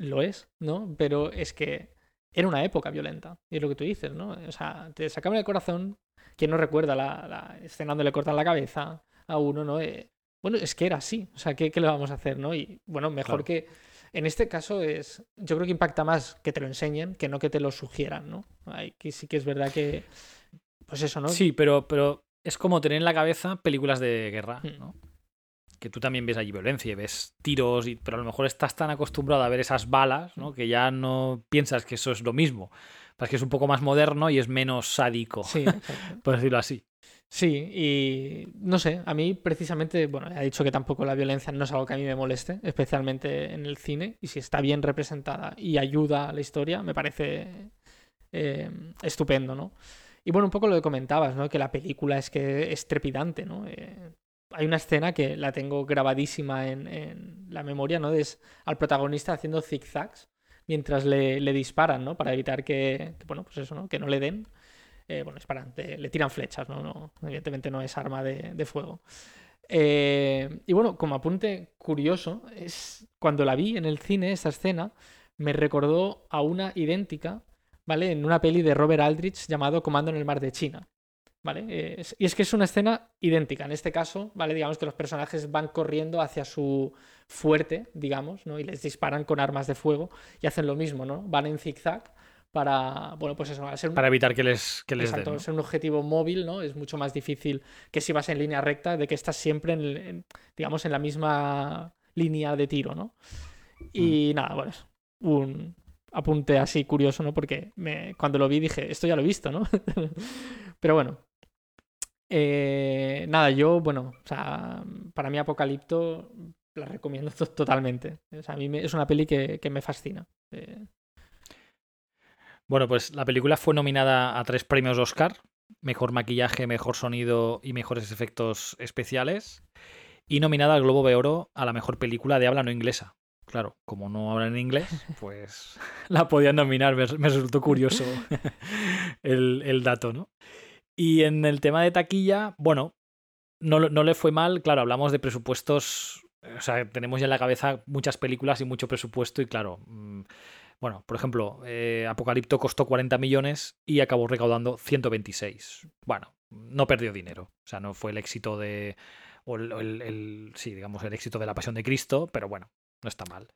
lo es, ¿no? Pero es que era una época violenta. Y es lo que tú dices, ¿no? O sea, te sacaban el corazón. ¿Quién no recuerda la, la escena donde le cortan la cabeza a uno, ¿no? Eh, bueno, es que era así. O sea, ¿qué, le vamos a hacer, no? Y bueno, mejor que. En este caso es. Yo creo que impacta más que te lo enseñen que no que te lo sugieran, ¿no? que sí que es verdad que. Pues eso, ¿no? Sí, pero, pero es como tener en la cabeza películas de guerra, hmm. ¿no? Que tú también ves allí violencia y ves tiros, y, pero a lo mejor estás tan acostumbrado a ver esas balas, ¿no? Hmm. Que ya no piensas que eso es lo mismo. Pues que es un poco más moderno y es menos sádico, sí, por decirlo así. Sí, y no sé, a mí precisamente, bueno, ha dicho que tampoco la violencia no es algo que a mí me moleste, especialmente en el cine, y si está bien representada y ayuda a la historia, me parece eh, estupendo, ¿no? Y bueno, un poco lo que comentabas, ¿no? Que la película es que es trepidante, ¿no? Eh, hay una escena que la tengo grabadísima en, la memoria, ¿no? Es al protagonista haciendo zigzags mientras le, disparan, ¿no? Para evitar que, bueno, pues eso, ¿no? Que no le den. Eh, bueno, disparan, le tiran flechas, ¿no? ¿no? Evidentemente no es arma de, fuego. Eh, y bueno, como apunte curioso, es cuando la vi en el cine, esta escena, me recordó a una idéntica, ¿vale? En una peli de Robert Aldrich llamado Comando en el Mar de China. ¿Vale? y es que es una escena idéntica. En este caso, ¿vale? Digamos que los personajes van corriendo hacia su fuerte, digamos, ¿no? Y les disparan con armas de fuego y hacen lo mismo, ¿no? Van en zigzag para, bueno, pues eso, para evitar que les, que les exacto, ser un objetivo móvil, ¿no? Es mucho más difícil que si vas en línea recta, de que estás siempre, en, digamos, en la misma línea de tiro, ¿no? Y mm. nada, bueno, un apunte así curioso, ¿no? Porque me, cuando lo vi dije, esto ya lo he visto, ¿no? Pero bueno, eh, nada, yo, bueno, o sea, para mí Apocalipto la recomiendo totalmente. O sea, a mí es una peli que, me fascina. Eh. Bueno, pues la película fue nominada a tres premios Oscar: mejor maquillaje, mejor sonido y mejores efectos especiales. Y nominada al Globo de Oro a la mejor película de habla no inglesa. Claro, como no hablan inglés, pues la podían nominar. Me, resultó curioso el, el dato, ¿no? Y en el tema de taquilla, bueno, no, no le fue mal. Claro, hablamos de presupuestos. O sea, tenemos ya en la cabeza muchas películas y mucho presupuesto. Y claro, mm, bueno, por ejemplo, eh, Apocalipto costó 40 millones y acabó recaudando 126. Bueno, no perdió dinero. O sea, no fue el éxito de. O el, sí, digamos, el éxito de la Pasión de Cristo, pero bueno, no está mal.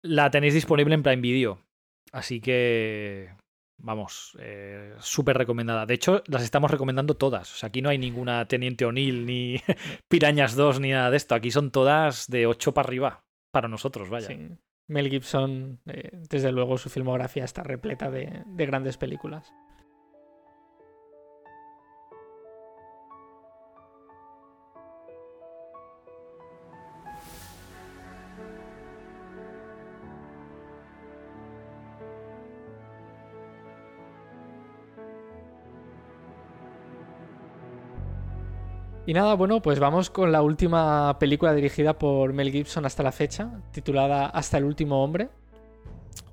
La tenéis disponible en Prime Video. Así que vamos, eh, súper recomendada. De hecho, las estamos recomendando todas. O sea, aquí no hay ninguna Teniente O'Neill, ni Pirañas 2, ni nada de esto. Aquí son todas de 8 para arriba, para nosotros, vaya. Mel Gibson, eh, desde luego, su filmografía está repleta de grandes películas. Y nada, bueno, pues vamos con la última película dirigida por Mel Gibson hasta la fecha, titulada Hasta el último hombre.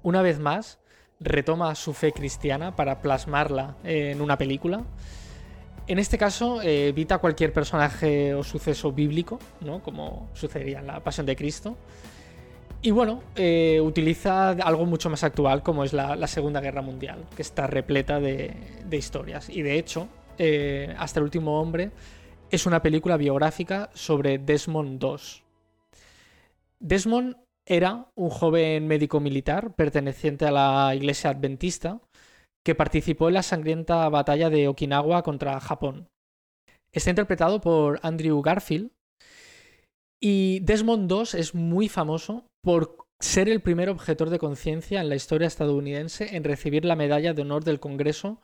Una vez más, retoma su fe cristiana para plasmarla en una película. En este caso, eh, evita cualquier personaje o suceso bíblico, ¿no? como sucedería en la Pasión de Cristo. Y bueno, eh, utiliza algo mucho más actual como es la, Segunda Guerra Mundial, que está repleta de, historias. Y de hecho, eh, Hasta el último hombre es una película biográfica sobre Desmond II. Desmond era un joven médico militar perteneciente a la Iglesia Adventista que participó en la sangrienta batalla de Okinawa contra Japón. Está interpretado por Andrew Garfield y Desmond II es muy famoso por ser el primer objetor de conciencia en la historia estadounidense en recibir la medalla de honor del Congreso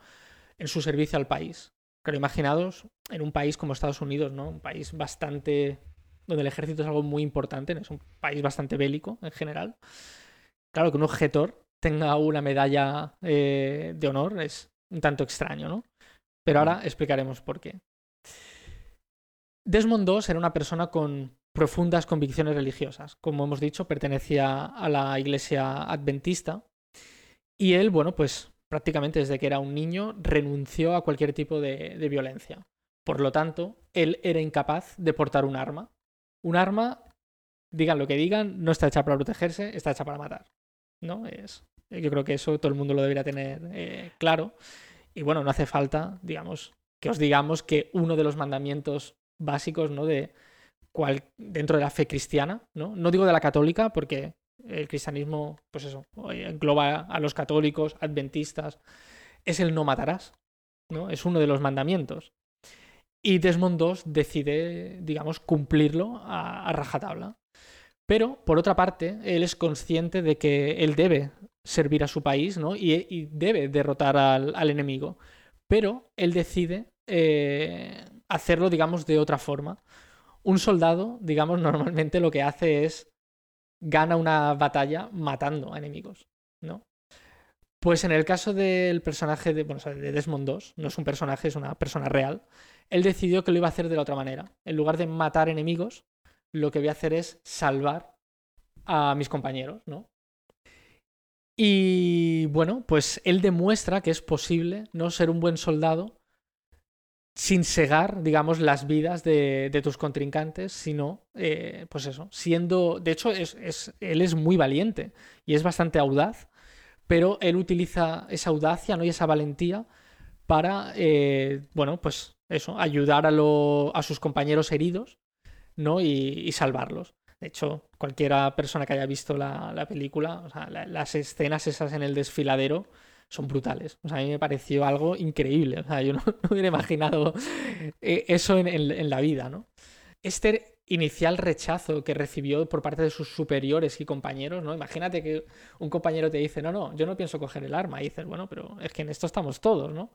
en su servicio al país. Pero imaginados en un país como Estados Unidos, ¿no? Un país bastante. donde el ejército es algo muy importante, es un país bastante bélico en general. Claro que un objetor tenga una medalla eh, de honor es un tanto extraño, ¿no? Pero ahora explicaremos por qué. Desmond II era una persona con profundas convicciones religiosas. Como hemos dicho, pertenecía a la iglesia adventista. Y él, bueno, pues prácticamente desde que era un niño, renunció a cualquier tipo de, violencia. Por lo tanto, él era incapaz de portar un arma. Un arma, digan lo que digan, no está hecha para protegerse, está hecha para matar. ¿No? Es, yo creo que eso todo el mundo lo debería tener eh, claro. Y bueno, no hace falta, digamos, que os digamos que uno de los mandamientos básicos, ¿no? De cual, dentro de la fe cristiana, ¿no? No digo de la católica, porque el cristianismo, pues eso, engloba a los católicos, adventistas, es el no matarás, ¿no? Es uno de los mandamientos. Y Desmond II decide, digamos, cumplirlo a, rajatabla. Pero, por otra parte, él es consciente de que él debe servir a su país, ¿no? Y, debe derrotar al, enemigo. Pero él decide eh, hacerlo, digamos, de otra forma. Un soldado, digamos, normalmente lo que hace es gana una batalla matando a enemigos, ¿no? Pues en el caso del personaje de, bueno, de Desmond 2, no es un personaje, es una persona real, él decidió que lo iba a hacer de la otra manera. En lugar de matar enemigos, lo que voy a hacer es salvar a mis compañeros, ¿no? Y bueno, pues él demuestra que es posible no ser un buen soldado sin segar, digamos, las vidas de, tus contrincantes, sino, eh, pues eso, siendo, de hecho, es, él es muy valiente y es bastante audaz, pero él utiliza esa audacia ¿no? y esa valentía para, eh, bueno, pues eso, ayudar a, a sus compañeros heridos, ¿no? y salvarlos. De hecho, cualquiera persona que haya visto la, película, o sea, las escenas esas en el desfiladero son brutales. O sea, a mí me pareció algo increíble. O sea, yo no, hubiera imaginado eh, eso en, la vida, ¿no? Este inicial rechazo que recibió por parte de sus superiores y compañeros, ¿no? Imagínate que un compañero te dice, no, no, yo no pienso coger el arma. Y dices, bueno, pero es que en esto estamos todos, ¿no?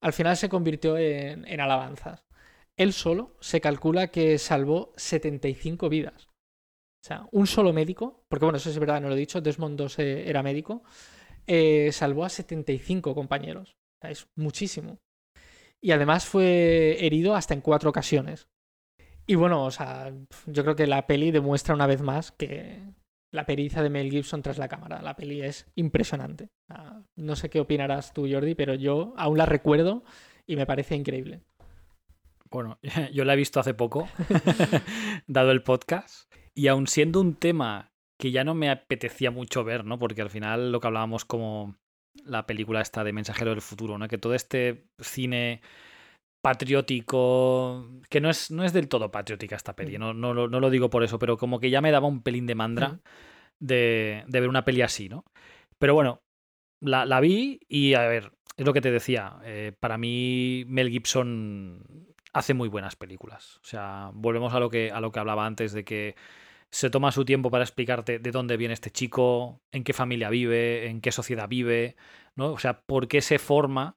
Al final se convirtió en, en alabanzas. Él solo se calcula que salvó 75 vidas. O sea, un solo médico, porque bueno, eso es verdad, no lo he dicho, Desmond II eh, era médico, eh, salvó a 75 compañeros. O sea, es muchísimo. Y además fue herido hasta en cuatro ocasiones. Y bueno, o sea, yo creo que la peli demuestra una vez más que la pericia de Mel Gibson tras la cámara. La peli es impresionante. No sé qué opinarás tú, Jordi, pero yo aún la recuerdo y me parece increíble. Bueno, yo la he visto hace poco, dado el podcast. Y aun siendo un tema que ya no me apetecía mucho ver, ¿no? Porque al final lo que hablábamos como la película esta de Mensajero del Futuro, ¿no? Que todo este cine patriótico, que no es, no es del todo patriótica esta peli, mm. no, no, no, lo digo por eso, pero como que ya me daba un pelín de mandra de, de, ver una peli así, ¿no? Pero bueno, la, la, vi y a ver, es lo que te decía, eh, para mí Mel Gibson hace muy buenas películas. O sea, volvemos a lo que, a lo que hablaba antes de que se toma su tiempo para explicarte de dónde viene este chico, en qué familia vive, en qué sociedad vive, ¿no? O sea, por qué se forma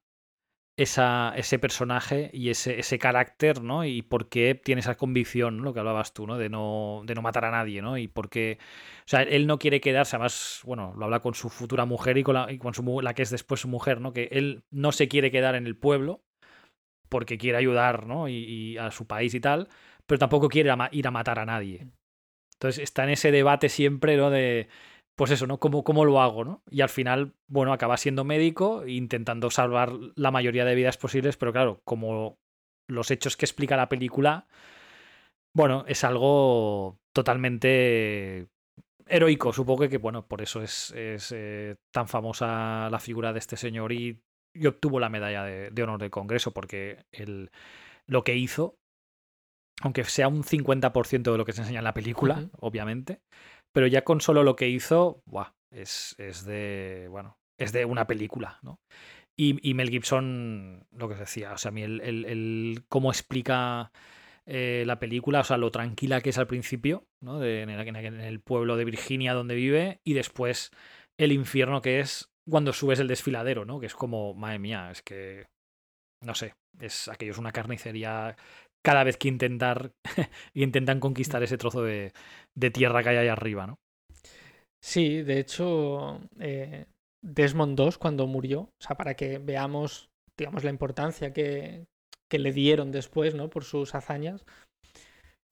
esa, ese personaje y ese, ese carácter, ¿no? Y por qué tiene esa convicción, lo que hablabas tú, ¿no? De no, de no matar a nadie, ¿no? Y por qué... O sea, él no quiere quedarse, además, bueno, lo habla con su futura mujer y con la, con su, la que es después su mujer, ¿no? Que él no se quiere quedar en el pueblo porque quiere ayudar, ¿no? Y, a su país y tal, pero tampoco quiere ir a matar a nadie. Entonces está en ese debate siempre, ¿no? De, pues eso, ¿no? ¿Cómo, ¿Cómo, lo hago, ¿no? Y al final, bueno, acaba siendo médico, intentando salvar la mayoría de vidas posibles, pero claro, como los hechos que explica la película, bueno, es algo totalmente heroico, supongo que, bueno, por eso es, es eh, tan famosa la figura de este señor y, obtuvo la medalla de, de honor del Congreso, porque el, lo que hizo aunque sea un 50% de lo que se enseña en la película, obviamente, pero ya con solo lo que hizo, buah, es, es, de, bueno, es de una película, ¿no? Y, Mel Gibson, lo que decía, o sea, a mí el, el, cómo explica eh, la película, o sea, lo tranquila que es al principio, ¿no? De, en, el, pueblo de Virginia donde vive, y después el infierno que es cuando subes el desfiladero, ¿no? Que es como, madre mía, es que, no sé, es aquello es una carnicería cada vez que intentar intentan conquistar ese trozo de, tierra que hay ahí arriba, ¿no? Sí, de hecho, eh, Desmond II cuando murió, o sea, para que veamos, digamos, la importancia que, que le dieron después, ¿no? Por sus hazañas,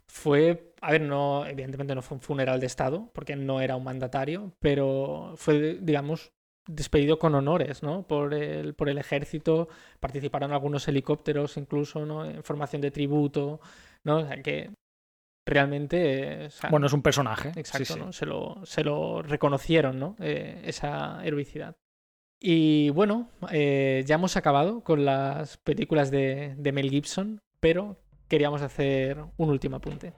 fue, a ver, no, evidentemente no fue un funeral de Estado, porque no era un mandatario, pero fue, digamos, despedido con honores, ¿no? Por el, por el ejército, participaron algunos helicópteros incluso, ¿no? En formación de tributo, ¿no? O sea, que realmente... bueno, es un personaje. Exacto, ¿no? Se, lo, se lo reconocieron, ¿no? Eh, esa heroicidad. Y bueno, eh, ya hemos acabado con las películas de, de Mel Gibson, pero queríamos hacer un último apunte.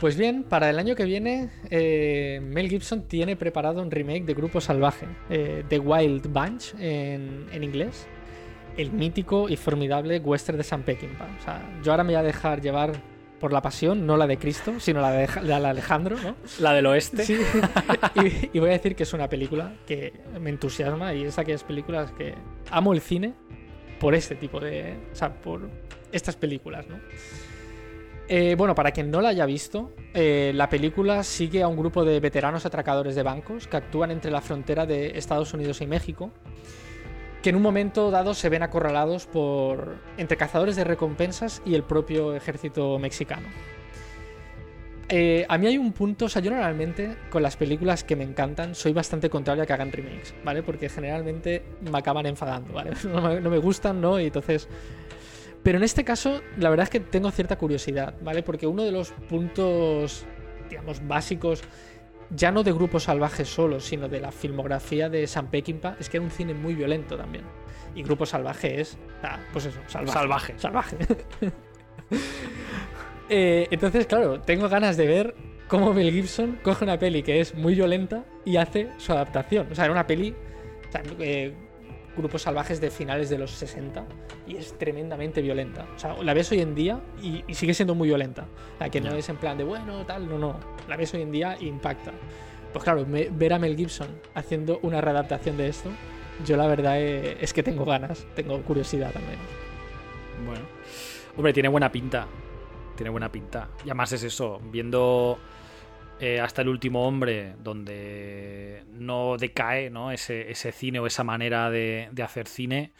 Pues bien, para el año que viene, eh, Mel Gibson tiene preparado un remake de Grupo Salvaje, eh, The Wild Bunch en, inglés, el mítico y formidable western de Sam Peckinpah. O sea, yo ahora me voy a dejar llevar por la pasión, no la de Cristo, sino la de, Alejandro, ¿no? La del oeste. Sí. y, voy a decir que es una película que me entusiasma y es aquellas películas que amo el cine por este tipo de. O sea, por estas películas, ¿no? Eh, bueno, para quien no la haya visto, eh, la película sigue a un grupo de veteranos atracadores de bancos que actúan entre la frontera de Estados Unidos y México, que en un momento dado se ven acorralados por entre cazadores de recompensas y el propio ejército mexicano. Eh, a mí hay un punto, o sea, yo normalmente con las películas que me encantan soy bastante contrario a que hagan remakes, ¿vale? Porque generalmente me acaban enfadando, ¿vale? No me, no me gustan, ¿no? Y entonces... Pero en este caso, la verdad es que tengo cierta curiosidad, ¿vale? Porque uno de los puntos, digamos, básicos, ya no de grupos salvajes solo, sino de la filmografía de Sam Peckinpah, es que era un cine muy violento también. Y Grupo Salvaje es, ah, pues eso, salvaje. Salvaje. Salvaje. Eh, entonces, claro, tengo ganas de ver cómo Mel Gibson coge una peli que es muy violenta y hace su adaptación. O sea, era una peli. o sea, eh, grupos salvajes de finales de los 60 y es tremendamente violenta. O sea, la ves hoy en día y, y sigue siendo muy violenta. La que no es en plan de bueno, tal, no, no. La ves hoy en día e impacta. Pues claro, me- ver a Mel Gibson haciendo una readaptación de esto, yo la verdad eh, es que tengo ganas, tengo curiosidad al menos. Bueno. Hombre, tiene buena pinta. Tiene buena pinta. Y además es eso, viendo eh, hasta el último hombre, donde no decae ¿no? Ese, ese cine o esa manera de, de hacer cine.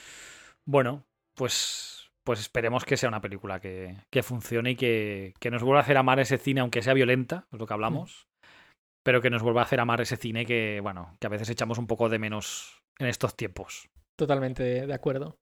Bueno, pues, pues esperemos que sea una película que, que funcione y que, que nos vuelva a hacer amar ese cine, aunque sea violenta, es lo que hablamos. Pero que nos vuelva a hacer amar ese cine que, bueno, que a veces echamos un poco de menos en estos tiempos. Totalmente de, de acuerdo.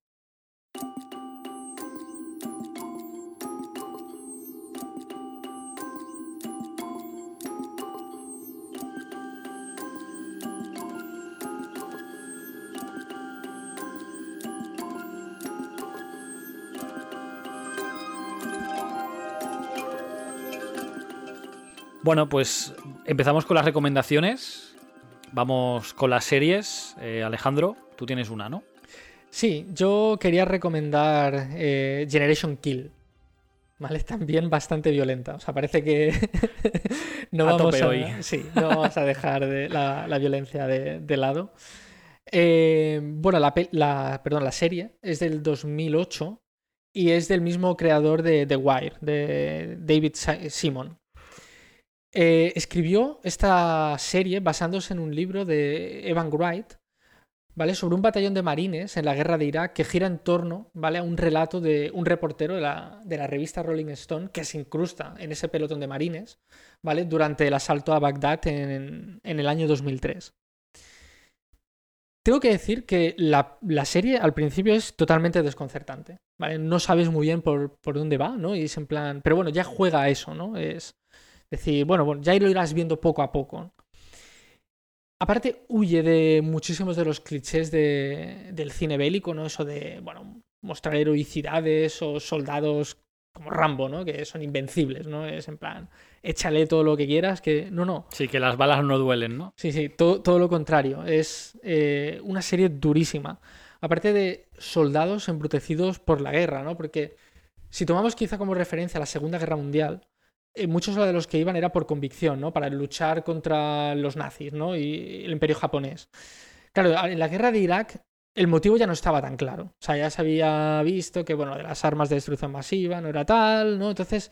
Bueno, pues empezamos con las recomendaciones. Vamos con las series. Eh, Alejandro, tú tienes una, ¿no? Sí, yo quería recomendar eh, Generation Kill. ¿Vale? También bastante violenta. O sea, parece que no A vamos a. hoy. Sí, no vamos a dejar de- la, la violencia de, de lado. Eh, bueno, la, la- perdón, la serie es del 2008 y es del mismo creador de The Wire, de David Si- Simon. Eh, escribió esta serie basándose en un libro de Evan Wright, ¿vale? Sobre un batallón de marines en la guerra de Irak que gira en torno, ¿vale? A un relato de un reportero de la, de la revista Rolling Stone que se incrusta en ese pelotón de marines, ¿vale? Durante el asalto a Bagdad en, en el año 2003. Tengo que decir que la, la serie al principio es totalmente desconcertante, ¿vale? No sabes muy bien por, por dónde va, ¿no? Y es en plan... Pero bueno, ya juega a eso, ¿no? Es decir, bueno, bueno, ya lo irás viendo poco a poco. Aparte, huye de muchísimos de los clichés de- del cine bélico, ¿no? Eso de, bueno, mostrar heroicidades o soldados como Rambo, ¿no? Que son invencibles, ¿no? Es en plan, échale todo lo que quieras, que... No, no. Sí, que las balas no duelen, ¿no? Sí, sí, todo, todo lo contrario. Es eh, una serie durísima. Aparte de soldados embrutecidos por la guerra, ¿no? Porque si tomamos quizá como referencia la Segunda Guerra Mundial, muchos de los que iban era por convicción, ¿no? Para luchar contra los nazis, ¿no? Y el imperio japonés. Claro, en la guerra de Irak el motivo ya no estaba tan claro. O sea, ya se había visto que, bueno, de las armas de destrucción masiva no era tal, ¿no? Entonces,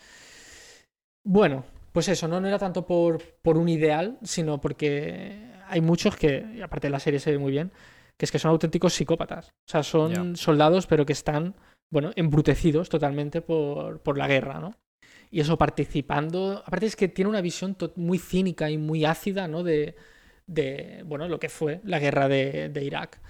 bueno, pues eso, no, no era tanto por, por un ideal, sino porque hay muchos que, y aparte la serie se ve muy bien, que es que son auténticos psicópatas. O sea, son soldados, pero que están, bueno, embrutecidos totalmente por, por la guerra, ¿no? Y eso participando. Aparte es que tiene una visión muy cínica y muy ácida, ¿no? De, de bueno, lo que fue la guerra de, Irak.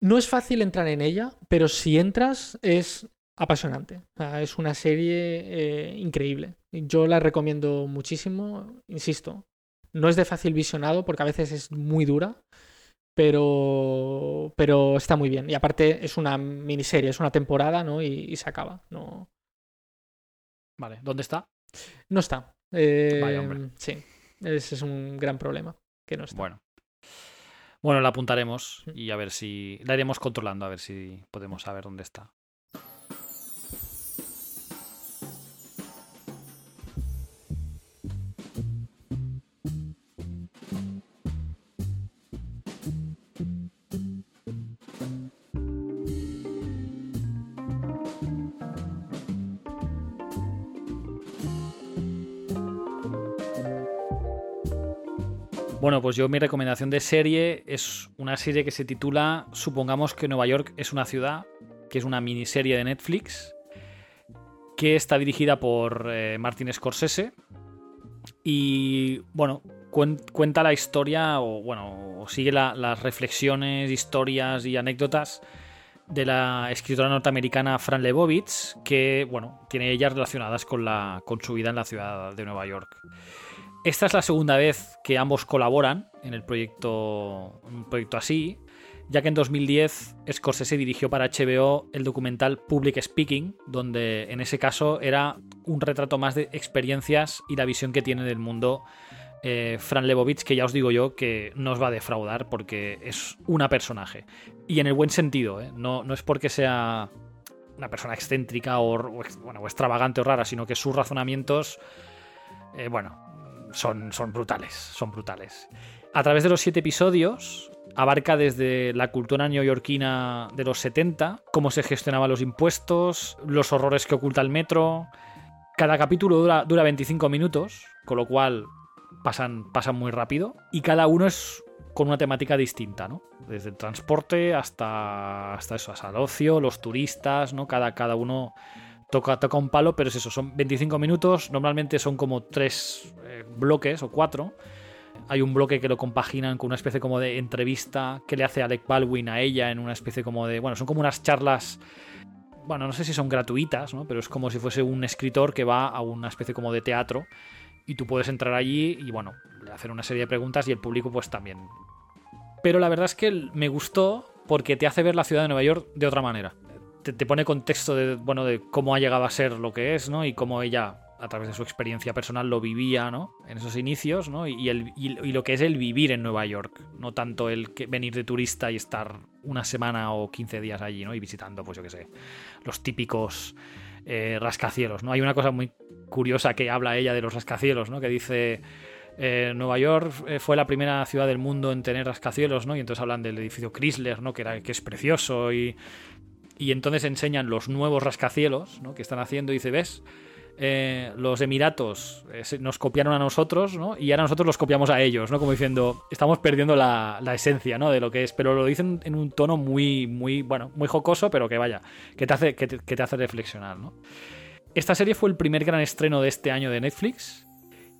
No es fácil entrar en ella, pero si entras es apasionante. Es una serie eh, increíble. Yo la recomiendo muchísimo, insisto. No es de fácil visionado porque a veces es muy dura, pero, pero está muy bien. Y aparte es una miniserie, es una temporada, ¿no? Y, y se acaba. No, Vale, ¿dónde está? no está. Eh, Vaya, hombre. Sí, ese es un gran problema, que no está. Bueno. Bueno, la apuntaremos Mm. y a ver si. La iremos controlando, a ver si podemos saber dónde está. Bueno, pues yo mi recomendación de serie es una serie que se titula Supongamos que Nueva York es una ciudad, que es una miniserie de Netflix, que está dirigida por eh, Martin Scorsese. Y bueno, cuenta la historia, o bueno, sigue las reflexiones, historias y anécdotas de la escritora norteamericana Fran Lebowitz, que bueno, tiene ellas relacionadas con, la, con su vida en la ciudad de Nueva York. Esta es la segunda vez que ambos colaboran en el proyecto, un proyecto así, ya que en 2010 Scorsese dirigió para HBO el documental Public Speaking, donde en ese caso era un retrato más de experiencias y la visión que tiene del mundo eh, Fran Lebowitz, que ya os digo yo que no os va a defraudar porque es una personaje. Y en el buen sentido, ¿eh? no, no es porque sea una persona excéntrica o, bueno, extravagante o rara, sino que sus razonamientos, eh, bueno, son, son brutales, son brutales. A través de los siete episodios abarca desde la cultura neoyorquina de los 70, cómo se gestionaban los impuestos, los horrores que oculta el metro. Cada capítulo dura, dura 25 minutos, con lo cual pasan, pasan muy rápido. Y cada uno es con una temática distinta, ¿no? Desde el transporte hasta, hasta eso, hasta el ocio, los turistas, ¿no? Cada, cada uno toca, toca un palo, pero es eso, son 25 minutos, normalmente son como tres eh, bloques o cuatro. Hay un bloque que lo compaginan con una especie como de entrevista que le hace Alec Baldwin a ella en una especie como de, bueno, son como unas charlas, bueno, no sé si son gratuitas, ¿no? Pero es como si fuese un escritor que va a una especie como de teatro y tú puedes entrar allí y, bueno, hacer una serie de preguntas y el público pues también. Pero la verdad es que me gustó porque te hace ver la ciudad de Nueva York de otra manera te, pone contexto de, bueno, de cómo ha llegado a ser lo que es, ¿no? Y cómo ella, a través de su experiencia personal, lo vivía, ¿no? En esos inicios, ¿no? Y, el, y, lo que es el vivir en Nueva York, no tanto el que venir de turista y estar una semana o 15 días allí, ¿no? Y visitando, pues yo qué sé, los típicos eh, rascacielos, ¿no? Hay una cosa muy curiosa que habla ella de los rascacielos, ¿no? Que dice... Eh, Nueva York eh, fue la primera ciudad del mundo en tener rascacielos, ¿no? Y entonces hablan del edificio Chrysler, ¿no? Que, era, que es precioso y, y entonces enseñan los nuevos rascacielos que están haciendo y dice, ¿ves? Eh, los Emiratos eh, nos copiaron a nosotros, ¿no? Y ahora nosotros los copiamos a ellos, ¿no? Como diciendo, estamos perdiendo la, esencia, ¿no? De lo que es. Pero lo dicen en un tono muy, muy, bueno, muy jocoso, pero que vaya, que te hace, que te, hace reflexionar. Esta serie fue el primer gran estreno de este año de Netflix.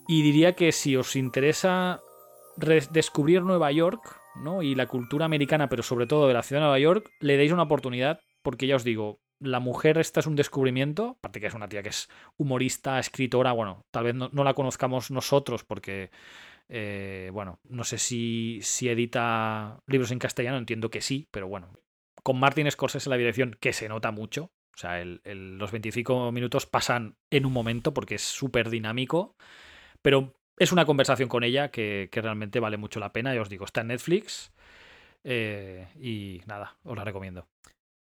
Y diría que si os interesa descubrir Nueva York, ¿no? Y la cultura americana, pero sobre todo de la ciudad de Nueva York, le deis una oportunidad porque ya os digo, la mujer esta es un descubrimiento, aparte que es una tía que es humorista, escritora, bueno, tal vez no, la conozcamos nosotros porque, eh, bueno, no sé si, si edita libros en castellano, entiendo que sí, pero bueno, con Martin Scorsese en la dirección, que se nota mucho, o sea, los 25 minutos pasan en un momento porque es súper dinámico, pero es una conversación con ella que, realmente vale mucho la pena, ya os digo, está en Netflix. Eh, y nada, os la recomiendo.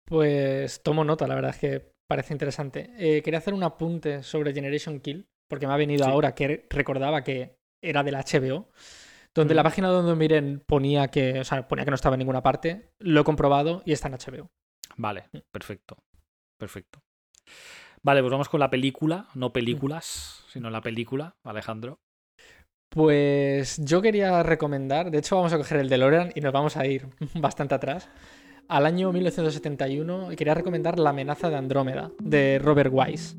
Pues tomo nota, la verdad es que parece interesante. Eh, quería hacer un apunte sobre Generation Kill, porque me ha venido ahora que recordaba que era del HBO, donde la página donde miren ponía que, o sea, ponía que no estaba en ninguna parte. Lo he comprobado y está en HBO. Vale, mm. perfecto. Perfecto. Vale, pues vamos con la película, no películas, sino la película, Alejandro. Pues yo quería recomendar, de hecho vamos a coger el de Lorean y nos vamos a ir bastante atrás al año 1971 y quería recomendar La amenaza de Andrómeda, de Robert Wise.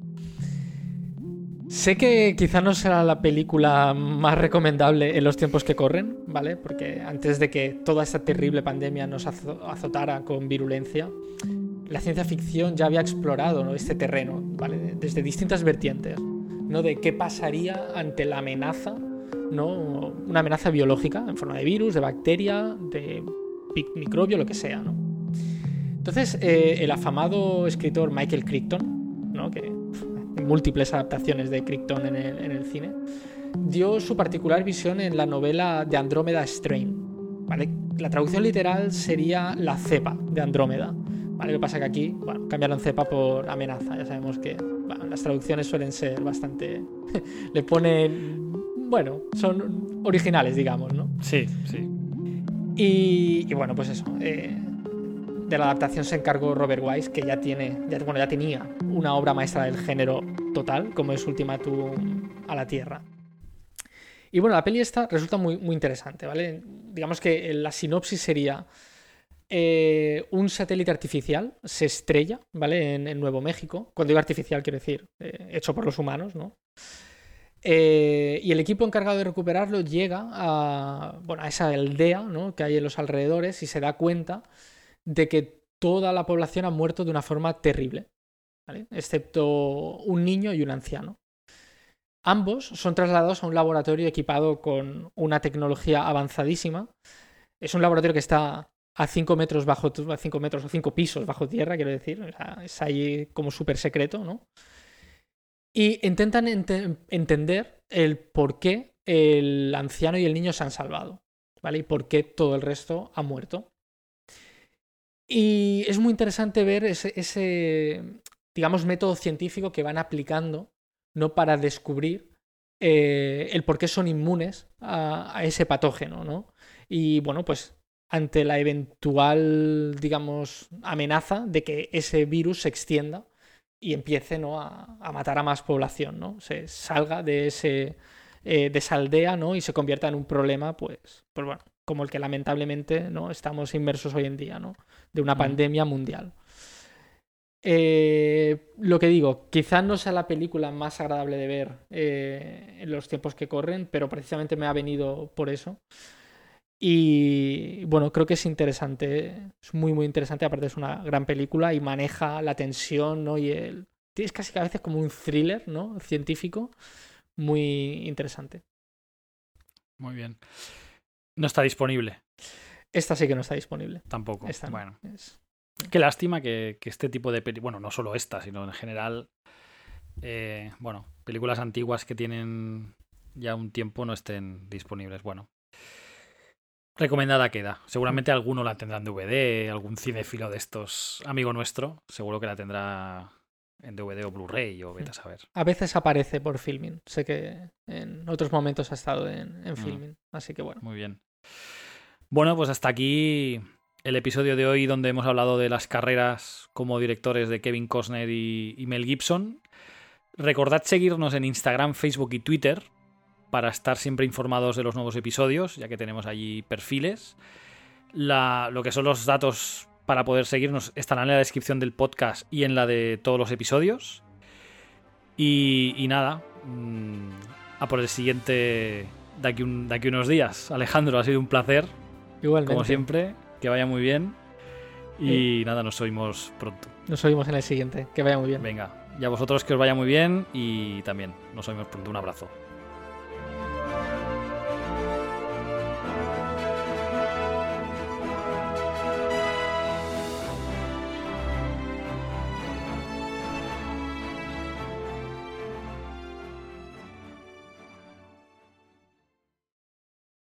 Sé que quizá no será la película más recomendable en los tiempos que corren, ¿vale? Porque antes de que toda esta terrible pandemia nos azotara con virulencia, la ciencia ficción ya había explorado este terreno, ¿vale? Desde distintas vertientes, ¿no? De qué pasaría ante la amenaza, ¿no? Una amenaza biológica en forma de virus, de bacteria, de microbio, lo que sea, ¿no? Entonces, eh, el afamado escritor Michael Crichton, ¿no? que múltiples adaptaciones de Crichton en el, cine, dio su particular visión en la novela de Andrómeda Strain. ¿vale? La traducción literal sería la cepa de Andrómeda. ¿vale? Lo que pasa que aquí bueno, cambiaron cepa por amenaza. Ya sabemos que las traducciones suelen ser bastante... le ponen... Bueno, son originales, digamos, ¿no? Sí, sí. Y, bueno, pues eso. Eh, de la adaptación se encargó Robert Wise, que ya tiene, ya, bueno, ya tenía una obra maestra del género total, como es Ultimatum a la Tierra. Y bueno, la peli esta resulta muy, muy interesante, ¿vale? Digamos que la sinopsis sería eh, un satélite artificial se estrella, ¿vale? En, Nuevo México. Cuando digo artificial, quiero decir, eh, hecho por los humanos, ¿no? Eh, y el equipo encargado de recuperarlo llega a, bueno, a esa aldea ¿no? que hay en los alrededores y se da cuenta de que toda la población ha muerto de una forma terrible, excepto un niño y un anciano. Ambos son trasladados a un laboratorio equipado con una tecnología avanzadísima. Es un laboratorio que está a 5 metros bajo, a 5 metros o 5 pisos bajo tierra, quiero decir. es ahí como súper secreto, ¿no? Y intentan entender el por qué el anciano y el niño se han salvado, ¿vale? Y por qué todo el resto ha muerto. Y es muy interesante ver ese, digamos, método científico que van aplicando, ¿no? Para descubrir eh, el por qué son inmunes a, a, ese patógeno, ¿no? Y bueno, pues ante la eventual, digamos, amenaza de que ese virus se extienda y empiece ¿no? a, matar a más población, ¿no? Se salga de ese eh, de esa aldea, ¿no? Y se convierta en un problema, pues, pues bueno, como el que lamentablemente ¿no? estamos inmersos hoy en día, ¿no? De una pandemia mundial. Eh, lo que digo, quizás no sea la película más agradable de ver eh, en los tiempos que corren, pero precisamente me ha venido por eso. Y bueno, creo que es interesante, es muy muy interesante, aparte es una gran película y maneja la tensión, ¿no? Y el... Es casi que a veces como un thriller, ¿no? Científico, muy interesante. Muy bien. No está disponible. Esta sí que no está disponible. Tampoco. bueno. Qué lástima que, este tipo de películas, bueno, no solo esta, sino en general, eh, bueno, películas antiguas que tienen ya un tiempo no estén disponibles. Bueno, Recomendada queda. Seguramente alguno la tendrá en DVD, algún cinéfilo de estos, amigo nuestro, seguro que la tendrá en DVD o Blu-ray o vete a saber. A veces aparece por filming. Sé que en otros momentos ha estado en, en mm. filming. Así que bueno. Muy bien. Bueno, pues hasta aquí el episodio de hoy donde hemos hablado de las carreras como directores de Kevin Costner y Mel Gibson. Recordad seguirnos en Instagram, Facebook y Twitter para estar siempre informados de los nuevos episodios, ya que tenemos allí perfiles. lo que son los datos para poder seguirnos estarán en la descripción del podcast y en la de todos los episodios. Y, nada, mm, a por el siguiente de aquí, de aquí unos días. Alejandro, ha sido un placer. Igualmente. Como siempre, que vaya muy bien. Y nada, nos oímos pronto. Nos oímos en el siguiente. Que vaya muy bien. Venga, y a vosotros que os vaya muy bien y también nos oímos pronto. Un abrazo.